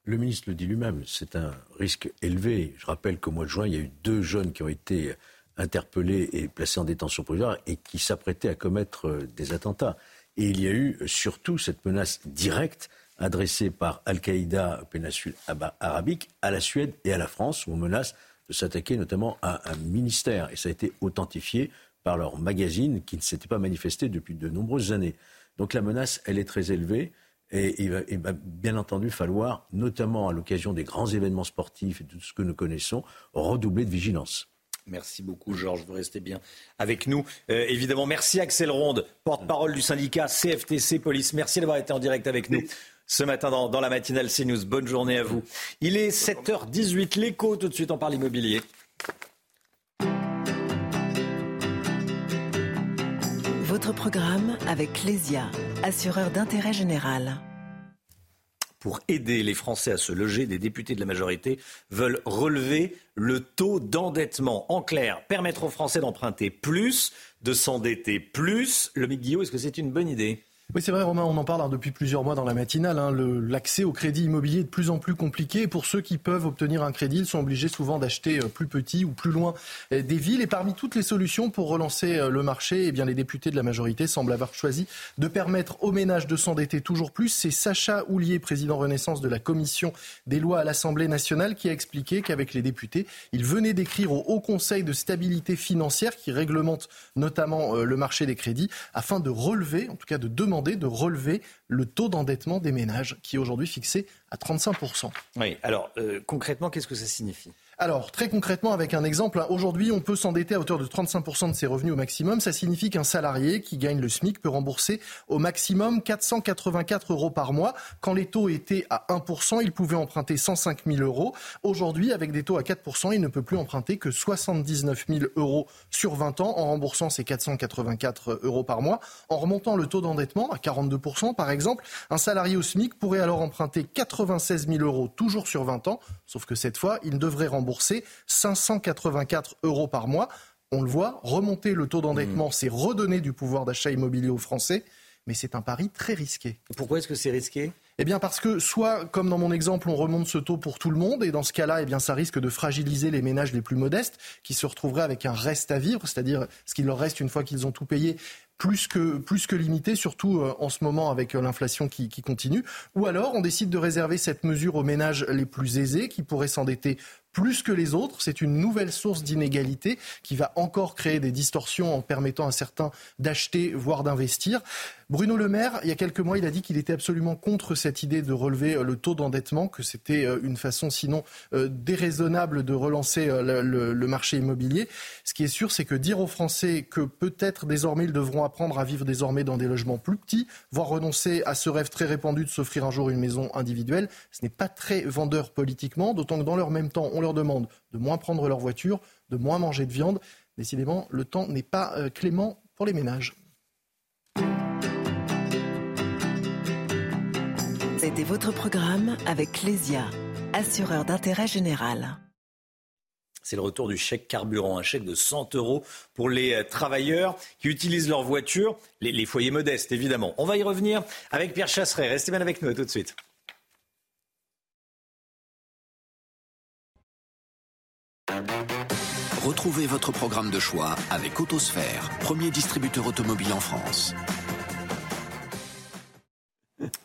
Le ministre le dit lui-même, c'est un risque élevé. Je rappelle qu'au mois de juin, il y a eu deux jeunes qui ont été interpellés et placés en détention provisoire et qui s'apprêtaient à commettre euh, des attentats. Et il y a eu surtout cette menace directe adressée par Al-Qaïda, péninsule arabique, à la Suède et à la France, où on menace de s'attaquer notamment à un ministère. Et ça a été authentifié par leur magazine qui ne s'était pas manifesté depuis de nombreuses années. Donc la menace, elle est très élevée. Et il va, bien entendu falloir, notamment à l'occasion des grands événements sportifs et de tout ce que nous connaissons, redoubler de vigilance. Merci beaucoup, Georges. Vous restez bien avec nous. Euh, évidemment, merci Axel Ronde, porte-parole du syndicat CFTC Police. Merci d'avoir été en direct avec nous ce matin dans, dans la matinale CNews. Bonne journée à vous. Il est 7h18, l'écho, tout de suite, on parle immobilier. Votre programme avec Lesia, assureur d'intérêt général. Pour aider les Français à se loger, des députés de la majorité veulent relever le taux d'endettement. En clair, permettre aux Français d'emprunter plus, de s'endetter plus. Le Guillaume, est-ce que c'est une bonne idée? Oui, c'est vrai, Romain, on en parle hein, depuis plusieurs mois dans la matinale. Hein, L'accès au crédit immobilier est de plus en plus compliqué. Pour ceux qui peuvent obtenir un crédit, ils sont obligés souvent d'acheter euh, plus petit ou plus loin euh, des villes. Et parmi toutes les solutions pour relancer euh, le marché, eh bien, les députés de la majorité semblent avoir choisi de permettre aux ménages de s'endetter toujours plus. C'est Sacha Houlier, président Renaissance de la commission des lois à l'Assemblée nationale, qui a expliqué qu'avec les députés, il venait d'écrire au Haut Conseil de stabilité financière, qui réglemente notamment le marché des crédits, afin de relever, en tout cas de demander de relever le taux d'endettement des ménages qui est aujourd'hui fixé à 35%. Oui, alors euh, concrètement, qu'est-ce que ça signifie? Alors, très concrètement, avec un exemple, aujourd'hui, on peut s'endetter à hauteur de 35% de ses revenus au maximum. Ça signifie qu'un salarié qui gagne le SMIC peut rembourser au maximum 484 euros par mois. Quand les taux étaient à 1%, il pouvait emprunter 105 000 euros. Aujourd'hui, avec des taux à 4%, il ne peut plus emprunter que 79 000 euros sur 20 ans en remboursant ces 484 euros par mois. En remontant le taux d'endettement à 42%, par exemple, un salarié au SMIC pourrait alors emprunter 96 000 euros toujours sur 20 ans, sauf que cette fois, il devrait rembourser 584 euros par mois. On le voit, remonter le taux d'endettement, mmh. c'est redonner du pouvoir d'achat immobilier aux Français, mais c'est un pari très risqué. Pourquoi est-ce que c'est risqué? Eh bien parce que soit, comme dans mon exemple, on remonte ce taux pour tout le monde, et dans ce cas-là, eh bien ça risque de fragiliser les ménages les plus modestes, qui se retrouveraient avec un reste à vivre, c'est-à-dire ce qu'il leur reste une fois qu'ils ont tout payé, plus que, plus que limité, surtout euh, en ce moment avec euh, l'inflation qui, qui, continue. Ou alors, on décide de réserver cette mesure aux ménages les plus aisés, qui pourraient s'endetter plus que les autres. C'est une nouvelle source d'inégalité qui va encore créer des distorsions en permettant à certains d'acheter, voire d'investir. Bruno Le Maire, il y a quelques mois, il a dit qu'il était absolument contre cette idée de relever euh, le taux d'endettement, que c'était euh, une façon sinon euh, déraisonnable de relancer le, marché immobilier. Ce qui est sûr, c'est que dire aux Français que peut-être désormais ils devront apprendre à vivre désormais dans des logements plus petits, voire renoncer à ce rêve très répandu de s'offrir un jour une maison individuelle, ce n'est pas très vendeur politiquement, d'autant que dans leur même temps, on leur demande de moins prendre leur voiture, de moins manger de viande. Décidément, le temps n'est pas clément pour les ménages. Votre programme avec Lesia, assureur d'intérêt général. C'est le retour du chèque carburant, un chèque de 100 euros pour les euh, travailleurs qui utilisent leur voiture, les, foyers modestes évidemment. On va y revenir avec Pierre Chasseret. Restez bien avec nous, tout de suite. Retrouvez votre programme de choix avec Autosphère, premier distributeur automobile en France.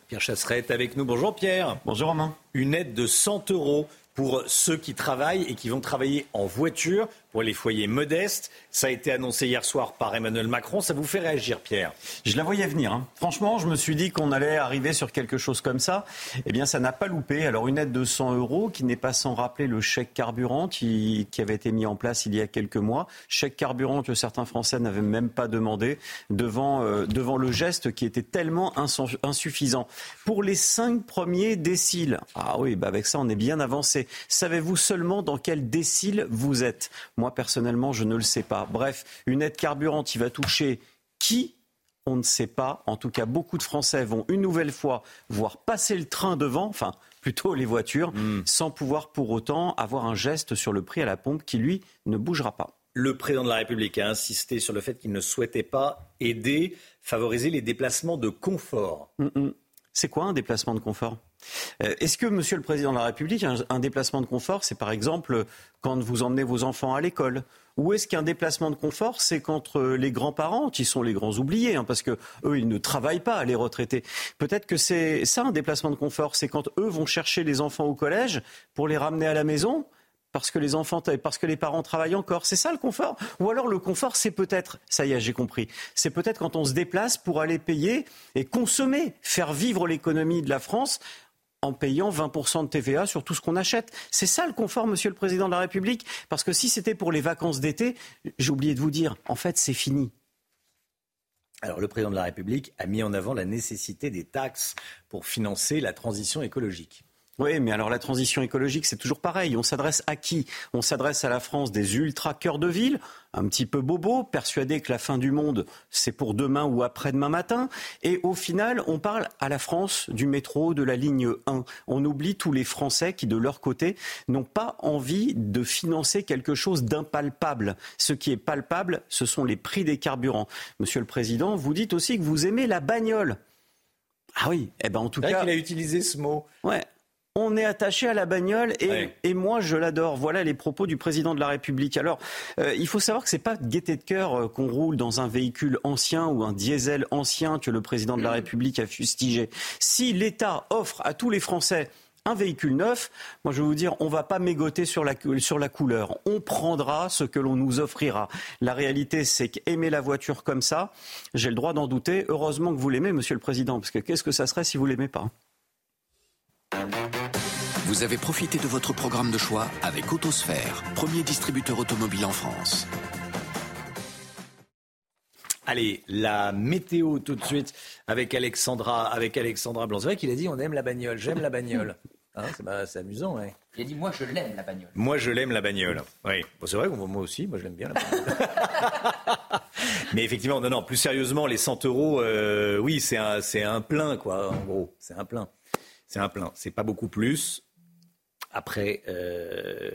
Pierre Chasseret est avec nous. Bonjour Pierre. Bonjour Romain. Une aide de 100 euros pour ceux qui travaillent et qui vont travailler en voiture les foyers modestes. Ça a été annoncé hier soir par Emmanuel Macron. Ça vous fait réagir, Pierre? Je la voyais venir. Hein. Franchement, je me suis dit qu'on allait arriver sur quelque chose comme ça. Eh bien, ça n'a pas loupé. Alors, une aide de 100 euros qui n'est pas sans rappeler le chèque carburant qui, avait été mis en place il y a quelques mois. Chèque carburant que certains Français n'avaient même pas demandé devant, euh, devant le geste qui était tellement insuffisant. Pour les cinq premiers déciles, ah oui, bah avec ça, on est bien avancé. Savez-vous seulement dans quel décile vous êtes? Personnellement, je ne le sais pas. Bref, une aide carburant qui va toucher qui? On ne sait pas. En tout cas, beaucoup de Français vont une nouvelle fois voir passer le train devant, enfin plutôt les voitures, hmm. sans pouvoir pour autant avoir un geste sur le prix à la pompe qui, lui, ne bougera pas. Le président de la République a insisté sur le fait qu'il ne souhaitait pas aider, favoriser les déplacements de confort. Hmm, hmm. C'est quoi un déplacement de confort? Est-ce que, Monsieur le Président de la République, un, déplacement de confort, c'est par exemple quand vous emmenez vos enfants à l'école? Ou est-ce qu'un déplacement de confort, c'est quand euh, les grands-parents, qui sont les grands oubliés, hein, parce que eux, ils ne travaillent pas, les retraités. Peut-être que c'est ça un déplacement de confort, c'est quand eux vont chercher les enfants au collège pour les ramener à la maison parce que les enfants, parce que les parents travaillent encore. C'est ça le confort? Ou alors le confort, c'est peut-être, ça y est, j'ai compris, c'est peut-être quand on se déplace pour aller payer et consommer, faire vivre l'économie de la France en payant 20% de TVA sur tout ce qu'on achète. C'est ça le confort, Monsieur le Président de la République? Parce que si c'était pour les vacances d'été, j'ai oublié de vous dire, en fait, c'est fini. Alors, le président de la République a mis en avant la nécessité des taxes pour financer la transition écologique. Oui, mais alors la transition écologique, c'est toujours pareil. On s'adresse à qui? On s'adresse à la France des ultra cœurs de ville, un petit peu bobo, persuadés que la fin du monde, c'est pour demain ou après-demain matin. Et au final, on parle à la France du métro, de la ligne 1. On oublie tous les Français qui, de leur côté, n'ont pas envie de financer quelque chose d'impalpable. Ce qui est palpable, ce sont les prix des carburants. Monsieur le Président, vous dites aussi que vous aimez la bagnole. Ah oui, eh ben en tout cas. qu'il a utilisé ce mot. Ouais, on est attaché à la bagnole et, moi je l'adore. Voilà les propos du président de la République. Alors euh, il faut savoir que c'est pas de gaieté de cœur euh, qu'on roule dans un véhicule ancien ou un diesel ancien que le président de la République a fustigé. Si l'État offre à tous les Français un véhicule neuf, moi je vais vous dire, on ne va pas mégoter sur la, sur la couleur. On prendra ce que l'on nous offrira. La réalité, c'est qu'aimer la voiture comme ça, j'ai le droit d'en douter. Heureusement que vous l'aimez, Monsieur le Président, parce que qu'est-ce que ça serait si vous l'aimez pas vous avez profité de votre programme de choix avec Autosphère, premier distributeur automobile en France. Allez, la météo tout de suite avec Alexandra, avec Alexandra Blanc. C'est vrai qu'il a dit on aime la bagnole, j'aime la bagnole. Hein, c'est amusant, ouais. Il a dit moi je l'aime la bagnole. Moi je l'aime la bagnole. Oui, c'est vrai, moi aussi, moi je l'aime bien la bagnole. Mais effectivement, non, non, plus sérieusement, les 100 euros, euh, oui, c'est un, c'est un plein, quoi, en gros, c'est un plein. C'est un plein. C'est pas beaucoup plus. Après, euh,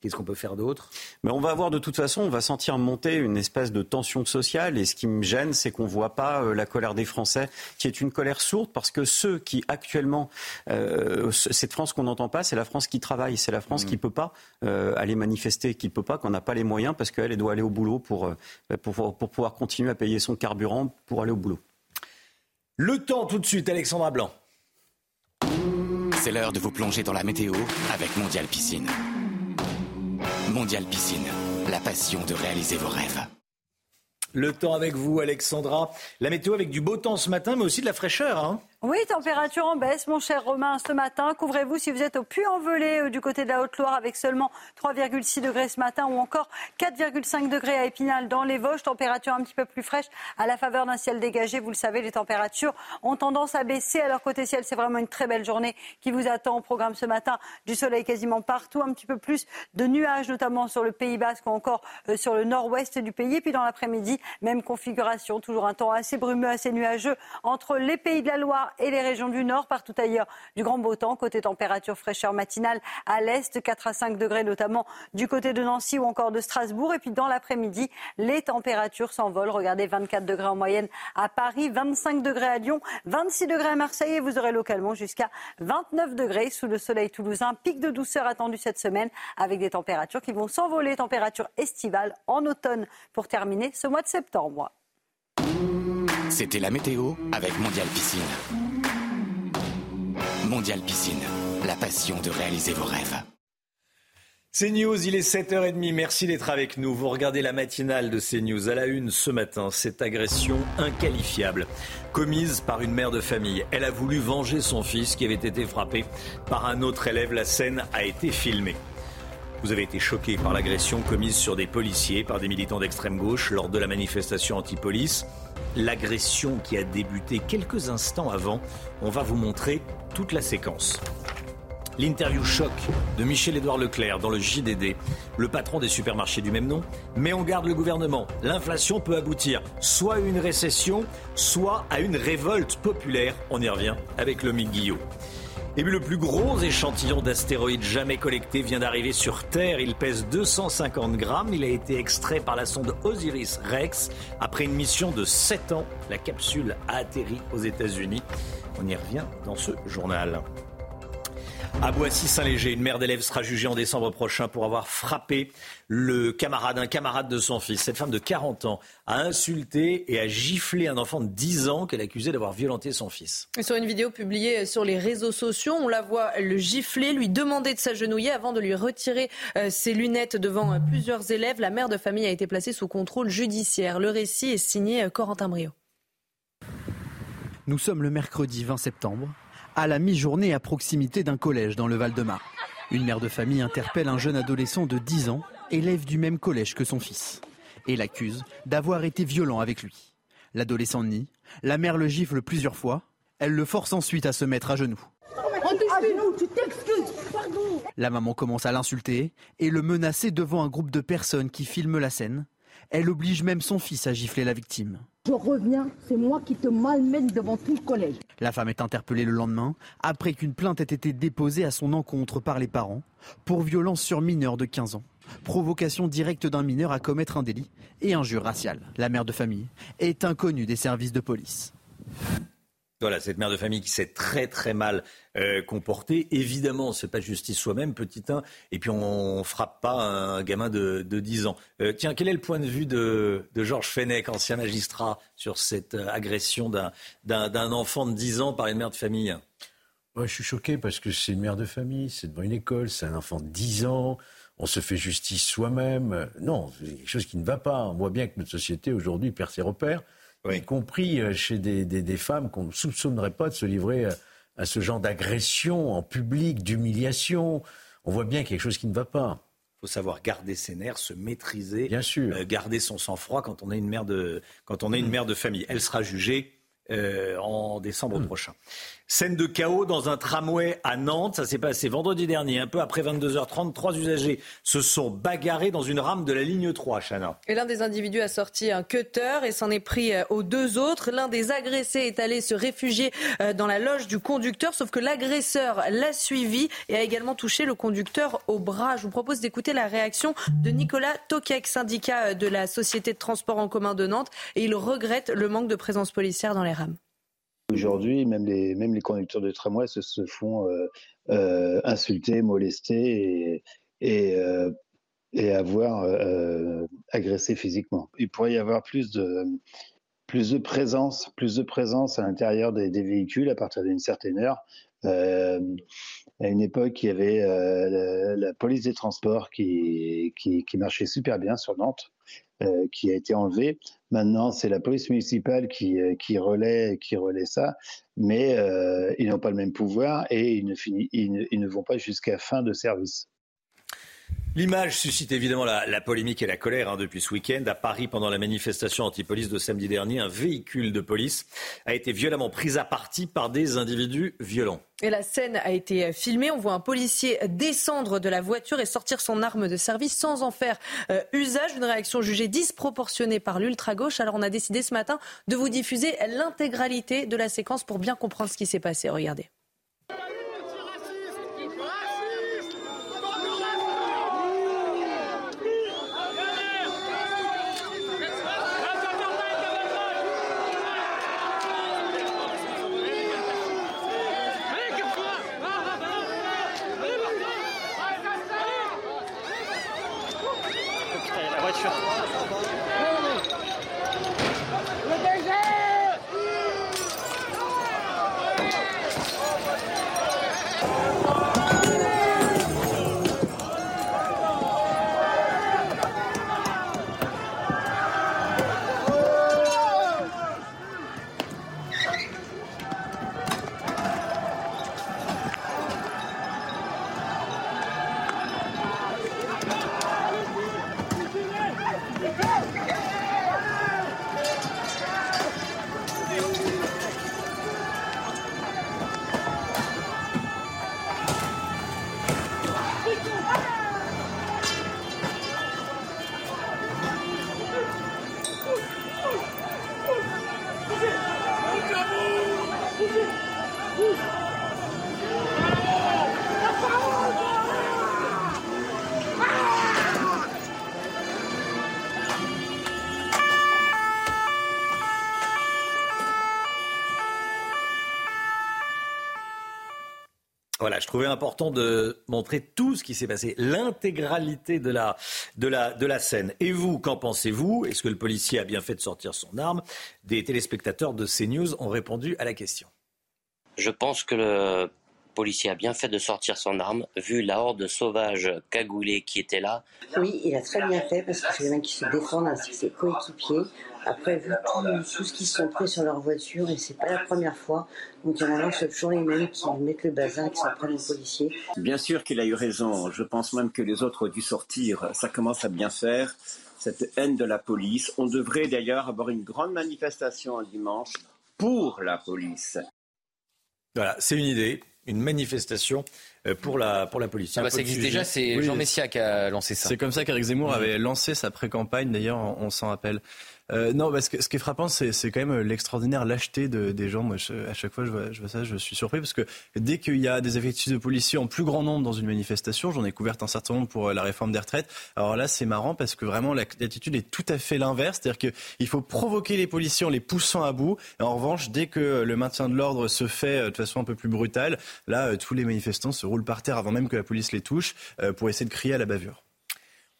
qu'est-ce qu'on peut faire d'autre? Mais on va avoir de toute façon, on va sentir monter une espèce de tension sociale. Et ce qui me gêne, c'est qu'on ne voit pas euh, la colère des Français, qui est une colère sourde, parce que ceux qui actuellement, euh, cette France qu'on n'entend pas, c'est la France qui travaille, c'est la France mmh. qui ne peut pas aller manifester, qui ne peut pas, qu'on n'a pas les moyens, parce qu'elle doit aller au boulot pour, pour, pour pouvoir continuer à payer son carburant pour aller au boulot. Le temps tout de suite, Alexandra Blanc. C'est l'heure de vous plonger dans la météo avec Mondial Piscine. Mondial Piscine, la passion de réaliser vos rêves. Le temps avec vous, Alexandra. La météo avec du beau temps ce matin, mais aussi de la fraîcheur. Hein oui, température en baisse, mon cher Romain, ce matin. Couvrez-vous si vous êtes au Puy-en-Velay euh, du côté de la Haute-Loire avec seulement 3,6 degrés ce matin ou encore 4,5 degrés à Épinal dans les Vosges. Température un petit peu plus fraîche à la faveur d'un ciel dégagé. Vous le savez, les températures ont tendance à baisser. Alors côté ciel, c'est vraiment une très belle journée qui vous attend au programme ce matin. Du soleil quasiment partout, un petit peu plus de nuages, notamment sur le Pays Basque ou encore euh, sur le nord-ouest du pays. Et puis dans l'après-midi, même configuration, toujours un temps assez brumeux, assez nuageux entre les pays de la Loire et les régions du nord. Partout ailleurs, du grand beau temps. Côté température, fraîcheur matinale à l'est, 4 à 5 degrés notamment du côté de Nancy ou encore de Strasbourg. Et puis dans l'après-midi, les températures s'envolent. Regardez, 24 degrés en moyenne à Paris, 25 degrés à Lyon, 26 degrés à Marseille et vous aurez localement jusqu'à 29 degrés sous le soleil toulousain. Pic de douceur attendu cette semaine avec des températures qui vont s'envoler. Température estivale en automne pour terminer ce mois de septembre. C'était la météo avec Mondial Piscine. Mondial Piscine, la passion de réaliser vos rêves. CNews, il est 7h30. Merci d'être avec nous. Vous regardez la matinale de CNews à la une ce matin. Cette agression inqualifiable commise par une mère de famille. Elle a voulu venger son fils qui avait été frappé par un autre élève. La scène a été filmée. Vous avez été choqué par l'agression commise sur des policiers par des militants d'extrême gauche lors de la manifestation anti-police. L'agression qui a débuté quelques instants avant. On va vous montrer toute la séquence. L'interview choc de Michel-Édouard Leclerc dans le JDD, le patron des supermarchés du même nom, met en garde le gouvernement. L'inflation peut aboutir soit à une récession, soit à une révolte populaire. On y revient avec le Guillot. Et puis le plus gros échantillon d'astéroïdes jamais collecté vient d'arriver sur Terre. Il pèse 250 grammes. Il a été extrait par la sonde Osiris Rex. Après une mission de 7 ans, la capsule a atterri aux États-Unis. On y revient dans ce journal. À Boissy-Saint-Léger, une mère d'élève sera jugée en décembre prochain pour avoir frappé le camarade, un camarade de son fils. Cette femme de 40 ans a insulté et a giflé un enfant de 10 ans qu'elle accusait d'avoir violenté son fils. sur une vidéo publiée sur les réseaux sociaux, on la voit le gifler, lui demander de s'agenouiller avant de lui retirer euh, ses lunettes devant euh, plusieurs élèves. La mère de famille a été placée sous contrôle judiciaire. Le récit est signé euh, Corentin Brio. Nous sommes le mercredi 20 septembre à la mi-journée à proximité d'un collège dans le Val-de-Marne. Une mère de famille interpelle un jeune adolescent de 10 ans, élève du même collège que son fils, et l'accuse d'avoir été violent avec lui. L'adolescent nie, la mère le gifle plusieurs fois, elle le force ensuite à se mettre à genoux. La maman commence à l'insulter et le menacer devant un groupe de personnes qui filment la scène. Elle oblige même son fils à gifler la victime. Je reviens, c'est moi qui te malmène devant tout le collège. La femme est interpellée le lendemain après qu'une plainte ait été déposée à son encontre par les parents pour violence sur mineur de 15 ans, provocation directe d'un mineur à commettre un délit et injure raciale. La mère de famille est inconnue des services de police. Voilà, cette mère de famille qui s'est très très mal euh, comportée. Évidemment, c'est pas justice soi-même, petit 1. Et puis on, ne frappe pas un gamin de, 10 ans. Euh, tiens, quel est le point de vue de, Georges Fenech, ancien magistrat, sur cette euh, agression d'un enfant de 10 ans par une mère de famille? Je suis choqué parce que c'est une mère de famille, c'est devant une école, c'est un enfant de 10 ans on se fait justice soi-même. Non, c'est quelque chose qui ne va pas. On voit bien que notre société aujourd'hui perd ses repères y compris euh, chez des, femmes qu'on ne soupçonnerait pas de se livrer à, ce genre d'agression en public, d'humiliation. On voit bien quelque chose qui ne va pas. Il faut savoir garder ses nerfs, se maîtriser, bien sûr. Euh, garder son sang-froid quand on est une mère de quand on est une mère de famille. Elle sera jugée euh, en décembre hmm. prochain. Scène de chaos dans un tramway à Nantes. Ça s'est passé vendredi dernier, un peu après 22h30. Trois usagers se sont bagarrés dans une rame de la ligne 3, Chana. Et l'un des individus a sorti un cutter et s'en est pris euh, aux deux autres. L'un des agressés est allé se réfugier euh, dans la loge du conducteur, sauf que l'agresseur l'a suivi et a également touché le conducteur au bras. Je vous propose d'écouter la réaction de Nicolas Tokek, syndicat euh, de la Société de transport en commun de Nantes. Et il regrette le manque de présence policière dans les rames. Aujourd'hui, même les, conducteurs de tramway se, font euh, euh, insulter, molester et, euh, avoir agressé physiquement. Il pourrait y avoir plus de présence, plus de présence à l'intérieur des, véhicules à partir d'une certaine heure. À une époque, il y avait la, police des transports qui, marchait super bien sur Nantes. Euh, qui a été enlevé. Maintenant, c'est la police municipale qui, euh, relaie, ça, mais euh, ils n'ont pas le même pouvoir et ils ne vont pas jusqu'à fin de service. L'image suscite évidemment la, polémique et la colère hein, depuis ce week-end. À Paris, pendant la manifestation anti-police de samedi dernier, un véhicule de police a été violemment pris à partie par des individus violents. Et la scène a été filmée. On voit un policier descendre de la voiture et sortir son arme de service sans en faire euh, usage. Une réaction jugée disproportionnée par l'ultra-gauche. Alors on a décidé ce matin de vous diffuser l'intégralité de la séquence pour bien comprendre ce qui s'est passé. Regardez. Voilà, je trouvais important de montrer tout ce qui s'est passé, l'intégralité de la, de, la, de la scène. Et vous, qu'en pensez-vous? Est-ce que le policier a bien fait de sortir son arme? Des téléspectateurs de CNews ont répondu à la question. Je pense que le policier a bien fait de sortir son arme, vu la horde sauvage cagoulée qui était là. Oui, il a très bien fait parce que c'est des mecs qui se défendent ainsi que ses coéquipiers. Après, vu tout, ce qu'ils sont pris sur leur voiture, et c'est pas la première fois, donc il y en a toujours les mêmes qui mettent le bazar, qui s'en prennent aux policiers. Bien sûr qu'il a eu raison. Je pense même que les autres ont dû sortir. Ça commence à bien faire, cette haine de la police. On devrait d'ailleurs avoir une grande manifestation un dimanche pour la police. Voilà, c'est une idée une manifestation euh, pour la, pour la police. Ah bah, ça existe déjà, c'est Jean Messia qui a lancé ça. C'est comme ça qu'Éric Zemmour avait lancé sa pré-campagne, d'ailleurs, on s'en rappelle. Euh, non, parce que ce qui est frappant, c'est quand même l'extraordinaire lâcheté de, des gens. Moi, à chaque fois, je vois, je vois, ça, je suis surpris parce que dès qu'il y a des effectifs de policiers en plus grand nombre dans une manifestation, j'en ai couvert un certain nombre pour euh, la réforme des retraites. Alors là, c'est marrant parce que vraiment l'attitude est tout à fait l'inverse, c'est-à-dire qu'il faut provoquer les policiers en les poussant à bout. Et en revanche, dès que le maintien de l'ordre se fait euh, de façon un peu plus brutale, là, tous les manifestants se roulent par terre avant même que la police les touche pour essayer de crier à la bavure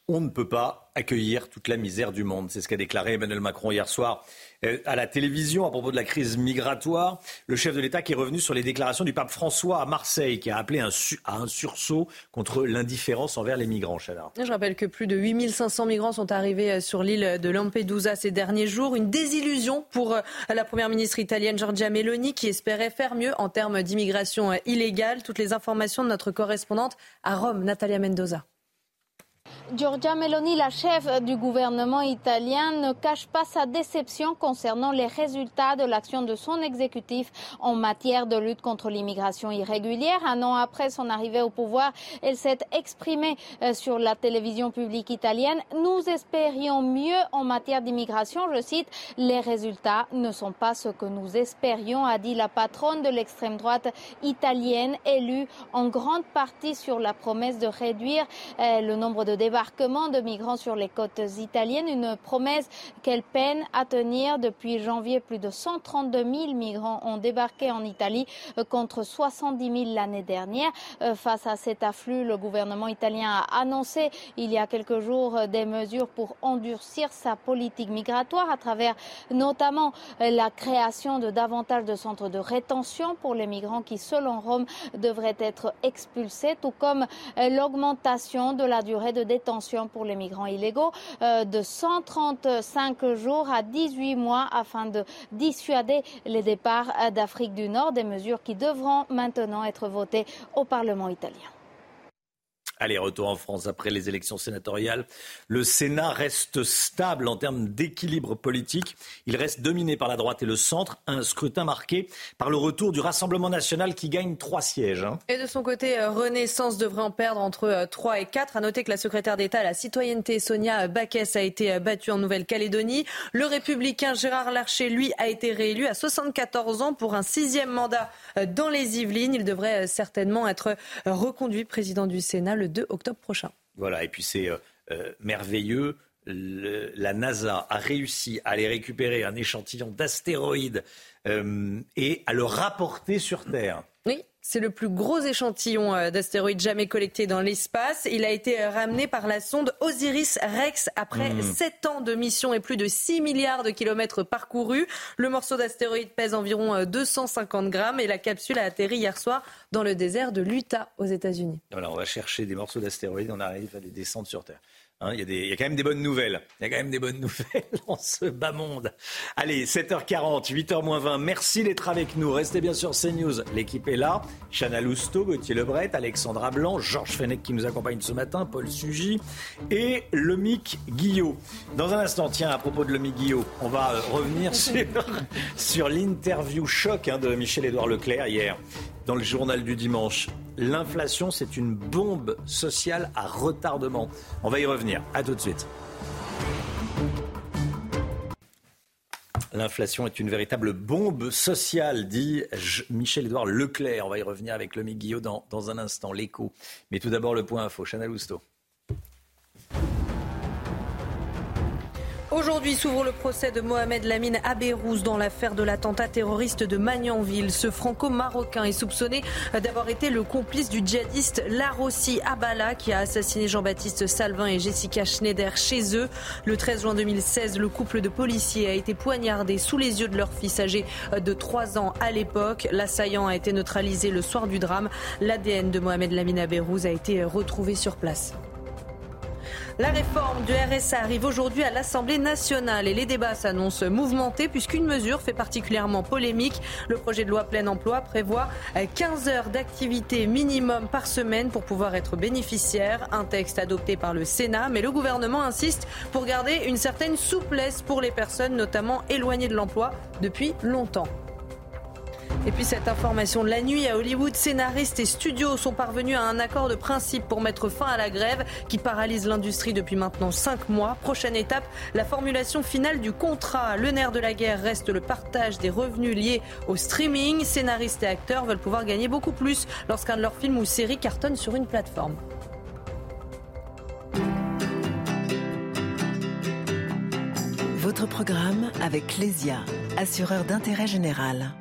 on ne peut pas accueillir toute la misère du monde. C'est ce qu'a déclaré Emmanuel Macron hier soir euh, à la télévision à propos de la crise migratoire. Le chef de l'État qui est revenu sur les déclarations du pape François à Marseille, qui a appelé à un sursaut contre l'indifférence envers les migrants. Je rappelle que plus de 8500 migrants sont arrivés euh, sur l'île de Lampedusa ces derniers jours. Une désillusion pour euh, la première ministre italienne Giorgia Meloni, qui espérait faire mieux en termes d'immigration illégale. Toutes les informations de notre correspondante à Rome, Natalia Mendoza. Giorgia Meloni, la chef du gouvernement italien, ne cache pas sa déception concernant les résultats de l'action de son exécutif en matière de lutte contre l'immigration irrégulière. Un an après son arrivée au pouvoir, elle s'est exprimée euh, sur la télévision publique italienne. Nous espérions mieux en matière d'immigration. Je cite, les résultats ne sont pas ce que nous espérions, a dit la patronne de l'extrême droite italienne, élue en grande partie sur la promesse de réduire euh, le nombre de débarquement de migrants sur les côtes italiennes, une promesse qu'elle peine à tenir. Depuis janvier, plus de 132 000 migrants ont débarqué en Italie contre 70 000 l'année dernière. Euh, face à cet afflux, le gouvernement italien a annoncé il y a quelques jours des mesures pour endurcir sa politique migratoire à travers notamment la création de davantage de centres de rétention pour les migrants qui, selon Rome, devraient être expulsés, tout comme l'augmentation de la durée de détention pour les migrants illégaux euh, de 135 jours à 18 mois afin de dissuader les départs d'Afrique du Nord, des mesures qui devront maintenant être votées au Parlement italien. Allez, retour en France après les élections sénatoriales. Le Sénat reste stable en termes d'équilibre politique. Il reste dominé par la droite et le centre. Un scrutin marqué par le retour du Rassemblement national qui gagne trois sièges. Hein. Et de son côté, euh, Renaissance devrait en perdre entre 3 euh, et 4. À noter que la secrétaire d'État à la citoyenneté, Sonia Baquès, a été euh, battue en Nouvelle-Calédonie. Le républicain Gérard Larcher, lui, a été réélu à 74 ans pour un sixième mandat dans les Yvelines. Il devrait certainement être reconduit président du Sénat 2 octobre prochain. Voilà, et puis c'est euh, euh, merveilleux. la NASA a réussi à aller récupérer un échantillon d'astéroïdes euh, et à le rapporter sur Terre. C'est le plus gros échantillon euh, d'astéroïdes jamais collecté dans l'espace. Il a été euh, ramené par la sonde Osiris-Rex après mmh. sept 7 ans de mission et plus de 6 milliards de kilomètres parcourus. Le morceau d'astéroïde pèse environ 250 grammes et la capsule a atterri hier soir dans le désert de l'Utah aux États-Unis. Voilà, on va chercher des morceaux d'astéroïdes, on arrive à les descendre sur Terre. Hein, il, y a quand même des bonnes nouvelles. Il y a quand même des bonnes nouvelles dans ce bas monde. Allez, 7h40, 8h 20. Merci d'être avec nous. Restez bien sûr CNews. L'équipe est là. Chana Lousteau, Gauthier Lebret, Alexandra Blanc, Georges Fenech qui nous accompagne ce matin, Paul Sugy et Lomic Guillot. Dans un instant, tiens, à propos de Lomic Guillot, on va euh, revenir sur, sur l'interview choc hein, de Michel-Édouard Leclerc hier dans le journal du dimanche. L'inflation, c'est une bombe sociale à retardement. On va y revenir. À tout de suite. L'inflation est une véritable bombe sociale, dit Michel-Édouard Leclerc. On va y revenir avec le Guillot dans, dans un instant, l'écho. Mais tout d'abord, le point info. Chanel Housteau. Aujourd'hui s'ouvre le procès de Mohamed Lamine Abérouz dans l'affaire de l'attentat terroriste de Magnanville. Ce franco-marocain est soupçonné d'avoir été le complice du djihadiste Larossi Abala qui a assassiné Jean-Baptiste Salvin et Jessica Schneider chez eux. Le 13 juin 2016, le couple de policiers a été poignardé sous les yeux de leur fils âgé de 3 ans à l'époque. L'assaillant a été neutralisé le soir du drame. L'ADN de Mohamed Lamine Abérouz a été retrouvé sur place. La réforme du RSA arrive aujourd'hui à l'Assemblée nationale et les débats s'annoncent mouvementés puisqu'une mesure fait particulièrement polémique. Le projet de loi plein emploi prévoit 15 heures d'activité minimum par semaine pour pouvoir être bénéficiaire. Un texte adopté par le Sénat, mais le gouvernement insiste pour garder une certaine souplesse pour les personnes notamment éloignées de l'emploi depuis longtemps. Et puis cette information de la nuit à Hollywood, scénaristes et studios sont parvenus à un accord de principe pour mettre fin à la grève qui paralyse l'industrie depuis maintenant cinq mois. Prochaine étape, la formulation finale du contrat. Le nerf de la guerre reste le partage des revenus liés au streaming. Scénaristes et acteurs veulent pouvoir gagner beaucoup plus lorsqu'un de leurs films ou séries cartonne sur une plateforme. Votre programme avec Lesia, assureur d'intérêt général.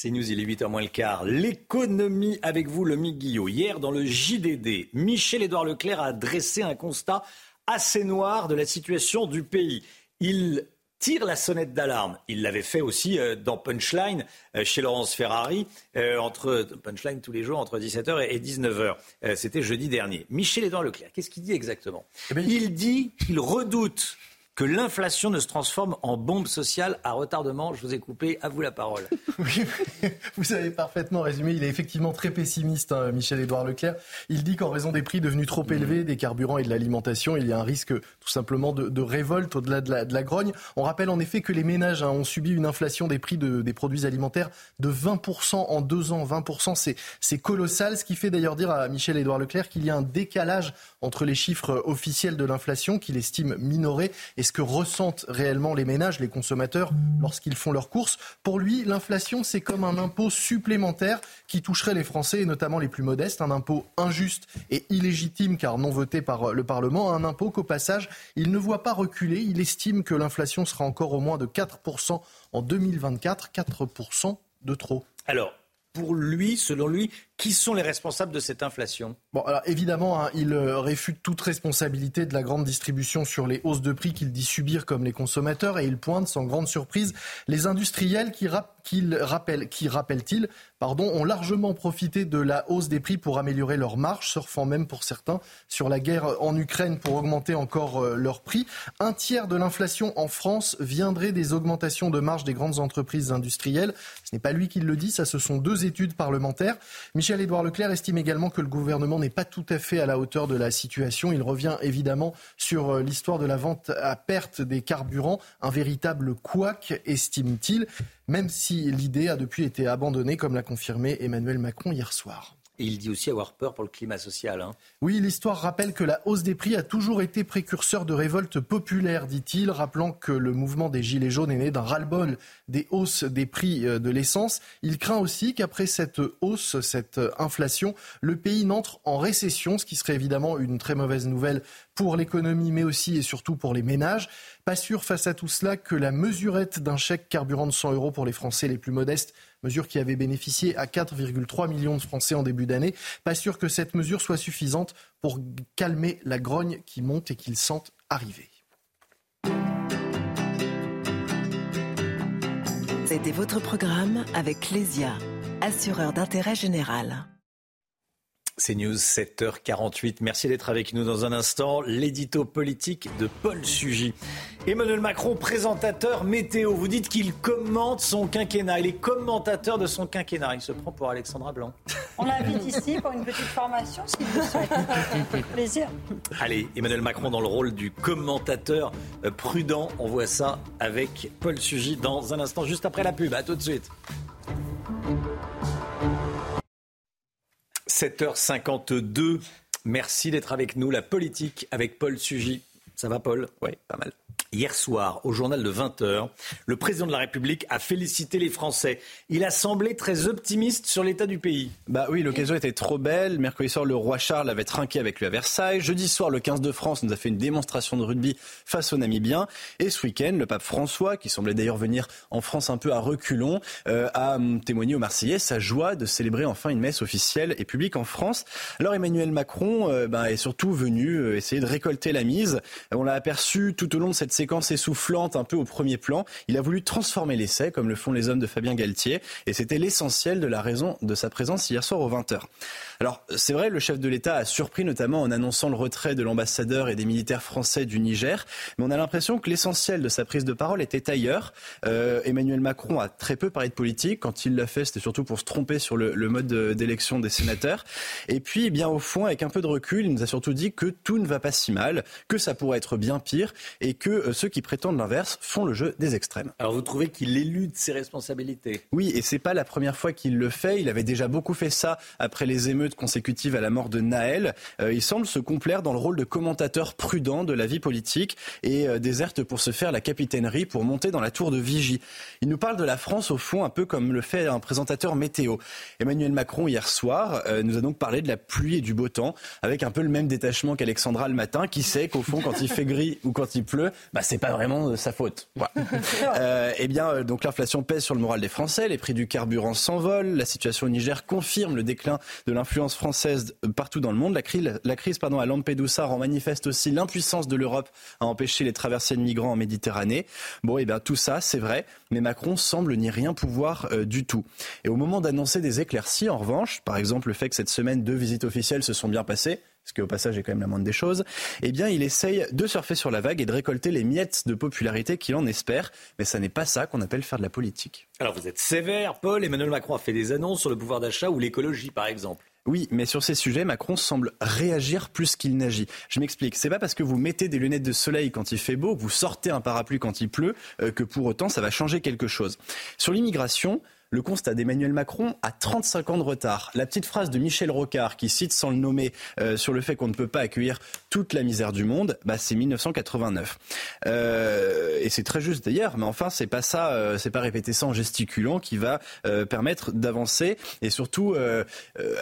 C'est News, il est 8h moins le quart. L'économie avec vous, le Guillot. Hier, dans le JDD, Michel-Édouard Leclerc a dressé un constat assez noir de la situation du pays. Il tire la sonnette d'alarme. Il l'avait fait aussi euh, dans Punchline euh, chez Laurence Ferrari, euh, entre Punchline tous les jours entre 17h et 19h. C'était jeudi dernier. Michel-Édouard Leclerc, qu'est-ce qu'il dit exactement? Eh Il dit qu'il redoute que l'inflation ne se transforme en bombe sociale à retardement. Je vous ai coupé, à vous la parole. Oui, vous avez parfaitement résumé. Il est effectivement très pessimiste, hein, Michel-Édouard Leclerc. Il dit qu'en raison des prix devenus trop mmh. élevés, des carburants et de l'alimentation, il y a un risque tout simplement de, révolte au-delà de la, grogne. On rappelle en effet que les ménages hein, ont subi une inflation des prix des produits alimentaires de 20% en deux ans. 20%, c'est colossal. Ce qui fait d'ailleurs dire à Michel-Édouard Leclerc qu'il y a un décalage entre les chiffres officiels de l'inflation, qu'il estime minorés, et ce que ressentent réellement les ménages, les consommateurs, lorsqu'ils font leurs courses. Pour lui, l'inflation, c'est comme un impôt supplémentaire qui toucherait les Français, et notamment les plus modestes, un impôt injuste et illégitime car non voté par le Parlement, un impôt qu'au passage, il ne voit pas reculer. Il estime que l'inflation sera encore au moins de 4% en 2024, 4% de trop. Alors, pour lui, selon lui, qui sont les responsables de cette inflation? Bon, alors évidemment, hein, il euh, réfute toute responsabilité de la grande distribution sur les hausses de prix qu'il dit subir comme les consommateurs et il pointe sans grande surprise les industriels qui, rappellent, qui rappelle-t-il, pardon, ont largement profité de la hausse des prix pour améliorer leur marge, surfant même pour certains sur la guerre en Ukraine pour augmenter encore euh, leurs prix. Un tiers de l'inflation en France viendrait des augmentations de marge des grandes entreprises industrielles. Ce n'est pas lui qui le dit, ça ce sont deux études parlementaires. Michel-Édouard Leclerc estime également que le gouvernement n'est pas tout à fait à la hauteur de la situation. Il revient évidemment sur euh, l'histoire de la vente à perte des carburants, un véritable couac, estime-t-il, même si l'idée a depuis été abandonnée, comme l'a confirmé Emmanuel Macron hier soir. Il dit aussi avoir peur pour le climat social. Hein. Oui, l'histoire rappelle que la hausse des prix a toujours été précurseur de révolte populaire, dit-il, rappelant que le mouvement des Gilets jaunes est né d'un ras-le-bol des hausses des prix euh, de l'essence. Il craint aussi qu'après cette hausse, cette inflation, le pays n'entre en récession, ce qui serait évidemment une très mauvaise nouvelle pour l'économie, mais aussi et surtout pour les ménages. Pas sûr face à tout cela que la mesurette d'un chèque carburant de 100 euros pour les Français les plus modestes mesure qui avait bénéficié à 4,3 millions de Français en début d'année. Pas sûr que cette mesure soit suffisante pour calmer la grogne qui monte et qu'ils sentent arriver. C'était votre programme avec Lesia, assureur d'intérêt général. C'est News 7h48. Merci d'être avec nous dans un instant. L'édito politique de Paul Sugy. Emmanuel Macron, présentateur météo. Vous dites qu'il commente son quinquennat. Il est commentateur de son quinquennat. Il se prend pour Alexandra Blanc. On l'invite ici pour une petite formation, s'il vous plaît. plaisir. Allez, Emmanuel Macron dans le rôle du commentateur euh, prudent. On voit ça avec Paul Sugy dans un instant, juste après la pub. À tout de suite. 7h52. Merci d'être avec nous. La politique avec Paul Sugy. Ça va, Paul? Oui, pas mal. Hier soir, au journal de 20h, le président de la République a félicité les Français. Il a semblé très optimiste sur l'état du pays. Bah oui, l'occasion était trop belle. Mercredi soir, le roi Charles avait trinqué avec lui à Versailles. Jeudi soir, le 15 de France nous a fait une démonstration de rugby face aux Namibiens. Et ce week-end, le pape François, qui semblait d'ailleurs venir en France un peu à reculons, euh, a témoigné aux Marseillais sa joie de célébrer enfin une messe officielle et publique en France. Alors Emmanuel Macron euh, bah, est surtout venu euh, essayer de récolter la mise. On l'a aperçu tout au long de cette séquence essoufflante un peu au premier plan. Il a voulu transformer l'essai comme le font les hommes de Fabien Galtier et c'était l'essentiel de la raison de sa présence hier soir aux 20h. Alors c'est vrai, le chef de l'État a surpris notamment en annonçant le retrait de l'ambassadeur et des militaires français du Niger, mais on a l'impression que l'essentiel de sa prise de parole était ailleurs. Euh, Emmanuel Macron a très peu parlé de politique. Quand il l'a fait, c'était surtout pour se tromper sur le, le mode d'élection des sénateurs. Et puis, eh bien au fond, avec un peu de recul, il nous a surtout dit que tout ne va pas si mal, que ça pourrait être bien pire et que euh, ceux qui prétendent l'inverse font le jeu des extrêmes. Alors vous trouvez qu'il élude ses responsabilités? Oui, et c'est pas la première fois qu'il le fait. Il avait déjà beaucoup fait ça après les émeutes consécutives à la mort de Naël. Euh, il semble se complaire dans le rôle de commentateur prudent de la vie politique et euh, déserte pour se faire la capitainerie pour monter dans la tour de vigie. Il nous parle de la France au fond un peu comme le fait un présentateur météo. Emmanuel Macron hier soir nous a donc parlé de la pluie et du beau temps avec un peu le même détachement qu'Alexandra le matin qui sait qu'au fond quand il fait gris ou quand il pleut, bah, c'est pas vraiment sa faute. euh, eh bien, euh, donc l'inflation pèse sur le moral des Français, les prix du carburant s'envolent, la situation au Niger confirme le déclin de l'influence française euh, partout dans le monde. La crise, la crise pardon, à Lampedusa rend manifeste aussi l'impuissance de l'Europe à empêcher les traversées de migrants en Méditerranée. Bon, eh bien, tout ça, c'est vrai, mais Macron semble n'y rien pouvoir euh, du tout. Et au moment d'annoncer des éclaircies, en revanche, par exemple le fait que cette semaine deux visites officielles se sont bien passées, ce qui au passage est quand même la moindre des choses, eh bien il essaye de surfer sur la vague et de récolter les miettes de popularité qu'il en espère. Mais ça n'est pas ça qu'on appelle faire de la politique. Alors vous êtes sévère, Paul. Emmanuel Macron a fait des annonces sur le pouvoir d'achat ou l'écologie, par exemple. Oui, mais sur ces sujets, Macron semble réagir plus qu'il n'agit. Je m'explique. C'est pas parce que vous mettez des lunettes de soleil quand il fait beau, que vous sortez un parapluie quand il pleut, euh, que pour autant ça va changer quelque chose. Sur l'immigration, le constat d'Emmanuel Macron a 35 ans de retard. La petite phrase de Michel Rocard qui cite sans le nommer euh, sur le fait qu'on ne peut pas accueillir toute la misère du monde, bah, c'est 1989. Euh, et c'est très juste d'ailleurs, mais enfin c'est pas ça, euh, c'est pas répéter ça en gesticulant qui va permettre d'avancer et surtout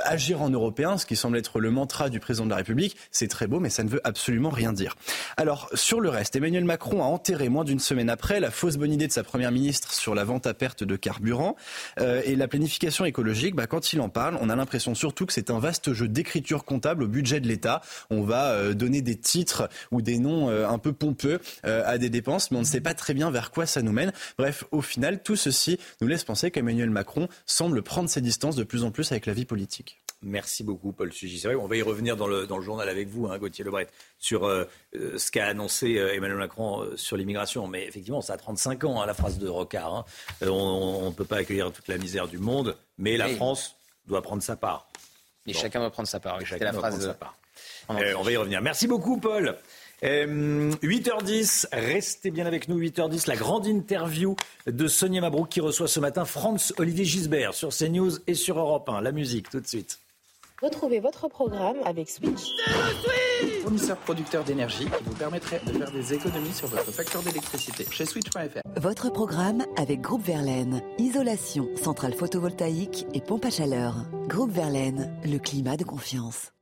agir en européen, ce qui semble être le mantra du président de la République. C'est très beau, mais ça ne veut absolument rien dire. Alors sur le reste, Emmanuel Macron a enterré moins d'une semaine après la fausse bonne idée de sa première ministre sur la vente à perte de carburant. Euh, et la planification écologique, bah, quand il en parle, on a l'impression surtout que c'est un vaste jeu d'écriture comptable au budget de l'État. On va euh, donner des titres ou des noms euh, un peu pompeux à des dépenses, mais on ne sait pas très bien vers quoi ça nous mène. Bref, au final, tout ceci nous laisse penser qu'Emmanuel Macron semble prendre ses distances de plus en plus avec la vie politique. Merci beaucoup, Paul Sugy. C'est vrai, on va y revenir dans le, dans le journal avec vous, hein, Gauthier Lebret, sur euh, ce qu'a annoncé euh, Emmanuel Macron euh, sur l'immigration. Mais effectivement, ça a 35 ans, hein, la phrase de Rocard. Hein. on ne peut pas accueillir toute la misère du monde, mais la. France doit prendre sa part. Et Bon. chacun va prendre sa part. Oui, Chacun la doit phrase prendre sa part. Euh, on va y revenir. Merci beaucoup, Paul. Euh, 8h10, restez bien avec nous. 8h10, la grande interview de Sonia Mabrouk qui reçoit ce matin Franz Olivier Gisbert sur CNews et sur Europe 1. La musique, tout de suite. Retrouvez votre programme avec Switch. Fournisseur producteur d'énergie qui vous permettrait de faire des économies sur votre facture d'électricité chez Switch.fr. Votre programme avec Groupe Verlaine. Isolation, centrale photovoltaïque et pompe à chaleur. Groupe Verlaine, le climat de confiance.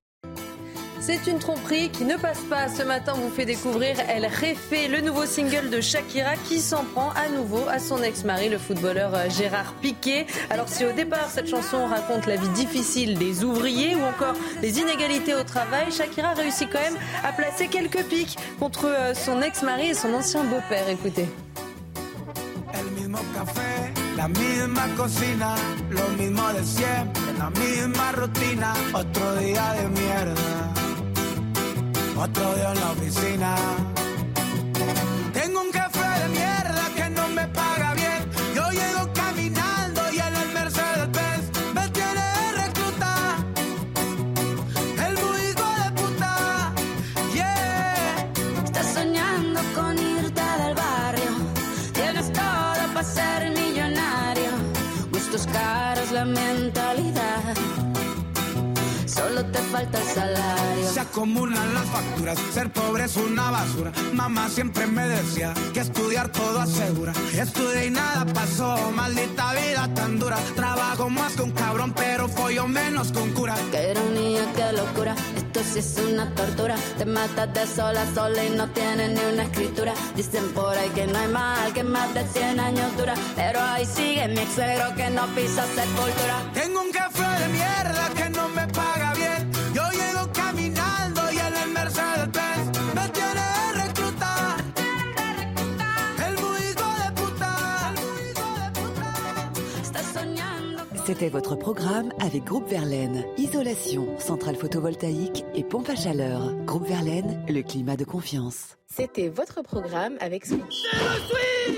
C'est une tromperie qui ne passe pas. Ce matin, vous fait découvrir Elle Réfé, le nouveau single de Shakira qui s'en prend à nouveau à son ex-mari, le footballeur euh, Gérard Piquet. Alors si au départ, cette chanson raconte la vie difficile des ouvriers ou encore les inégalités au travail, Shakira réussit quand même à placer quelques pics contre euh, son ex-mari et son ancien beau-père. Écoutez. La de siempre, la de otro día en la oficina. Falta el salario. Se acumulan las facturas. Ser pobre es una basura. Mamá siempre me decía que estudiar todo asegura. Estudié y nada pasó, maldita vida tan dura. Trabajo más con cabrón, pero follo menos con cura. Qué ironía, qué locura. Esto sí es una tortura. Te matas de sola a sola y no tienes ni una escritura. Dicen por ahí que no hay mal, que más de 100 años dura. Pero ahí sigue mi ex que no pisa sepultura. Tengo un C'était votre programme avec Groupe Verlaine. Isolation, centrale photovoltaïque et pompe à chaleur. Groupe Verlaine, le climat de confiance. C'était votre programme avec Switch.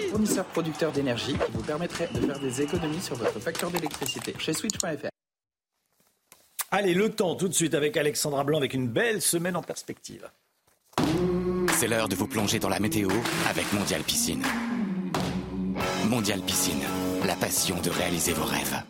Fournisseur producteur d'énergie qui vous permettrait de faire des économies sur votre facture d'électricité chez Switch.fr. Allez, le temps tout de suite avec Alexandra Blanc avec une belle semaine en perspective. C'est l'heure de vous plonger dans la météo avec Mondial Piscine. Mondial Piscine, la passion de réaliser vos rêves.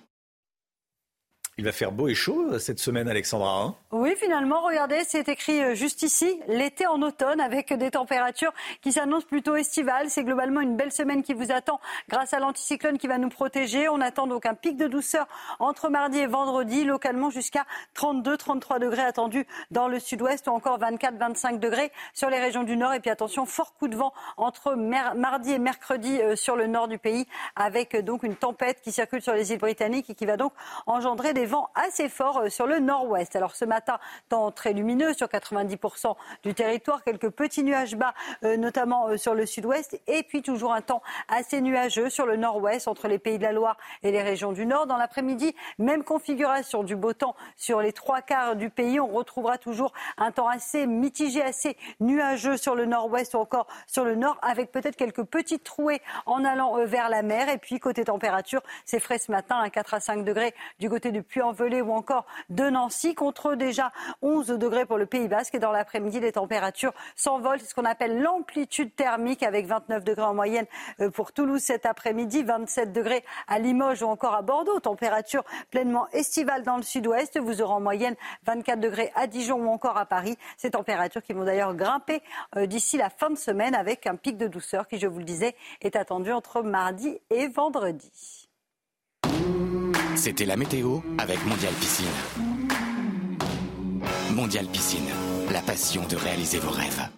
Il va faire beau et chaud cette semaine, Alexandra. Hein oui, finalement, regardez, c'est écrit euh, juste ici, l'été en automne, avec des températures qui s'annoncent plutôt estivales. C'est globalement une belle semaine qui vous attend grâce à l'anticyclone qui va nous protéger. On attend donc un pic de douceur entre mardi et vendredi, localement jusqu'à 32-33 degrés attendus dans le sud-ouest ou encore 24-25 degrés sur les régions du nord. Et puis attention, fort coup de vent entre mardi et mercredi euh, sur le nord du pays, avec euh, donc une tempête qui circule sur les îles britanniques et qui va donc engendrer des vents assez forts sur le nord-ouest. Alors ce matin, temps très lumineux sur 90% du territoire, quelques petits nuages bas, euh, notamment euh, sur le sud-ouest, et puis toujours un temps assez nuageux sur le nord-ouest, entre les pays de la Loire et les régions du nord. Dans l'après-midi, même configuration du beau temps sur les trois quarts du pays. On retrouvera toujours un temps assez mitigé, assez nuageux sur le nord-ouest ou encore sur le nord, avec peut-être quelques petites trouées en allant euh, vers la mer. Et puis côté température, c'est frais ce matin, à 4 à 5 degrés du côté du Puy-en-Velay ou encore de Nancy, contre déjà 11 degrés pour le Pays Basque. Et dans l'après-midi, les températures s'envolent. C'est ce qu'on appelle l'amplitude thermique avec 29 degrés en moyenne euh, pour Toulouse cet après-midi, 27 degrés à Limoges ou encore à Bordeaux. Température pleinement estivale dans le sud-ouest. Vous aurez en moyenne 24 degrés à Dijon ou encore à Paris. Ces températures qui vont d'ailleurs grimper euh, d'ici la fin de semaine avec un pic de douceur qui, je vous le disais, est attendu entre mardi et vendredi. C'était la météo avec Mondial Piscine. Mondial Piscine, la passion de réaliser vos rêves.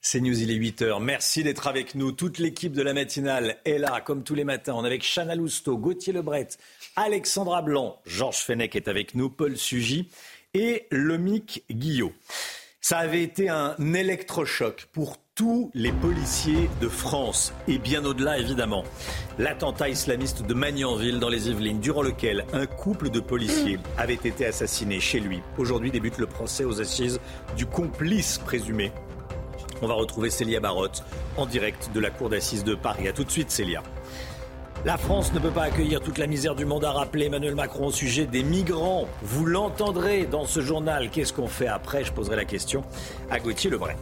C'est News, il est 8h. Merci d'être avec nous. Toute l'équipe de la matinale est là, comme tous les matins. On est avec Chana Lousteau, Gauthier Lebret, Alexandra Blanc, Georges Fenech est avec nous, Paul Sugy et Lomic Guillot. Ça avait été un électrochoc pour tous les policiers de France et bien au-delà évidemment. L'attentat islamiste de Magnanville dans les Yvelines, durant lequel un couple de policiers avait été assassiné chez lui. Aujourd'hui débute le procès aux assises du complice présumé. On va retrouver Célia Barotte en direct de la cour d'assises de Paris. A tout de suite Célia. La France ne peut pas accueillir toute la misère du monde, a rappelé Emmanuel Macron au sujet des migrants. Vous l'entendrez dans ce journal. Qu'est-ce qu'on fait après? Je poserai la question à Gauthier Lebret.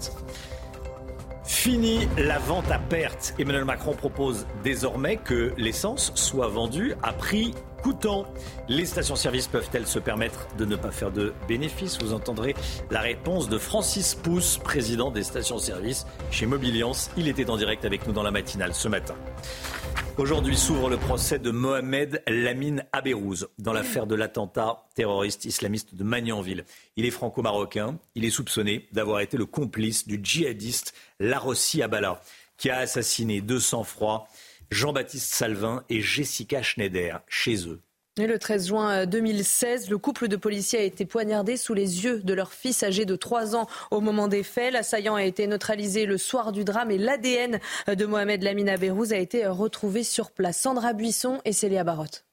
Fini la vente à perte. Emmanuel Macron propose désormais que l'essence soit vendue à prix coûtant. Les stations-service peuvent-elles se permettre de ne pas faire de bénéfices? Vous entendrez la réponse de Francis Pousse, président des stations-service chez Mobiliance. Il était en direct avec nous dans la matinale ce matin. Aujourd'hui s'ouvre le procès de Mohamed Lamine Aberouz dans l'affaire de l'attentat terroriste islamiste de Magnanville. Il est franco-marocain. Il est soupçonné d'avoir été le complice du djihadiste Larossi Abala, qui a assassiné de sang-froid Jean-Baptiste Salvin et Jessica Schneider chez eux le 13 juin 2016, le couple de policiers a été poignardé sous les yeux de leur fils âgé de 3 ans au moment des faits. L'assaillant a été neutralisé le soir du drame et l'ADN de Mohamed Lamine Aberouz a été retrouvé sur place. Sandra Buisson et Célia Barotte.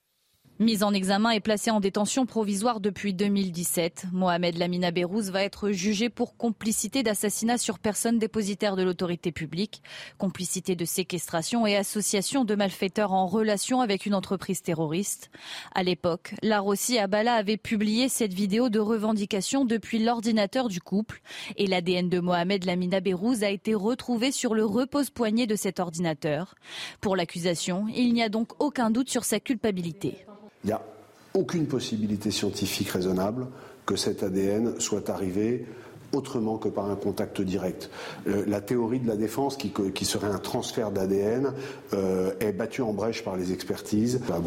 Mis en examen et placé en détention provisoire depuis 2017, Mohamed Lamina Berrouz va être jugé pour complicité d'assassinat sur personne dépositaire de l'autorité publique, complicité de séquestration et association de malfaiteurs en relation avec une entreprise terroriste. À l'époque, la Rossi Abala avait publié cette vidéo de revendication depuis l'ordinateur du couple et l'ADN de Mohamed Lamina Berrouz a été retrouvé sur le repose-poignet de cet ordinateur. Pour l'accusation, il n'y a donc aucun doute sur sa culpabilité. Il n'y a aucune possibilité scientifique raisonnable que cet ADN soit arrivé autrement que par un contact direct. Euh, la théorie de la défense, qui, serait un transfert d'ADN, euh, est battue en brèche par les expertises. La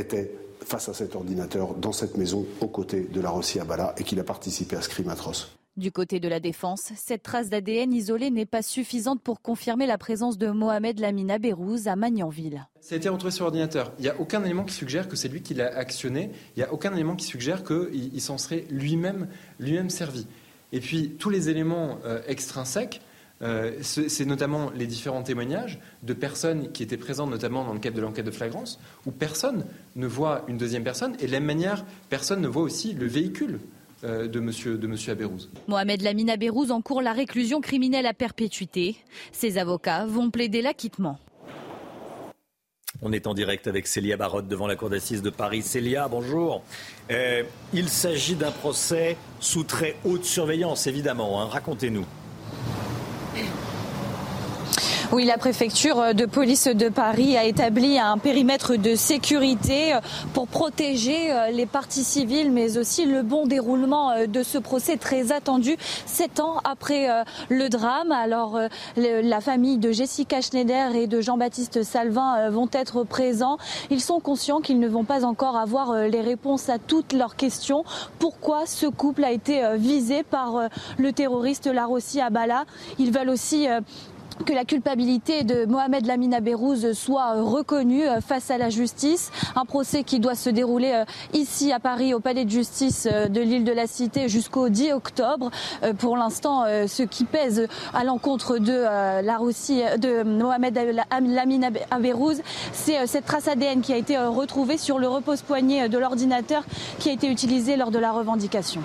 était face à cet ordinateur dans cette maison aux côtés de la Rossi Abala et qu'il a participé à ce crime atroce. Du côté de la défense, cette trace d'ADN isolée n'est pas suffisante pour confirmer la présence de Mohamed Lamina Bérouz à Magnanville. Ça a été retrouvé sur l'ordinateur. Il n'y a aucun élément qui suggère que c'est lui qui l'a actionné. Il n'y a aucun élément qui suggère qu'il s'en serait lui-même lui servi. Et puis tous les éléments euh, extrinsèques, euh, c'est notamment les différents témoignages de personnes qui étaient présentes, notamment dans le cadre de l'enquête de flagrance, où personne ne voit une deuxième personne, et de la même manière, personne ne voit aussi le véhicule de monsieur, de monsieur Abérouz. Mohamed Lamine Abérouz encourt la réclusion criminelle à perpétuité. Ses avocats vont plaider l'acquittement. On est en direct avec Célia Barotte devant la cour d'assises de Paris. Célia, bonjour. Euh, il s'agit d'un procès sous très haute surveillance, évidemment. Hein. Racontez-nous. Oui, la préfecture de police de Paris a établi un périmètre de sécurité pour protéger euh, les parties civiles, mais aussi le bon déroulement euh, de ce procès très attendu, sept ans après euh, le drame. Alors, la famille de Jessica Schneider et de Jean-Baptiste Salvin vont être présents. Ils sont conscients qu'ils ne vont pas encore avoir les réponses à toutes leurs questions. Pourquoi ce couple a été visé par le terroriste Larossi Abala? Ils veulent aussi que la culpabilité de Mohamed Lamina Bérouz soit reconnue euh, face à la justice. Un procès qui doit se dérouler euh, ici à Paris au palais de justice euh, de l'île de la Cité jusqu'au 10 octobre. Pour l'instant, ce qui pèse à l'encontre de la Russie, de Mohamed Lamina Bérouz, c'est cette trace ADN qui a été retrouvée sur le repose-poignet de l'ordinateur qui a été utilisé lors de la revendication.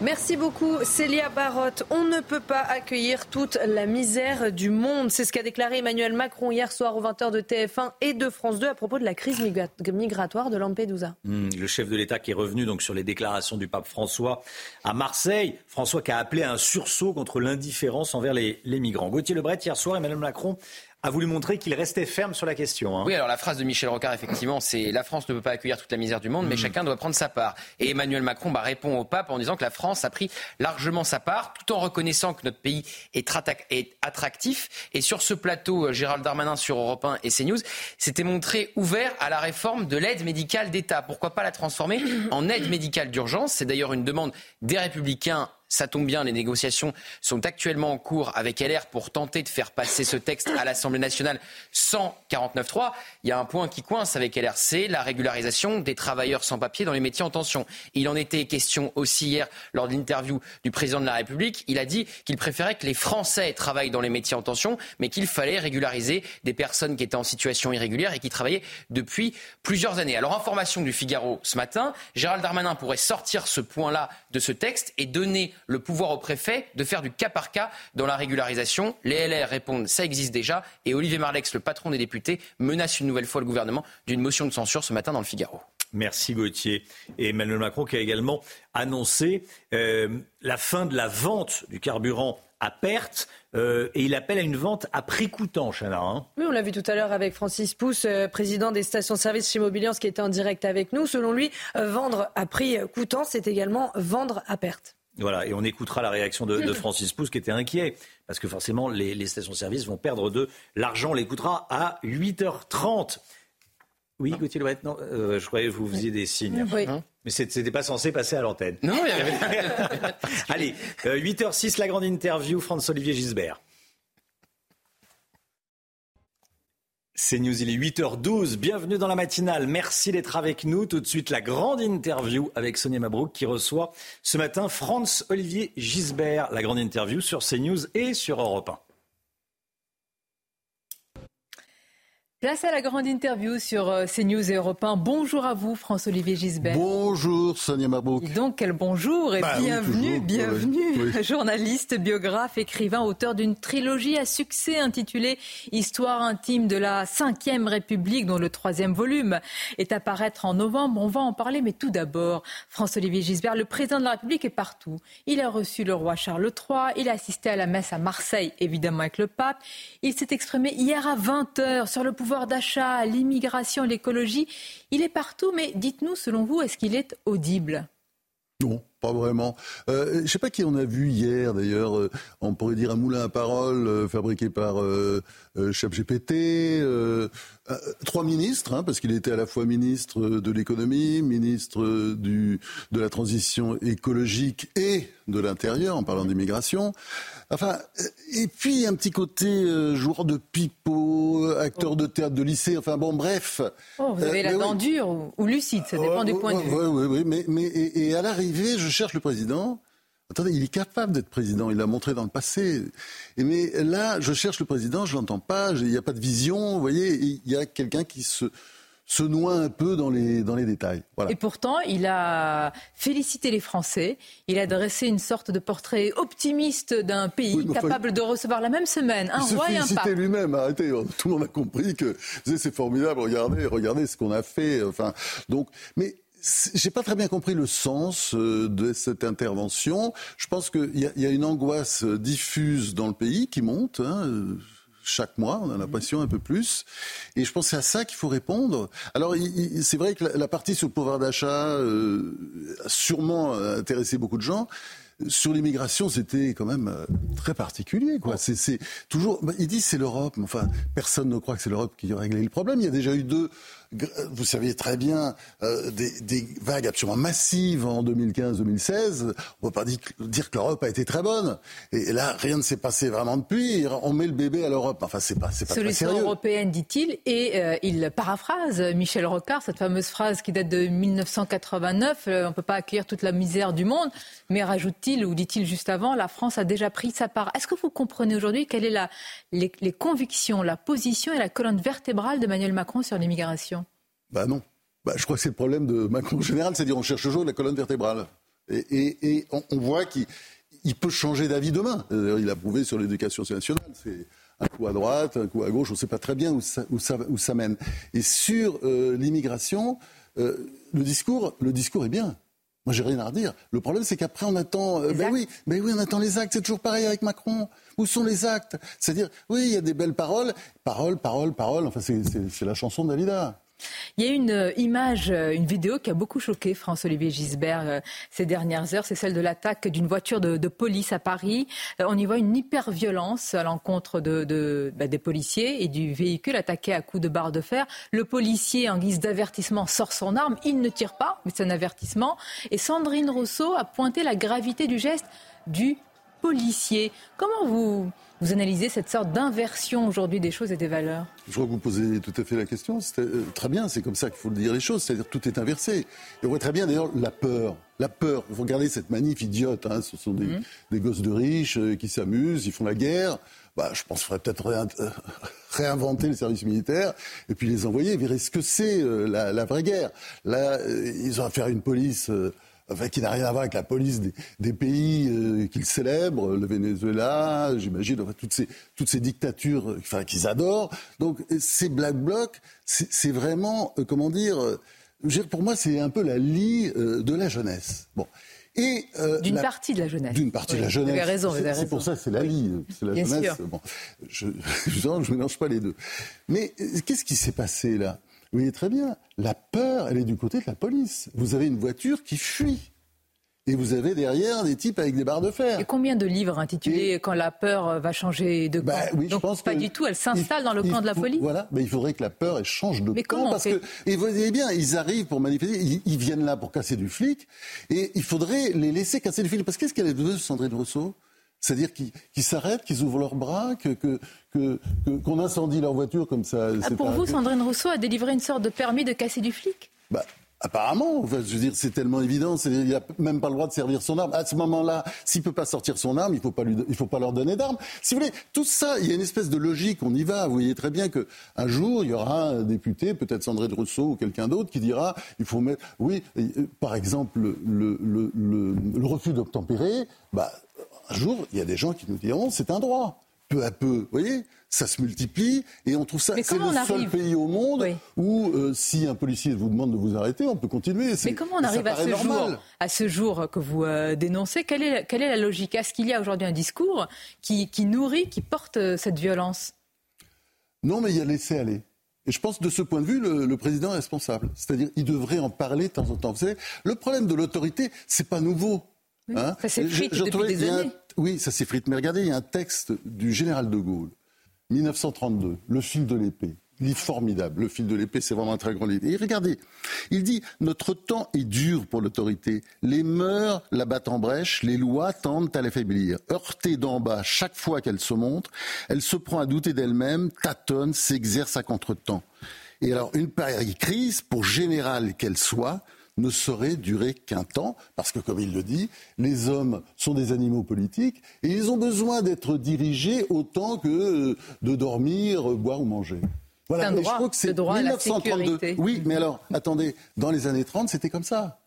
Merci beaucoup Célia Barotte. On ne peut pas accueillir toute la misère du monde. C'est ce qu'a déclaré Emmanuel Macron hier soir aux 20h de TF1 et de France 2 à propos de la crise migratoire de Lampedusa. Hmm, le chef de l'État qui est revenu donc sur les déclarations du pape François à Marseille. François qui a appelé à un sursaut contre l'indifférence envers les, migrants. Gauthier Lebret, hier soir, Emmanuel Macron a voulu montrer qu'il restait ferme sur la question. Hein. Oui, alors la phrase de Michel Rocard, effectivement, c'est la France ne peut pas accueillir toute la misère du monde, mais mm. chacun doit prendre sa part. Et Emmanuel Macron bah, répond au pape en disant que la France a pris largement sa part, tout en reconnaissant que notre pays est, attractif. Et sur ce plateau, euh, Gérald Darmanin sur Europe 1 et CNews s'était montré ouvert à la réforme de l'aide médicale d'État. Pourquoi pas la transformer en aide médicale d'urgence? C'est d'ailleurs une demande des Républicains ça tombe bien, les négociations sont actuellement en cours avec LR pour tenter de faire passer ce texte à l'Assemblée nationale sans 49.3. Il y a un point qui coince avec LR, c'est la régularisation des travailleurs sans papier dans les métiers en tension. Il en était question aussi hier lors de l'interview du président de la République. Il a dit qu'il préférait que les Français travaillent dans les métiers en tension, mais qu'il fallait régulariser des personnes qui étaient en situation irrégulière et qui travaillaient depuis plusieurs années. Alors, information du Figaro ce matin, Gérald Darmanin pourrait sortir ce point-là de ce texte et donner le pouvoir au préfet de faire du cas par cas dans la régularisation. Les LR répondent ça existe déjà et Olivier Marlex, le patron des députés, menace une nouvelle fois le gouvernement d'une motion de censure ce matin dans le Figaro. Merci Gauthier. Et Emmanuel Macron qui a également annoncé euh, la fin de la vente du carburant à perte. Euh, et il appelle à une vente à prix coûtant, Chana. Hein. oui, on l'a vu tout à l'heure avec Francis Pousse, euh, président des stations-service chez Mobiliance, qui était en direct avec nous. Selon lui, vendre à prix coûtant, c'est également vendre à perte. Voilà, et on écoutera la réaction de, Francis Pousse qui était inquiet, parce que forcément les, stations-service vont perdre de l'argent. On l'écoutera à 8h30. Oui, Gauthier Louette, non, euh, je croyais que vous faisiez des signes. Oui. Hein mais c'était pas censé passer à l'antenne. Non, il y avait... Allez, 8h06, euh, la grande interview, François-Olivier Gisbert. C'est News, il est 8h12. Bienvenue dans la matinale. Merci d'être avec nous. Tout de suite, la grande interview avec Sonia Mabrouk qui reçoit ce matin Franz Olivier Gisbert. La grande interview sur CNews et sur Europe 1. Place à la grande interview sur euh, CNews et Europe 1. Bonjour à vous, François-Olivier Gisbert. Bonjour, Sonia Mabrouk. Donc, quel bonjour et bah bienvenue, bienvenue. Journaliste, biographe, écrivain, auteur d'une trilogie à succès intitulée Histoire intime de la Ve République, dont le troisième volume est à paraître en novembre. On va en parler, mais tout d'abord, François-Olivier Gisbert, le président de la République est partout. Il a reçu le roi Charles III, il a assisté à la messe à Marseille, évidemment avec le pape. Il s'est exprimé hier à 20h sur le pouvoir d'achat, l'immigration, l'écologie. Il est partout, mais dites-nous, selon vous, est-ce qu'il est audible? Non, pas vraiment. Euh, je ne sais pas qui on a vu hier, d'ailleurs. Euh, on pourrait dire un moulin à paroles euh, fabriqué par euh, ChatGPT. trois ministres, hein, parce qu'il était à la fois ministre de l'économie, ministre du, de la transition écologique et de l'intérieur, en parlant d'immigration. Enfin, et puis un petit côté joueur de pipeau, acteur de théâtre de lycée. Enfin bon, bref. Oh, vous avez la dent dure ou, lucide, ça dépend du point de vue. Oui, oui, oui. Mais, mais et, et à l'arrivée, je cherche le président. Attendez, il est capable d'être président, il l'a montré dans le passé. Et mais là, je cherche le président, je l'entends pas, il n'y a pas de vision, vous voyez, il y a quelqu'un qui se, se noie un peu dans les, dans les détails. Voilà. Et pourtant, il a félicité les Français, il a dressé une sorte de portrait optimiste d'un pays capable de recevoir la même semaine un roi et un pape. lui-même, arrêtez, tout le monde a compris que c'est formidable, regardez, regardez ce qu'on a fait. Enfin, donc, mais j'ai pas très bien compris le sens euh, de cette intervention. Je pense qu'il y, y, a une angoisse diffuse dans le pays qui monte. Hein, euh, chaque mois, on a l'impression un peu plus. Et je pense que c'est à ça qu'il faut répondre. Alors, c'est vrai que la, partie sur le pouvoir d'achat euh, a sûrement intéressé beaucoup de gens sur l'immigration, c'était quand même très particulier. Quoi. C'est, toujours. Bah, ils disent c'est l'Europe, mais enfin, personne ne croit que c'est l'Europe qui a réglé le problème. Il y a déjà eu deux vous savez très bien, euh, des, vagues absolument massives en 2015-2016. On ne peut pas dire, que l'Europe a été très bonne. Et là, rien ne s'est passé vraiment depuis. On met le bébé à l'Europe. Enfin, c'est pas, c'est pas Solution très sérieux. européenne, dit-il, et euh, il paraphrase Michel Rocard, cette fameuse phrase qui date de 1989. Euh, on ne peut pas accueillir toute la misère du monde, mais rajoute-t-il ou dit-il juste avant, la France a déjà pris sa part. Est-ce que vous comprenez aujourd'hui quelles sont les, les convictions, la position et la colonne vertébrale d'Emmanuel Macron sur l'immigration? Bah non. Bah, je crois que c'est le problème de Macron en général, c'est-à-dire on cherche toujours la colonne vertébrale. Et, on, voit qu'il peut changer d'avis demain. Il a prouvé sur l'éducation nationale. C'est un coup à droite, un coup à gauche, on ne sait pas très bien où ça, où ça, mène. Et sur euh, l'immigration, euh, le, discours, le discours est bien. Moi, j'ai rien à redire. Le problème, c'est qu'après, on attend. Euh, ben oui, ben oui, on attend les actes. C'est toujours pareil avec Macron. Où sont les actes? C'est-à-dire, oui, il y a des belles paroles, paroles, paroles, paroles. Enfin, c'est la chanson de Dalida. Il y a une euh, image, euh, une vidéo qui a beaucoup choqué François-Olivier Gisbert euh, ces dernières heures. C'est celle de l'attaque d'une voiture de, police à Paris. on y voit une hyper-violence à l'encontre bah, des policiers et du véhicule attaqué à coups de barre de fer. Le policier, en guise d'avertissement, sort son arme. Il ne tire pas, mais c'est un avertissement. Et Sandrine Rousseau a pointé la gravité du geste du policier. Comment vous analysez cette sorte d'inversion aujourd'hui des choses et des valeurs? Je crois que vous posez tout à fait la question. C'est euh, très bien, c'est comme ça qu'il faut dire les choses, c'est-à-dire tout est inversé. Et on voit très bien d'ailleurs la peur. La peur. Vous regardez cette manif idiote. Hein, ce sont des, mhm. des, gosses de riches euh, qui s'amusent, ils font la guerre. Bah, je pense qu'il faudrait peut-être euh, réinventer le service militaire et puis les envoyer, verrer ce que c'est la, la, vraie guerre. Là, ils ont affaire à une police enfin, qui n'a rien à voir avec la police des, pays euh, qu'ils célèbrent, le Venezuela, j'imagine, enfin, toutes ces, toutes ces dictatures enfin, qu'ils adorent. Donc ces Black Blocs, c'est vraiment, euh, comment dire, euh, pour moi, c'est un peu la lie de la jeunesse. Bon. Et d'une partie de la jeunesse. D'une partie de la jeunesse. Vous avez raison. C'est pour ça, c'est la lie, c'est la jeunesse. Bon, je, je, je mélange pas les deux. Mais qu'est-ce qui s'est passé là? Vous voyez très bien, la peur, elle est du côté de la police. Vous avez une voiture qui fuit. Et vous avez derrière des types avec des barres de fer. Et combien de livres intitulés Quand la peur va changer de camp bah oui, je pense Pas du tout, elle s'installe dans le camp de la police. Voilà, mais il faudrait que la peur elle change de mais camp. parce que, et vous voyez bien, ils arrivent pour manifester, ils, viennent là pour casser du flic, et il faudrait les laisser casser du flic. Parce qu'est-ce qu'elle est devenue, Sandrine Rousseau? C'est-à-dire qu'ils s'arrêtent, qu'ils ouvrent leurs bras, qu'on que, que, incendie leur voiture comme ça. Ah, pour vous, Sandrine Rousseau a délivré une sorte de permis de casser du flic? Bah, Apparemment, enfin, je veux dire, c'est tellement évident. Il n'a même pas le droit de servir son arme. À ce moment-là, s'il peut pas sortir son arme, il faut pas lui, il faut pas leur donner d'armes. Si vous voulez, tout ça, il y a une espèce de logique. On y va. Vous voyez très bien que un jour, il y aura un député, peut-être Sandrine Rousseau ou quelqu'un d'autre, qui dira, il faut mettre, oui, euh, par exemple, le, le, le, le refus d'obtempérer. Bah, un jour, il y a des gens qui nous diront c'est un droit. Peu à peu, vous voyez, ça se multiplie et on trouve ça. C'est le seul pays au monde où, euh, si un policier vous demande de vous arrêter, on peut continuer. Mais comment on arrive à ce, jour, à ce jour que vous euh, dénoncez? Quelle est, quelle est la logique? Est-ce qu'il y a aujourd'hui un discours qui, qui nourrit, qui porte euh, cette violence? Non, mais il y a laissé aller. Et je pense que de ce point de vue, le, président est responsable. C'est-à-dire, il devrait en parler de temps en temps. Vous savez, le problème de l'autorité, c'est pas nouveau. Hein ça s'effrite depuis des années. oui, ça s'effrite. Mais regardez, il y a un texte du général de Gaulle, 1932, Le fil de l'épée livre formidable. Le fil de l'épée, c'est vraiment un très grand livre. Et regardez, il dit Notre temps est dur pour l'autorité. Les mœurs la battent en brèche, les lois tendent à l'affaiblir. Heurtée d'en bas chaque fois qu'elle se montre, elle se prend à douter d'elle-même, tâtonne, s'exerce à contre-temps. Et alors, une pareille crise, pour générale qu'elle soit, ne saurait durer qu'un temps, parce que, comme il le dit, les hommes sont des animaux politiques et ils ont besoin d'être dirigés autant que euh, de dormir, boire ou manger. Voilà, un droit, je que c'est 1932. Oui, mais alors, attendez, dans les années 30, c'était comme ça.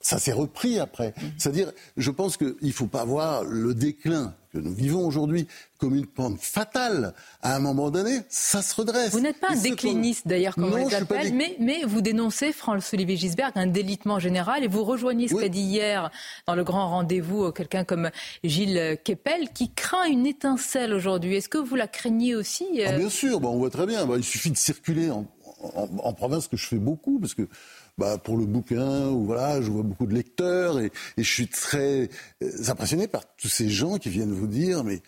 Ça s'est repris après. C'est-à-dire, je pense qu'il ne faut pas voir le déclin que nous vivons aujourd'hui comme une pente fatale. À un moment donné, ça se redresse. Vous n'êtes pas un décliniste d'ailleurs, comme on l'appelle, mais, mais, vous dénoncez, François-Olivier Gisberg, un délitement général et vous rejoignez ce qu'a dit hier dans le grand rendez-vous quelqu'un comme Gilles Kepel qui craint une étincelle aujourd'hui. Est-ce que vous la craignez aussi euh ah, Bien sûr, on voit très bien. il suffit de circuler en, en, en province, que je fais beaucoup, parce que bah, pour le bouquin, voilà, je vois beaucoup de lecteurs et, et je suis très euh, impressionné par tous ces gens qui viennent vous dire, mais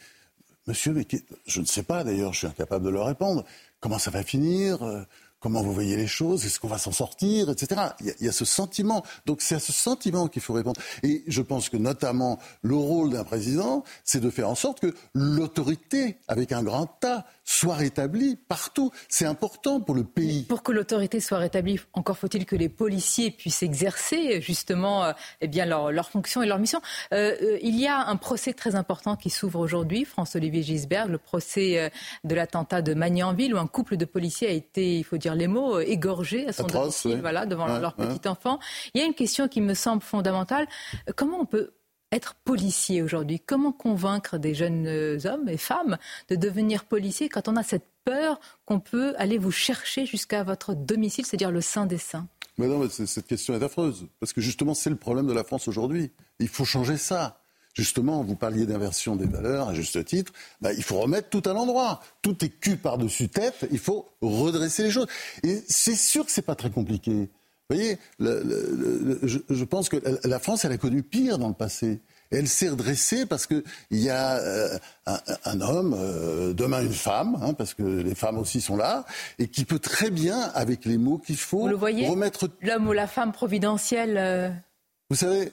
monsieur, mais je ne sais pas d'ailleurs, je suis incapable de leur répondre, comment ça va finir euh, comment vous voyez les choses, est-ce qu'on va s'en sortir, etc. Il y, a, ce sentiment. Donc c'est à ce sentiment qu'il faut répondre. Et je pense que notamment le rôle d'un président, c'est de faire en sorte que l'autorité, avec un grand tas, soit rétablie partout. C'est important pour le pays. Pour que l'autorité soit rétablie, encore faut-il que les policiers puissent exercer justement euh, eh bien, leur, leur, fonction et leur mission. Euh, euh, il y a un procès très important qui s'ouvre aujourd'hui, François-Olivier Gisberg, le procès euh, de l'attentat de Magnanville, où un couple de policiers a été, il faut dire les mots, égorgés à son domicile, voilà, devant leur petit enfant. Il y a une question qui me semble fondamentale. Comment on peut être policier aujourd'hui? Comment convaincre des jeunes euh, hommes et femmes de devenir policiers quand on a cette peur qu'on peut aller vous chercher jusqu'à votre domicile, c'est-à-dire le sein des saints? Mais non, mais cette question est affreuse. Parce que justement, c'est le problème de la France aujourd'hui. Il faut changer ça. Justement, vous parliez d'inversion des valeurs, à juste titre. Bah, il faut remettre tout à l'endroit. Tout est cul par-dessus tête. Il faut redresser les choses. Et c'est sûr que c'est pas très compliqué. Vous voyez, je, pense que la France, elle a connu pire dans le passé. elle s'est redressée parce qu'il y a euh, un, homme, euh, demain une femme, hein, parce que les femmes aussi sont là, et qui peut très bien, avec les mots qu'il faut, Vous le voyez, remettre. L'homme ou la femme providentielle. Euh, Vous savez.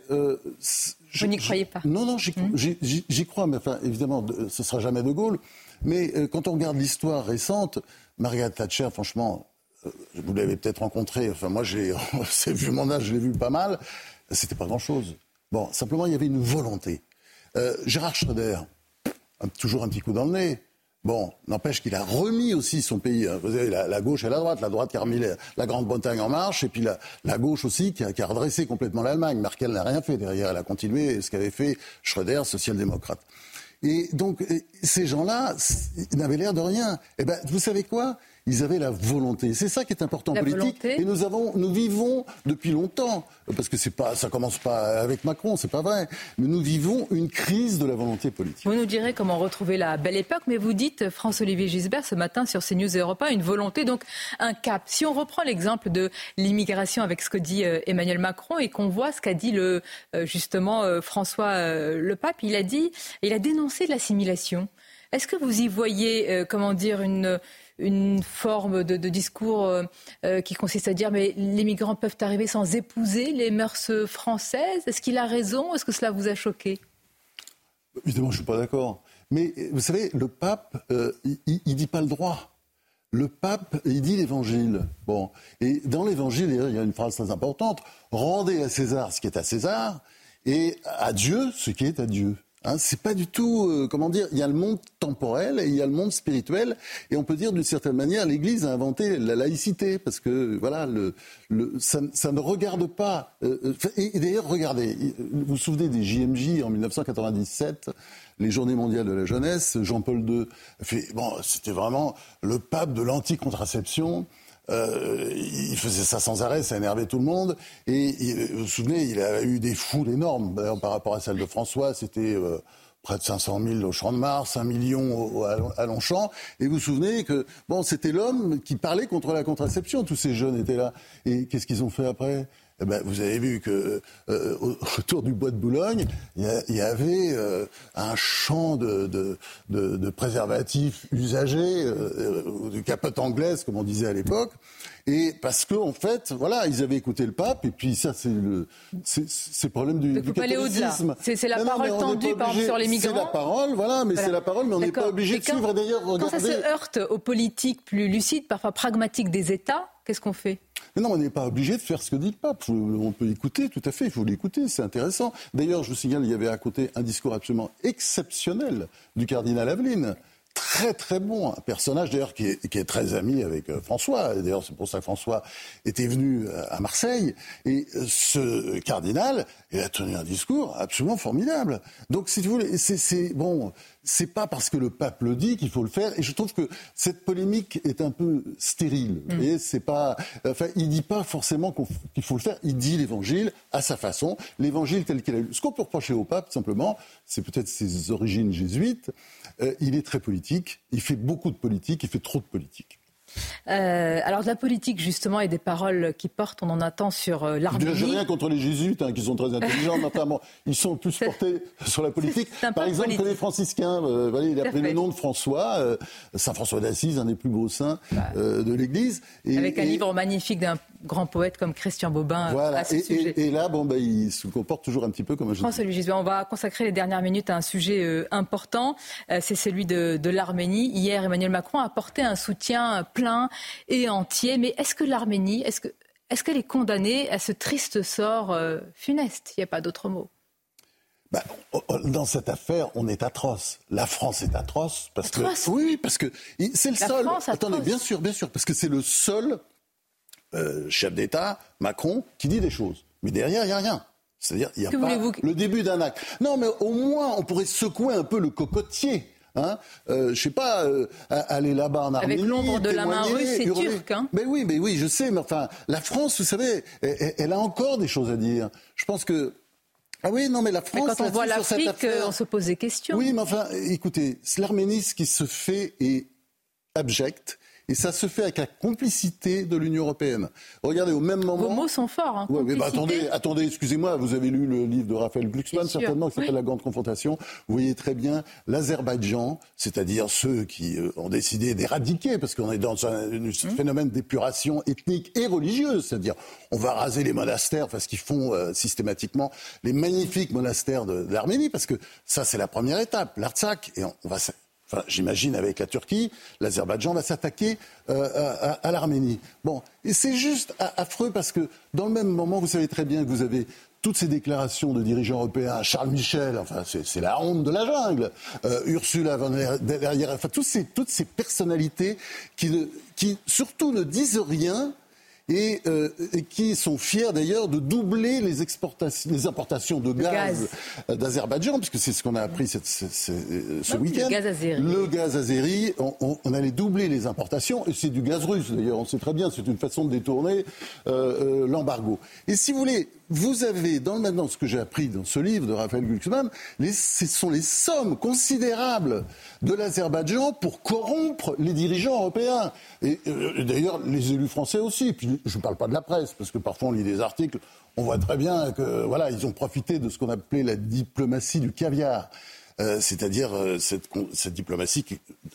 je n'y croyais pas. Non, non, j'y hmm. crois, mais enfin, évidemment, ce sera jamais De Gaulle. Mais quand on regarde l'histoire récente, Margaret Thatcher, franchement, vous l'avez peut-être rencontré, enfin moi j'ai, vu mon âge, je l'ai vu pas mal, c'était pas grand-chose. Bon, simplement il y avait une volonté. Euh, Gérard Schröder, toujours un petit coup dans le nez. Bon, n'empêche qu'il a remis aussi son pays. Hein. Vous avez la, gauche et la droite. La droite qui a remis la, Grande-Bretagne en marche, et puis la, gauche aussi qui a, redressé complètement l'Allemagne. Merkel n'a rien fait derrière. Elle a continué ce qu'avait fait Schröder, social-démocrate. Et donc, ces gens-là, n'avaient l'air de rien. Eh ben, vous savez quoi? Ils avaient la volonté. C'est ça qui est important en politique. Et nous avons, nous vivons depuis longtemps, parce que c'est pas, ça commence pas avec Macron, c'est pas vrai. Mais nous vivons une crise de la volonté politique. Vous nous direz comment retrouver la belle époque, mais vous dites, François-Olivier Gisbert, ce matin sur CNews Europa, une volonté, donc un cap. Si on reprend l'exemple de l'immigration avec ce que dit euh, Emmanuel Macron et qu'on voit ce qu'a dit le, euh, justement euh, François le pape, il a dit, il a dénoncé l'assimilation. Est-ce que vous y voyez, comment dire, une, une forme de, discours euh, euh, qui consiste à dire mais les migrants peuvent arriver sans épouser les mœurs françaises? Est-ce qu'il a raison? Est-ce que cela vous a choqué? Évidemment, je ne suis pas d'accord. Mais vous savez, le pape, euh, il ne dit pas le droit. Le pape, il dit l'évangile. Bon. Et dans l'évangile, il y a une phrase très importante rendez à César ce qui est à César et à Dieu ce qui est à Dieu. Hein, c'est pas du tout, euh, comment dire, il y a le monde temporel et il y a le monde spirituel, et on peut dire d'une certaine manière, l'Église a inventé la laïcité, parce que voilà, le, le, ça, ça, ne regarde pas. Euh, euh, et, d'ailleurs, regardez, vous vous souvenez des JMJ en 1997 les Journées mondiales de la jeunesse, Jean-Paul II fait, bon, c'était vraiment le pape de l'anticontraception. Euh, il faisait ça sans arrêt, ça énervait tout le monde. Et vous vous souvenez, il a eu des foules énormes par rapport à celle de François. C'était euh, près de 500 000 au Champ de Mars, 1 million à Longchamp. Et vous vous souvenez que bon, c'était l'homme qui parlait contre la contraception. Tous ces jeunes étaient là. Et qu'est-ce qu'ils ont fait après? Eh ben, vous avez vu que euh, autour du bois de Boulogne, il y, avait euh, un champ de, de, de, préservatifs usagés, euh, de capote anglaise, comme on disait à l'époque. Et parce qu'en en fait, voilà, ils avaient écouté le pape, et puis ça, c'est le, c'est, problème du, du catholicisme. C'est, la parole tendue, par exemple, sur les migrants. C'est la parole, voilà, mais c'est la parole, mais on n'est pas obligé de suivre. D'ailleurs, quand ça se heurte aux politiques plus lucides, parfois pragmatiques des États, qu'est-ce qu'on fait? Non, on n'est pas obligé de faire ce que dit le pape. On peut écouter, tout à fait, il faut l'écouter, c'est intéressant. D'ailleurs, je vous signale, il y avait à côté un discours absolument exceptionnel du cardinal Aveline très très bon, un personnage d'ailleurs qui est, très ami avec euh, François. D'ailleurs, c'est pour ça que François était venu euh, à Marseille. Et euh, ce cardinal, il a tenu un discours absolument formidable. Donc, si vous voulez, c'est bon, c'est pas parce que le pape le dit qu'il faut le faire. Et je trouve que cette polémique est un peu stérile. Et mm. c'est pas, enfin, il dit pas forcément qu'il faut le faire. Il dit l'évangile à sa façon, l'évangile tel qu'il a eu. Ce qu'on peut reprocher au pape, simplement, c'est peut-être ses origines jésuites. Euh, il est très politique, il fait beaucoup de politique, il fait trop de politique. Euh, alors de la politique justement et des paroles qui portent, on en attend sur euh, l'Arménie. Je n'ai rien contre les jésuites hein, qui sont très intelligents, notamment ils sont plus portés sur la politique. Par exemple, les franciscains, il a pris le nom de François, Saint François d'Assise, un des plus gros saints bah. de l'Église. Avec un livre magnifique d'un grand poète comme Christian Bobin voilà. à ce et, sujet. Et, là, bon, bah, il se comporte toujours un petit peu comme un François-Louis on va consacrer les dernières minutes à un sujet euh, important, euh, c'est celui de, l'Arménie. Hier, Emmanuel Macron a apporté un soutien plein et entier, mais est-ce que l'Arménie, est-ce que est-ce qu'elle est condamnée à ce triste sort euh, funeste? Il n'y a pas d'autre mot. Bah, dans cette affaire, on est atroce. La France est atroce parce que oui, parce que c'est le seul. Attendez, bien sûr, bien sûr, parce que c'est le seul euh, chef d'État, Macron, qui dit des choses. Mais derrière, il n'y a rien. C'est-à-dire, il n'y a pas le début d'un acte. Non, mais au moins, on pourrait secouer un peu le cocotier. Hein euh, je sais pas, euh, aller là-bas en Arménie. Avec l'ombre de la main russe, c'est turc. Hein mais oui, mais oui, je sais. Mais enfin, la France, vous savez, elle, a encore des choses à dire. Je pense que. Ah oui, non, mais la France. Mais quand on voit l'Afrique, on se pose des questions. Oui, mais enfin, écoutez, l'Arménie, ce qui se fait est abject. Et ça se fait avec la complicité de l'Union européenne. Regardez, au même moment. Vos mots sont forts. Hein, ouais, bah, attendez, attendez, excusez-moi, vous avez lu le livre de Raphaël Glucksmann, certainement, qui s'appelle La Grande Confrontation. Vous voyez très bien l'Azerbaïdjan, c'est-à-dire ceux qui euh, ont décidé d'éradiquer, parce qu'on est dans un, mmh. phénomène d'épuration ethnique et religieuse, c'est-à-dire on va raser les monastères, parce qu'ils font euh, systématiquement les magnifiques monastères de, de l'Arménie, parce que ça, c'est la première étape, l'Artsakh, et on, on va j'imagine avec la Turquie, l'Azerbaïdjan va s'attaquer euh, à, l'Arménie. Bon, et c'est juste affreux parce que dans le même moment, vous savez très bien que vous avez toutes ces déclarations de dirigeants européens, Charles Michel, enfin c'est la honte de la jungle, euh, Ursula von der Leyen, enfin toutes ces, toutes ces personnalités qui, qui surtout ne disent rien euh, et, qui sont fiers d'ailleurs de doubler les, exportations, les importations de gaz, euh, d'Azerbaïdjan, puisque c'est ce qu'on a appris ce, ce week-end. Le gaz azéri. Le gaz azéri, on, allait doubler les importations, et c'est du gaz russe d'ailleurs, on sait très bien, c'est une façon de détourner euh, l'embargo. Et si vous voulez, vous avez, dans maintenant ce que j'ai appris dans ce livre de Raphaël Glucksmann, ce sont les sommes considérables de l'Azerbaïdjan pour corrompre les dirigeants européens. Et, euh, d'ailleurs, les élus français aussi. Puis, je ne parle pas de la presse, parce que parfois on lit des articles, on voit très bien que voilà, ils ont profité de ce qu'on appelait la diplomatie du caviar. Euh, c'est-à-dire euh, cette, diplomatie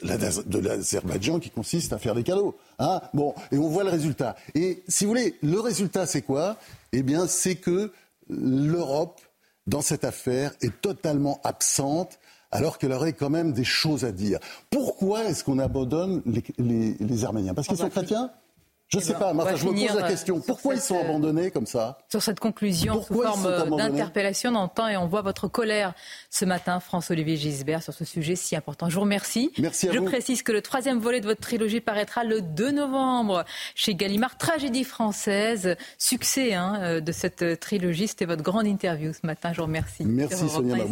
de l'Azerbaïdjan qui consiste à faire des cadeaux. Hein bon, et on voit le résultat. Et si vous voulez, le résultat, c'est quoi? Eh bien, c'est que l'Europe, dans cette affaire, est totalement absente alors qu'elle aurait quand même des choses à dire. Pourquoi est-ce qu'on abandonne les Arméniens? Parce qu'ils sont chrétiens? Je ne sais pas, mais je me pose la question. Pourquoi ils sont euh, abandonnés comme ça? Sur cette conclusion sous forme d'interpellation, on entend et on voit votre colère ce matin, François-Olivier Gisbert, sur ce sujet si important. Je vous remercie. Merci à je précise que le troisième volet de votre trilogie paraîtra le 2 novembre chez Gallimard, Tragédie française. Succès hein, euh, de cette trilogie. C'était votre grande interview ce matin. Je vous remercie. Merci Sonia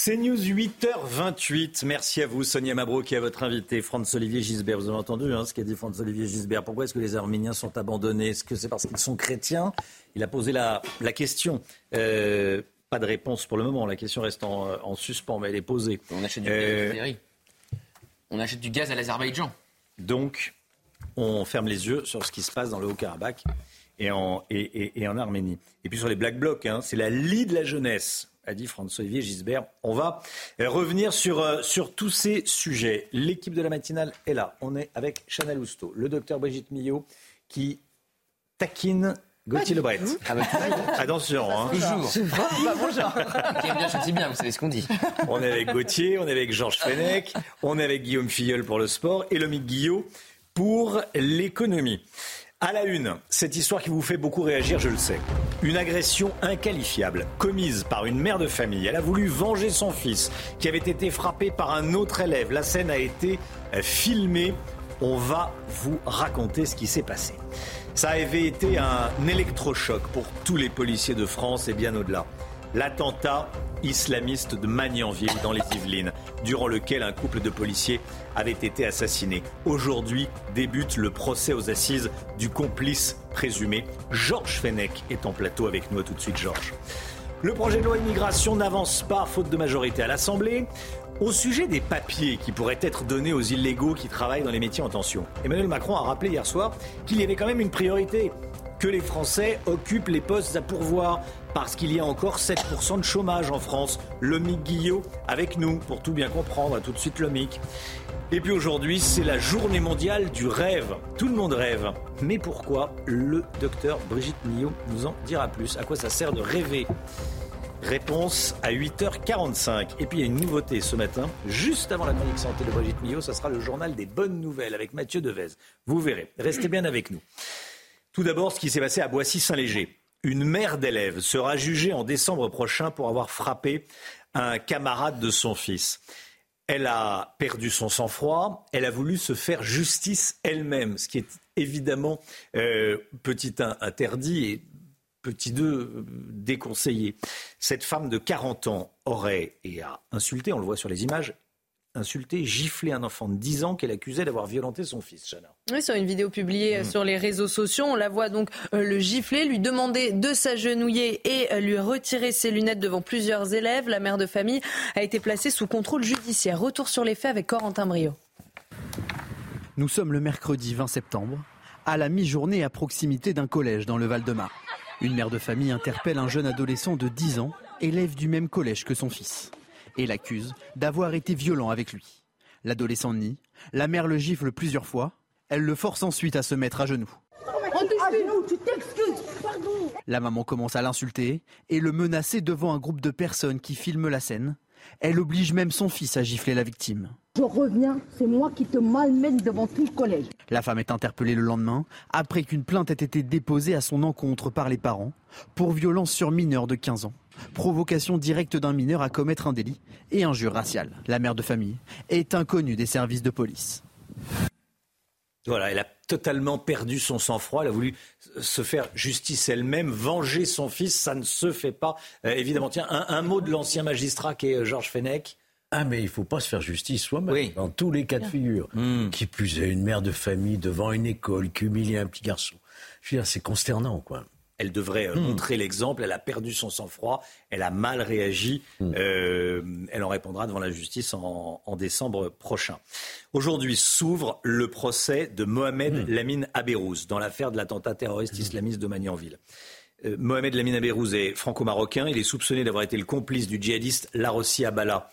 C'est News 8h28. Merci à vous, Sonia Mabrouk, qui est votre invité, Franz-Olivier Gisbert. Vous avez entendu hein, ce qu'a dit Franz-Olivier Gisbert. Pourquoi est-ce que les Arméniens sont abandonnés? Est-ce que c'est parce qu'ils sont chrétiens? Il a posé la, question. Euh, pas de réponse pour le moment. La question reste en, suspens, mais elle est posée. On achète du gaz euh, On achète du gaz à l'Azerbaïdjan. Donc, on ferme les yeux sur ce qui se passe dans le Haut-Karabakh et en, et, en Arménie. Et puis sur les Black Blocs, hein, c'est la lie de la jeunesse a dit François-Olivier Gisbert. On va euh, revenir sur, euh, sur tous ces sujets. L'équipe de la matinale est là. On est avec Chanel Housteau, le docteur Brigitte Millot, qui taquine Gauthier Lebret. Ah bah, Attention, hein. Toujours. C'est. Qui aime bien chante bien, vous savez ce qu'on dit. On est avec Gauthier, on est avec Georges Fenech, on est avec Guillaume Filleul pour le sport et Lomique Guillot pour l'économie. À la une, cette histoire qui vous fait beaucoup réagir, je le sais. Une agression inqualifiable commise par une mère de famille. Elle a voulu venger son fils qui avait été frappé par un autre élève. La scène a été euh, filmée. On va vous raconter ce qui s'est passé. Ça avait été un électrochoc pour tous les policiers de France et bien au-delà l'attentat islamiste de Magnanville dans les Yvelines, durant lequel un couple de policiers avait été assassiné. Aujourd'hui débute le procès aux assises du complice présumé. Georges Fenech est en plateau avec nous. tout de suite, Georges. Le projet de loi immigration n'avance pas faute de majorité à l'Assemblée. Au sujet des papiers qui pourraient être donnés aux illégaux qui travaillent dans les métiers en tension, Emmanuel Macron a rappelé hier soir qu'il y avait quand même une priorité que les Français occupent les postes à pourvoir parce qu'il y a encore 7% de chômage en France. Le Mic Guillot avec nous pour tout bien comprendre. Tout de suite le Mic. Et puis aujourd'hui, c'est la journée mondiale du rêve. Tout le monde rêve. Mais pourquoi Le docteur Brigitte Millot nous en dira plus? À quoi ça sert de rêver? Réponse à 8h45. Et puis il y a une nouveauté ce matin, juste avant la chronique santé de Brigitte Millot, ça sera le journal des bonnes nouvelles avec Mathieu Devez. Vous verrez. Restez bien avec nous. Tout d'abord, ce qui s'est passé à Boissy-Saint-Léger. Une mère d'élève sera jugée en décembre prochain pour avoir frappé un camarade de son fils. Elle a perdu son sang-froid, elle a voulu se faire justice elle-même, ce qui est évidemment euh, petit 1 interdit et petit 2 déconseillé. Cette femme de 40 ans aurait et a insulté, on le voit sur les images, insulté, giflé un enfant de 10 ans qu'elle accusait d'avoir violenté son fils, Chana. Oui, sur une vidéo publiée mm. sur les réseaux sociaux, on la voit donc euh, le gifler, lui demander de s'agenouiller et euh, lui retirer ses lunettes devant plusieurs élèves. La mère de famille a été placée sous contrôle judiciaire. Retour sur les faits avec Corentin Brio. Nous sommes le mercredi 20 septembre, à la mi-journée à proximité d'un collège dans le Val-de-Marne. Une mère de famille interpelle un jeune adolescent de 10 ans, élève du même collège que son fils et l'accuse d'avoir été violent avec lui. L'adolescent nie, la mère le gifle plusieurs fois, elle le force ensuite à se mettre à genoux. La maman commence à l'insulter et le menacer devant un groupe de personnes qui filment la scène. Elle oblige même son fils à gifler la victime. Je reviens, c'est moi qui te malmène devant tout le collège. La femme est interpellée le lendemain après qu'une plainte ait été déposée à son encontre par les parents pour violence sur mineur de 15 ans provocation directe d'un mineur à commettre un délit et injure raciale. La mère de famille est inconnue des services de police. Voilà, elle a totalement perdu son sang-froid. Elle a voulu se faire justice elle-même, venger son fils. Ça ne se fait pas. Euh, évidemment, tiens, un, mot de l'ancien magistrat qui est euh, Georges Fenech. Ah, mais il ne faut pas se faire justice soi-même, dans tous les cas de figure. Hmm. Qui plus est, une mère de famille devant une école qui humilie un petit garçon. Je veux dire, c'est consternant, quoi. Elle devrait euh, hmm. montrer l'exemple. Elle a perdu son sang-froid. Elle a mal réagi. Hmm. Euh, elle en répondra devant la justice en, décembre prochain. Aujourd'hui s'ouvre le procès de Mohamed hmm. Lamine Abérouz dans l'affaire de l'attentat terroriste islamiste de Magnanville. Euh, Mohamed Lamine Abérouz est franco-marocain. Il est soupçonné d'avoir été le complice du djihadiste Larossi Abala,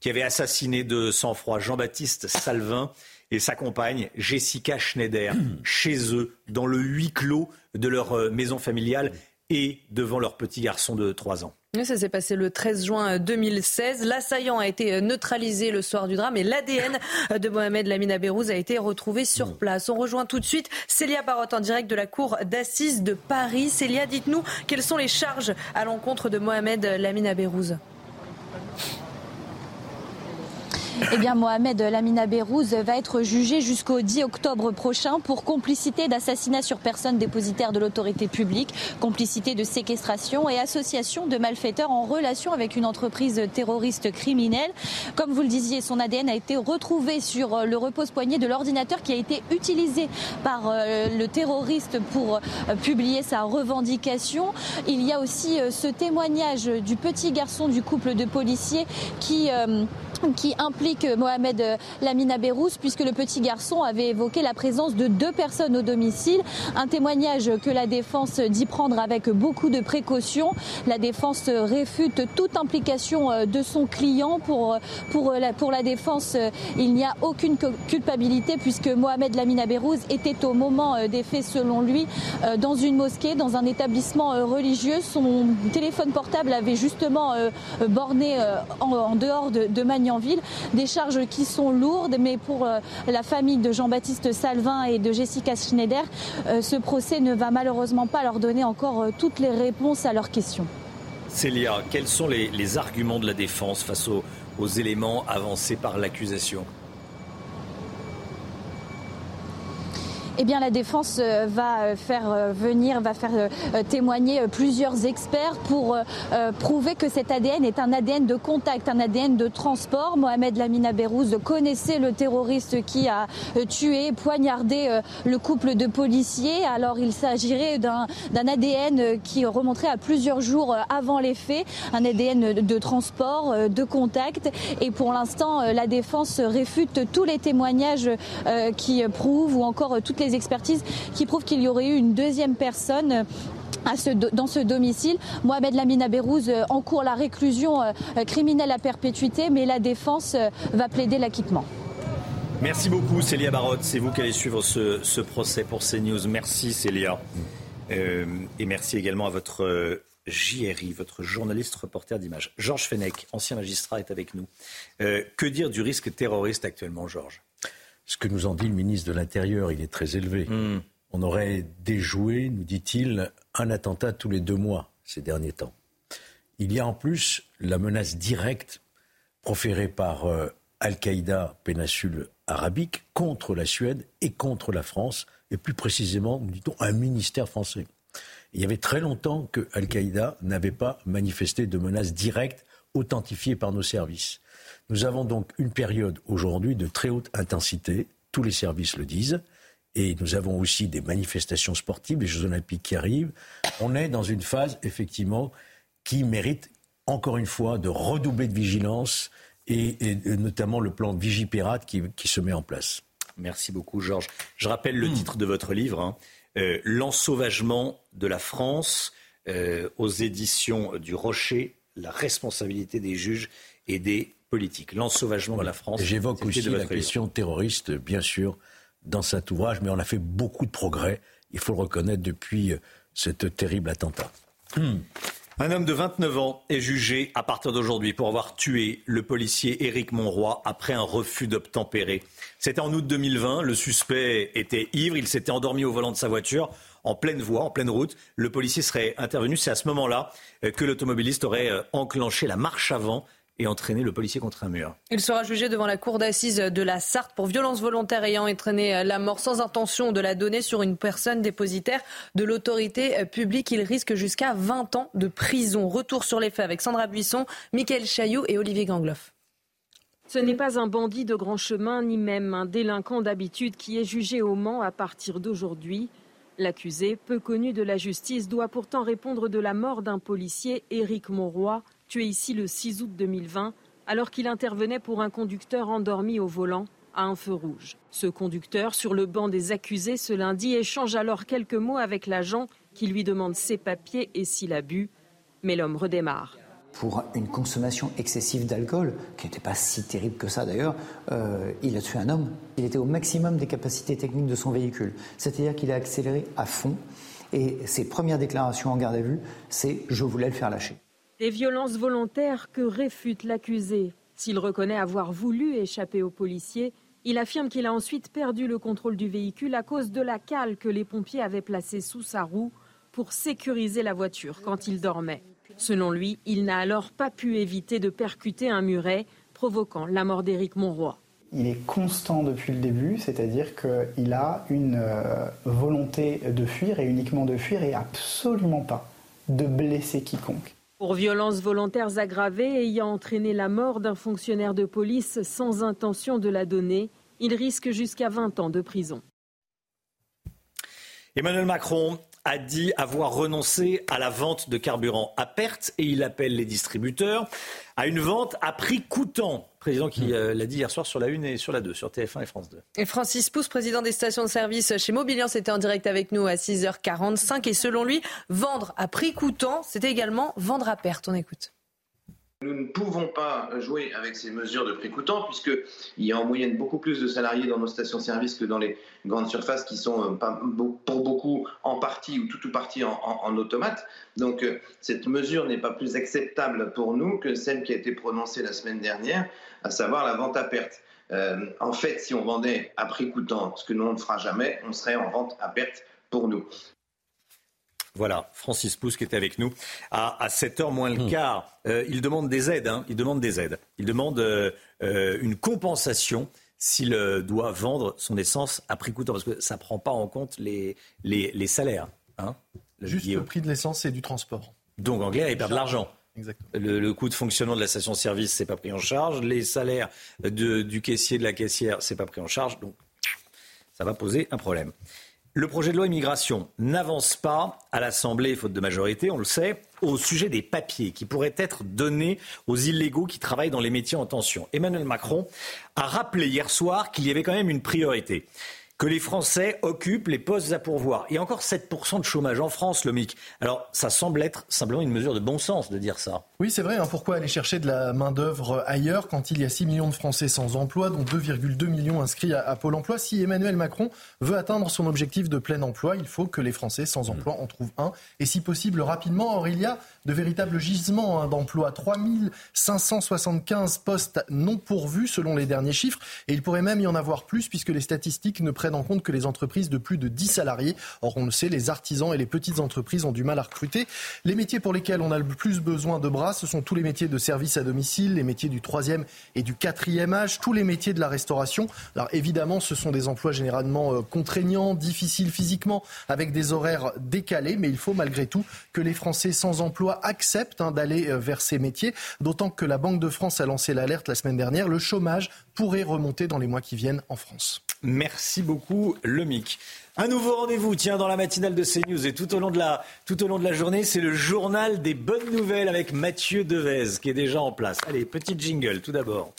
qui avait assassiné de sang-froid Jean-Baptiste Salvin et sa compagne Jessica Schneider chez eux, dans le huis clos de leur euh, maison familiale et devant leur petit garçon de 3 ans. Ça s'est passé le 13 juin 2016. L'assaillant a été euh, neutralisé le soir du drame et l'ADN de Mohamed Lamine Bérouz a été retrouvé sur place. On rejoint tout de suite Célia Barotte en direct de la cour d'assises de Paris. Célia, dites-nous quelles sont les charges à l'encontre de Mohamed Lamine Bérouz? Eh bien, Mohamed Lamina Berrouz va être jugé jusqu'au 10 octobre prochain pour complicité d'assassinat sur personne dépositaire de l'autorité publique, complicité de séquestration et association de malfaiteurs en relation avec une entreprise terroriste criminelle. Comme vous le disiez, son ADN a été retrouvé sur le repose-poignet de l'ordinateur qui a été utilisé par euh, le terroriste pour euh, publier sa revendication. Il y a aussi euh, ce témoignage du petit garçon du couple de policiers qui qui implique Mohamed Lamina Berous puisque le petit garçon avait évoqué la présence de deux personnes au domicile. Un témoignage que la défense dit prendre avec beaucoup de précautions. La défense réfute toute implication euh, de son client. Pour, pour, la, pour la défense, euh, il n'y a aucune culpabilité puisque Mohamed Lamina Berrouz était au moment euh, des faits, selon lui, dans une mosquée, dans un établissement religieux. Son téléphone portable avait justement borné en, dehors de, de Des charges qui sont lourdes, mais pour euh, la famille de Jean-Baptiste Salvin et de Jessica Schneider, euh, ce procès ne va malheureusement pas leur donner encore euh, toutes les réponses à leurs questions. Célia, quels sont les, arguments de la défense face aux éléments avancés par l'accusation? Eh bien, la défense euh, va euh, faire euh, venir, va faire témoigner plusieurs experts pour prouver que cet ADN est un ADN de contact, un ADN de transport. Mohamed Lamina Berrouz connaissait le terroriste qui a tué, poignardé le couple de policiers. Alors, il s'agirait d'un ADN qui remonterait à plusieurs jours avant les faits, un ADN de transport, de contact. Et pour l'instant, la défense réfute tous les témoignages qui prouvent ou encore toutes les expertises qui prouvent qu'il y aurait eu une deuxième personne dans ce domicile. Mohamed Lamina Berrouz euh, encourt la réclusion euh, criminelle à perpétuité, mais la défense euh, va plaider l'acquittement. Merci beaucoup Célia Barotte, c'est vous qui allez suivre ce, procès pour CNews. Merci Célia. et merci également à votre JRI, votre journaliste reporter d'image. Georges Fenech, ancien magistrat, est avec nous. que dire du risque terroriste actuellement, Georges? Ce que nous en dit le ministre de l'Intérieur, il est très élevé. Hmm. On aurait déjoué, nous dit-il, un attentat tous les deux mois ces derniers temps. Il y a en plus la menace directe proférée par euh, Al-Qaïda, péninsule arabique, contre la Suède et contre la France, et plus précisément, nous dit-on, un ministère français. Il y avait très longtemps que Al-Qaïda n'avait pas manifesté de menace directe authentifiée par nos services. Nous avons donc une période aujourd'hui de très haute intensité, tous les services le disent, et nous avons aussi des manifestations sportives, les Jeux olympiques qui arrivent. On est dans une phase, effectivement, qui mérite, encore une fois, de redoubler de vigilance, et, notamment le plan Vigipirate qui, qui se met en place. Merci beaucoup, Georges. Je rappelle le hmm. titre de votre livre, hein. euh, L'ensauvagement de la France, euh, aux éditions du Rocher, la responsabilité des juges et des politique, l'ensauvagement de la France. J'évoque aussi la question terroriste, bien sûr, dans cet ouvrage, mais on a fait beaucoup de progrès, il faut le reconnaître, depuis euh, cet terrible attentat. Hmm. Un homme de 29 ans est jugé à partir d'aujourd'hui pour avoir tué le policier Éric Monroy après un refus d'obtempérer. C'était en août 2020. Le suspect était ivre. Il s'était endormi au volant de sa voiture en pleine voie, en pleine route. Le policier serait intervenu. C'est à ce moment-là euh, que l'automobiliste aurait euh, enclenché la marche avant et entraîner le policier contre un mur. Il sera jugé devant la cour d'assises de la Sarthe pour violence volontaire ayant entraîné la mort sans intention de la donner sur une personne dépositaire de l'autorité publique. Il risque jusqu'à 20 ans de prison. Retour sur les faits avec Sandra Buisson, Mickaël Chaillot et Olivier Gangloff. Ce n'est pas un bandit de grand chemin, ni même un délinquant d'habitude qui est jugé au Mans à partir d'aujourd'hui. L'accusé, peu connu de la justice, doit pourtant répondre de la mort d'un policier, Éric Monroy, tué ici le 6 août 2020 alors qu'il intervenait pour un conducteur endormi au volant à un feu rouge. Ce conducteur, sur le banc des accusés ce lundi, échange alors quelques mots avec l'agent qui lui demande ses papiers et s'il a bu. Mais l'homme redémarre. Pour une consommation excessive d'alcool, qui n'était pas si terrible que ça d'ailleurs, euh, il a tué un homme. Il était au maximum des capacités techniques de son véhicule. C'est-à-dire qu'il a accéléré à fond. Et ses premières déclarations en garde à vue, c'est je voulais le faire lâcher. Des violences volontaires que réfute l'accusé. S'il reconnaît avoir voulu échapper aux policiers, il affirme qu'il a ensuite perdu le contrôle du véhicule à cause de la cale que les pompiers avaient placée sous sa roue pour sécuriser la voiture quand il dormait. Selon lui, il n'a alors pas pu éviter de percuter un muret provoquant la mort d'Éric Monroy. Il est constant depuis le début, c'est-à-dire qu'il a une euh, volonté de fuir et uniquement de fuir et absolument pas de blesser quiconque. Pour violences volontaires aggravées ayant entraîné la mort d'un fonctionnaire de police sans intention de la donner, il risque jusqu'à 20 ans de prison. Emmanuel Macron a dit avoir renoncé à la vente de carburant à perte et il appelle les distributeurs à une vente à prix coûtant. Président qui euh, l'a dit hier soir sur la 1 et sur la 2, sur TF1 et France 2. Et Francis Pousse, président des stations de service chez Mobiliance, était en direct avec nous à 6h45 et selon lui, vendre à prix coûtant, c'était également vendre à perte. On écoute. Nous ne pouvons pas jouer avec ces mesures de prix coûtant puisqu'il y a en moyenne beaucoup plus de salariés dans nos stations-service que dans les grandes surfaces qui sont euh, pour beaucoup en partie ou tout ou partie en, automate. Donc euh, cette mesure n'est pas plus acceptable pour nous que celle qui a été prononcée la semaine dernière, à savoir la vente à perte. Euh, en fait, si on vendait à prix coûtant, ce que nous on ne fera jamais, on serait en vente à perte pour nous. Voilà, Francis Pousse qui était avec nous à, 7h moins le hmm. quart. Euh, il demande des aides. Hein, il demande des aides. Il demande euh, euh, une compensation s'il doit vendre son essence à prix coûtant, parce que ça ne prend pas en compte les, les, salaires. Hein, Juste le prix de l'essence et du transport. Donc en clair, il perd de l'argent. Le, le, coût de fonctionnement de la station-service, c'est pas pris en charge. Les salaires de, du caissier, de la caissière, c'est pas pris en charge. Donc, ça va poser un problème. Le projet de loi immigration n'avance pas à l'Assemblée, faute de majorité, on le sait, au sujet des papiers qui pourraient être donnés aux illégaux qui travaillent dans les métiers en tension. Emmanuel Macron a rappelé hier soir qu'il y avait quand même une priorité que les Français occupent les postes à pourvoir. Il y a encore 7% de chômage en France, le MIC. Alors, ça semble être simplement une mesure de bon sens de dire ça. Oui, c'est vrai. Hein. pourquoi aller chercher de la main-d'œuvre ailleurs quand il y a 6 millions de Français sans emploi, dont 2,2 millions inscrits à, Pôle emploi? Si Emmanuel Macron veut atteindre son objectif de plein emploi, il faut que les Français sans emploi en trouvent un. Et si possible, rapidement. Or, il y a de véritables gisements hein, d'emploi. 3575 postes non pourvus selon les derniers chiffres. Et il pourrait même y en avoir plus puisque les statistiques ne prennent en compte que les entreprises de plus de 10 salariés. Or, on le sait, les artisans et les petites entreprises ont du mal à recruter. Les métiers pour lesquels on a le plus besoin de bras, ce sont tous les métiers de service à domicile, les métiers du troisième et du quatrième âge, tous les métiers de la restauration. Alors évidemment, ce sont des emplois généralement euh, contraignants, difficiles physiquement, avec des horaires décalés, mais il faut malgré tout que les Français sans emploi acceptent hein, d'aller euh, vers ces métiers, d'autant que la Banque de France a lancé l'alerte la semaine dernière. Le chômage pourrait remonter dans les mois qui viennent en France. Merci beaucoup, Lemic. Un nouveau rendez-vous, tiens, dans la matinale de CNews et tout au long de la, tout au long de la journée, c'est le journal des bonnes nouvelles avec Mathieu Devez qui est déjà en place. Allez, petit jingle tout d'abord.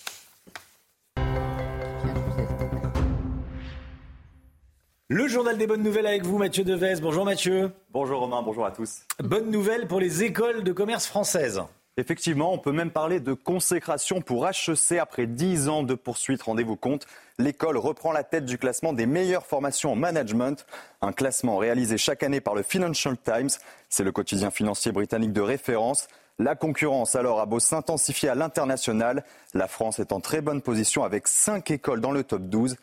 Le journal des bonnes nouvelles avec vous, Mathieu Devez. Bonjour Mathieu. Bonjour Romain, bonjour à tous. Bonne nouvelle pour les écoles de commerce françaises. Effectivement, on peut même parler de consécration pour HEC après 10 ans de poursuite. Rendez-vous compte, l'école reprend la tête du classement des meilleures formations en management, un classement réalisé chaque année par le Financial Times. C'est le quotidien financier britannique de référence. La concurrence alors a beau s'intensifier à l'international, la France est en très bonne position avec 5 écoles dans le top 12.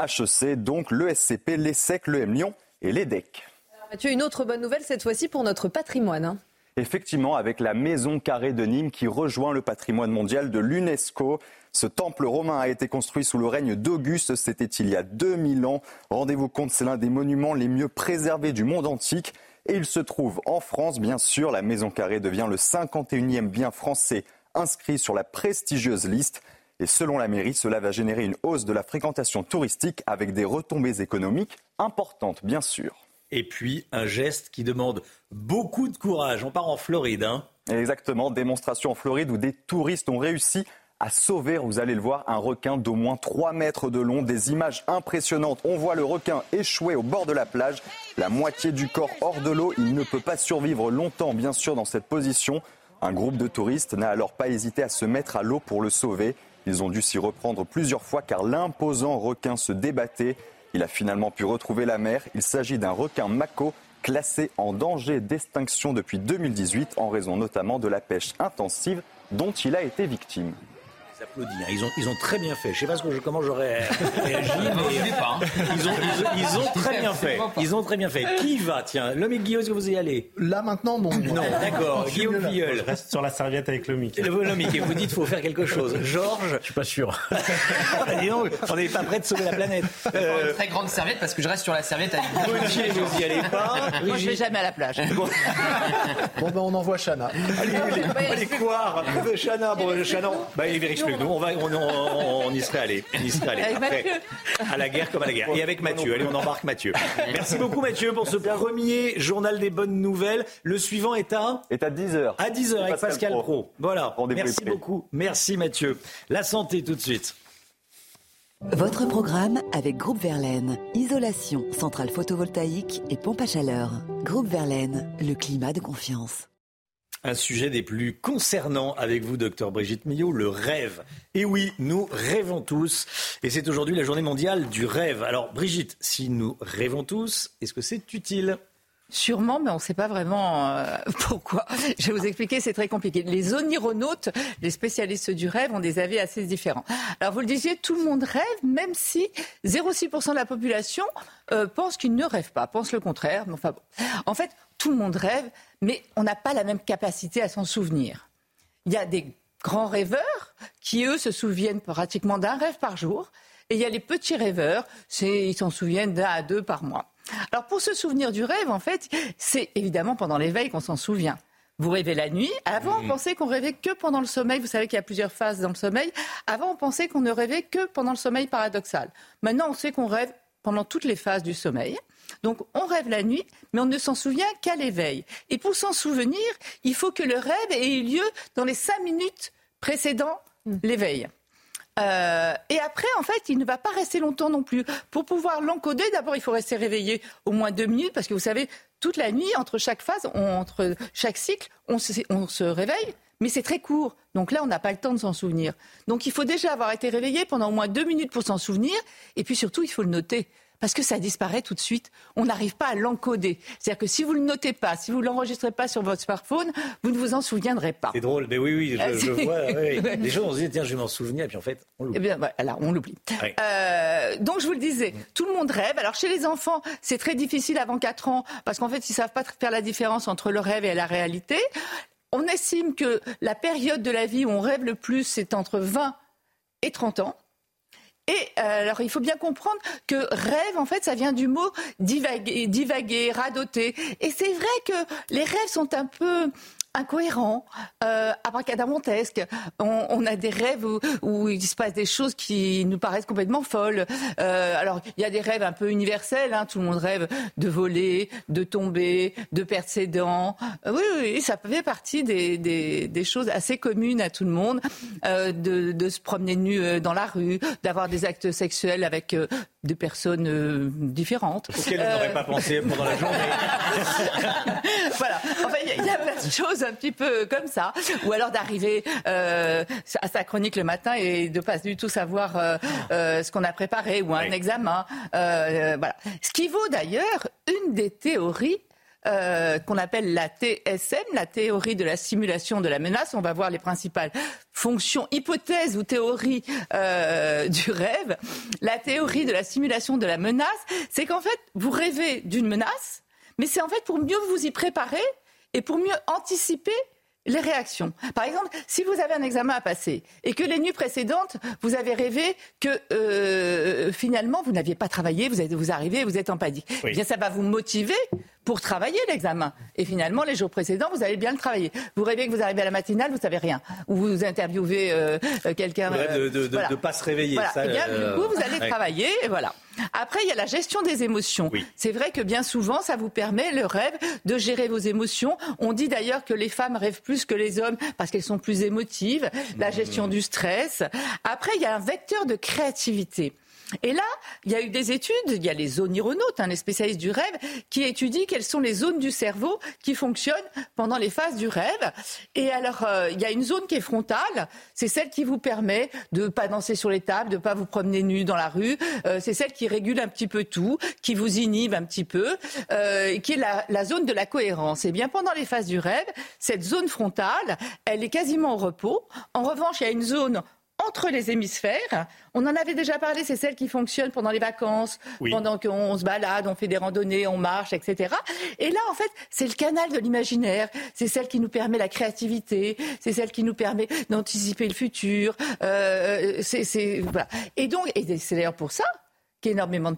HEC, donc l'ESCP, l'ESSEC, l'EM Lyon et l'EDEC. Mathieu, une autre bonne nouvelle cette fois-ci pour notre patrimoine. Hein effectivement avec la maison carrée de Nîmes qui rejoint le patrimoine mondial de l'UNESCO. Ce temple romain a été construit sous le règne d'Auguste, c'était il y a 2000 ans. Rendez-vous compte, c'est l'un des monuments les mieux préservés du monde antique. Et il se trouve en France, bien sûr. La maison carrée devient le 51e bien français inscrit sur la prestigieuse liste. Et selon la mairie, cela va générer une hausse de la fréquentation touristique avec des retombées économiques importantes, bien sûr et puis un geste qui demande beaucoup de courage. On part en Floride. Hein. Exactement, démonstration en Floride où des touristes ont réussi à sauver, vous allez le voir, un requin d'au moins 3 mètres de long. Des images impressionnantes. On voit le requin échoué au bord de la plage, la moitié du corps hors de l'eau. Il ne peut pas survivre longtemps, bien sûr, dans cette position. Un groupe de touristes n'a alors pas hésité à se mettre à l'eau pour le sauver. Ils ont dû s'y reprendre plusieurs fois car l'imposant requin se débattait. Il a finalement pu retrouver la mer. Il s'agit d'un requin mako classé en danger d'extinction depuis 2018 en raison notamment de la pêche intensive dont il a été victime. Hein. Ils ont, ils ont très bien fait. Je sais pas ce que je, comment j'aurais réagi, mais hein. ils, ont, ils, ont, très bien fait. Ils ont très bien fait. Qui va Tiens, l'homme Guillaume, est-ce que vous y allez? Là maintenant, non. Non, d'accord. Guillaume Filleul. Je reste sur la serviette avec le Mickey. Le Mickey, vous dites qu'il faut faire quelque chose. Georges? Je suis pas sûr. on n'est pas prêt de sauver la planète. Euh... Une très grande serviette parce que je reste sur la serviette avec Gauthier, vous y allez pas? Moi, je vais jamais à la plage. Bon, ben on envoie Chana. Allez, allez, quoi Chana, bon, Chana, bah, il vérifie nous. On, va, on, on, on, y serait allé. On y serait allé. Après, à la guerre comme à la guerre. Et avec Mathieu. Allez, on embarque Mathieu. Merci beaucoup Mathieu pour ce premier journal des bonnes nouvelles. Le suivant est à Est à 10h. À 10h avec Pascal, Pro. Voilà. Merci beaucoup. Merci Mathieu. La santé tout de suite. Votre programme avec Groupe Verlaine. Isolation, centrale photovoltaïque et pompe à chaleur. Groupe Verlaine, le climat de confiance. Un sujet des plus concernants avec vous, docteur Brigitte Millot, le rêve. Et oui, nous rêvons tous. Et c'est aujourd'hui la journée mondiale du rêve. Alors, Brigitte, si nous rêvons tous, est-ce que c'est utile? Sûrement, mais on ne sait pas vraiment euh, pourquoi. Je vais vous expliquer, c'est très compliqué. Les onironautes, les spécialistes du rêve, ont des avis assez différents. Alors vous le disiez, tout le monde rêve, même si 0,6% de la population euh, pense qu'il ne rêve pas, pense le contraire. En fait, tout le monde rêve, mais on n'a pas la même capacité à s'en souvenir. Il y a des grands rêveurs qui, eux, se souviennent pratiquement d'un rêve par jour. Et il y a les petits rêveurs, ils s'en souviennent d'un à deux par mois. Alors pour se souvenir du rêve, en fait, c'est évidemment pendant l'éveil qu'on s'en souvient. Vous rêvez la nuit. Avant, on mmh. pensait qu'on rêvait que pendant le sommeil. Vous savez qu'il y a plusieurs phases dans le sommeil. Avant, on pensait qu'on ne rêvait que pendant le sommeil paradoxal. Maintenant, on sait qu'on rêve pendant toutes les phases du sommeil. Donc, on rêve la nuit, mais on ne s'en souvient qu'à l'éveil. Et pour s'en souvenir, il faut que le rêve ait eu lieu dans les cinq minutes précédant mmh. l'éveil. Euh, et après, en fait, il ne va pas rester longtemps non plus. Pour pouvoir l'encoder, d'abord, il faut rester réveillé au moins deux minutes, parce que vous savez, toute la nuit, entre chaque phase, entre chaque cycle, on se, on se réveille, mais c'est très court. Donc là, on n'a pas le temps de s'en souvenir. Donc il faut déjà avoir été réveillé pendant au moins deux minutes pour s'en souvenir, et puis surtout, il faut le noter parce que ça disparaît tout de suite. On n'arrive pas à l'encoder. C'est-à-dire que si vous ne le notez pas, si vous ne l'enregistrez pas sur votre smartphone, vous ne vous en souviendrez pas. C'est drôle, mais oui, oui, je, ah, vois. Les gens, on se dit, tiens, je vais m'en souvenir, et puis en fait, on l'oublie. Eh bien, voilà, on l'oublie. Euh, donc, je vous le disais, tout le monde rêve. Alors, chez les enfants, c'est très difficile avant 4 ans, parce qu'en fait, ils ne savent pas faire la différence entre le rêve et la réalité. On estime que la période de la vie où on rêve le plus, c'est entre 20 et 30 ans. Et euh, alors, il faut bien comprendre que rêve, en fait, ça vient du mot divaguer, divaguer radoter. Et c'est vrai que les rêves sont un peu incohérent, euh, abracadamontesque. On, on, a des rêves où, il se passe des choses qui nous paraissent complètement folles. Euh, alors, il y a des rêves un peu universels. Hein. Tout le monde rêve de voler, de tomber, de perdre ses dents. Euh, oui, oui, ça fait partie des, des, des, choses assez communes à tout le monde. Euh, de, de, se promener nu euh, dans la rue, d'avoir des actes sexuels avec euh, des personnes différentes. Auxquelles on n'aurait pas pensé pendant la journée. voilà. Choses un petit peu comme ça, ou alors d'arriver euh, à sa chronique le matin et de pas du tout savoir euh, euh, ce qu'on a préparé ou un examen. voilà. Ce qui vaut d'ailleurs une des théories qu'on appelle la TSM, la théorie de la simulation de la menace. On va voir les principales fonctions, hypothèses ou théories du rêve. La théorie de la simulation de la menace, c'est qu'en fait, vous rêvez d'une menace, mais c'est en fait pour mieux vous y préparer et pour mieux anticiper les réactions. Par exemple, si vous avez un examen à passer et que les nuits précédentes, vous avez rêvé que euh, finalement vous n'aviez pas travaillé, vous, êtes, vous arrivez, vous êtes en panique. Eh bien, ça va vous motiver pour travailler l'examen. Et finalement, les jours précédents, vous allez bien le travailler. Vous rêvez que vous arrivez à la matinale, vous savez rien. Ou vous interviewez euh, euh quelqu'un. de ne voilà. pas se réveiller. Voilà. Ça, et eh bien, du coup, vous allez travailler, et voilà. Après, il y a la gestion des émotions. C'est vrai que bien souvent, ça vous permet, le rêve, de gérer vos émotions. On dit d'ailleurs que les femmes rêvent plus que les hommes parce qu'elles sont plus émotives. La gestion du stress. Après, il y a un vecteur de créativité. Et là, il y a eu des études, il y a les onironautes, hein, les spécialistes du rêve, qui étudient quelles sont les zones du cerveau qui fonctionnent pendant les phases du rêve. Et alors, euh, il y a une zone qui est frontale, c'est celle qui vous permet de pas danser sur les tables, de pas vous promener nu dans la rue. Euh, c'est celle qui régule un petit peu tout, qui vous inhibe un petit peu, euh, qui est la, la zone de la cohérence. Et bien pendant les phases du rêve, cette zone frontale, elle est quasiment au repos. En revanche, il y a une zone entre les hémisphères, on en avait déjà parlé, c'est celle qui fonctionne pendant les vacances, pendant qu'on se balade, on fait des randonnées, on marche, etc. Et là, en fait, c'est le canal de l'imaginaire, c'est celle qui nous permet la créativité, c'est celle qui nous permet d'anticiper le futur. Euh, c'est, voilà. Et donc, et c'est d'ailleurs pour ça qu'énormément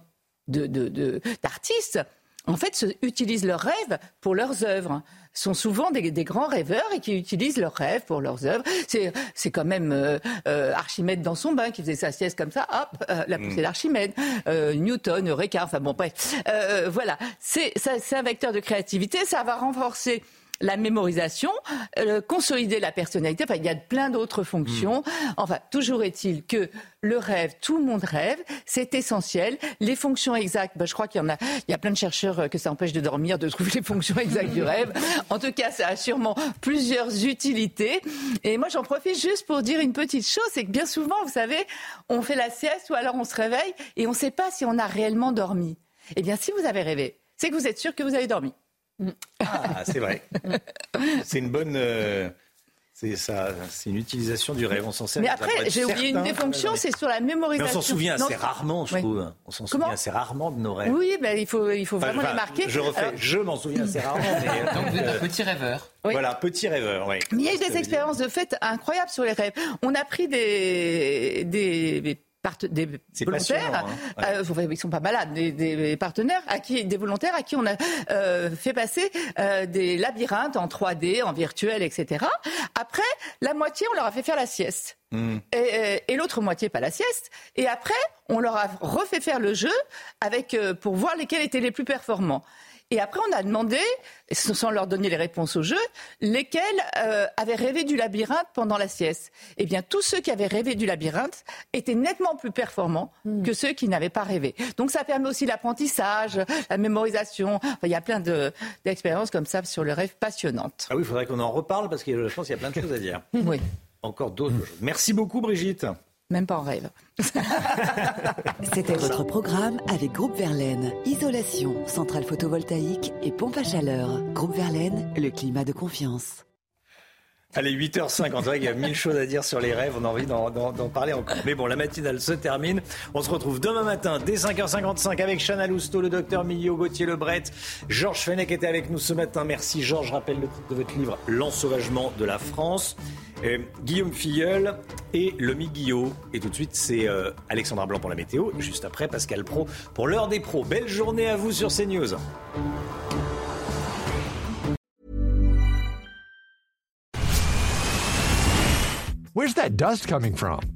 d'artistes, en fait, utilisent leurs rêves pour leurs œuvres. Sont souvent des, grands rêveurs et qui utilisent leurs rêves pour leurs œuvres. C'est quand même euh, euh, Archimède dans son bain qui faisait sa sieste comme ça, hop, euh, la poussée mm. d'Archimède, Newton, Eureka, enfin bon bref, voilà, c'est un vecteur de créativité, ça va renforcer la mémorisation, euh, consolider la personnalité. Enfin, il y a plein d'autres fonctions. Hmm. Enfin, toujours est-il que le rêve, tout le monde rêve, c'est essentiel. Les fonctions exactes, ben, je crois qu'il y en a, il y a plein de chercheurs euh, que ça empêche de dormir, de trouver les fonctions exactes du rêve. En tout cas, ça a sûrement plusieurs utilités. Et moi, j'en profite juste pour dire une petite chose, c'est que bien souvent, vous savez, on fait la sieste ou alors on se réveille et on ne sait pas si on a réellement dormi. Eh bien, si vous avez rêvé, c'est que vous êtes sûr que vous avez dormi. Ah, c'est vrai. c'est une bonne. Euh, c'est ça, c'est une utilisation du rêve. On s'en sert. Mais après, j'ai oublié une des fonctions, c'est sur la mémorisation. Mais on s'en souvient assez rarement, je trouve. On s'en souvient assez rarement de nos rêves. Oui, ben, il faut, il faut vraiment les marquer. Je refais, je m'en souviens assez rarement. Mais, Donc vous êtes un petit rêveur. Voilà, petit rêveur, oui. Mais il y a eu des expériences de fait incroyables sur les rêves. On a pris des, des des volontaires, hein. euh, ils sont pas malades, des, partenaires à qui, des volontaires à qui on a euh, fait passer euh, des labyrinthes en 3D, en virtuel, etc. Après, la moitié, on leur a fait faire la sieste. Hmm. Et, et l'autre moitié, pas la sieste. Et après, on leur a refait faire le jeu avec, pour voir lesquels étaient les plus performants. Et après, on a demandé, sans leur donner les réponses au jeu, lesquels euh, avaient rêvé du labyrinthe pendant la sieste. Eh bien, tous ceux qui avaient rêvé du labyrinthe étaient nettement plus performants hmm. que ceux qui n'avaient pas rêvé. Donc, ça permet aussi l'apprentissage, la mémorisation. il y a plein d'expériences comme ça sur le rêve passionnantes. Ah oui, il faudrait qu'on en reparle parce que je pense qu'il y a plein de choses à dire. oui. Encore d'autres choses. Merci beaucoup, Brigitte. Même pas en rêve. C'était votre programme avec Groupe Verlaine. Isolation, centrale photovoltaïque et pompe à chaleur. Groupe Verlaine, le climat de confiance. Allez, 8h50, vrai qu'il y a mille choses à dire sur les rêves, on a envie d'en parler encore. Mais bon, la matinale se termine. On se retrouve demain matin dès 5h55 avec Chana Lousteau, le docteur Millot, Gauthier Lebret. Georges Fenech était avec nous ce matin. Merci Georges. Je rappelle le titre de votre livre, L'ensauvagement de la France. Euh, Guillaume Filleul et Lomi Guillot. Et tout de suite, c'est euh, Alexandra Blanc pour la météo. Juste après, Pascal Pro pour l'heure des pros. Belle journée à vous sur CNews. Where's that dust coming from?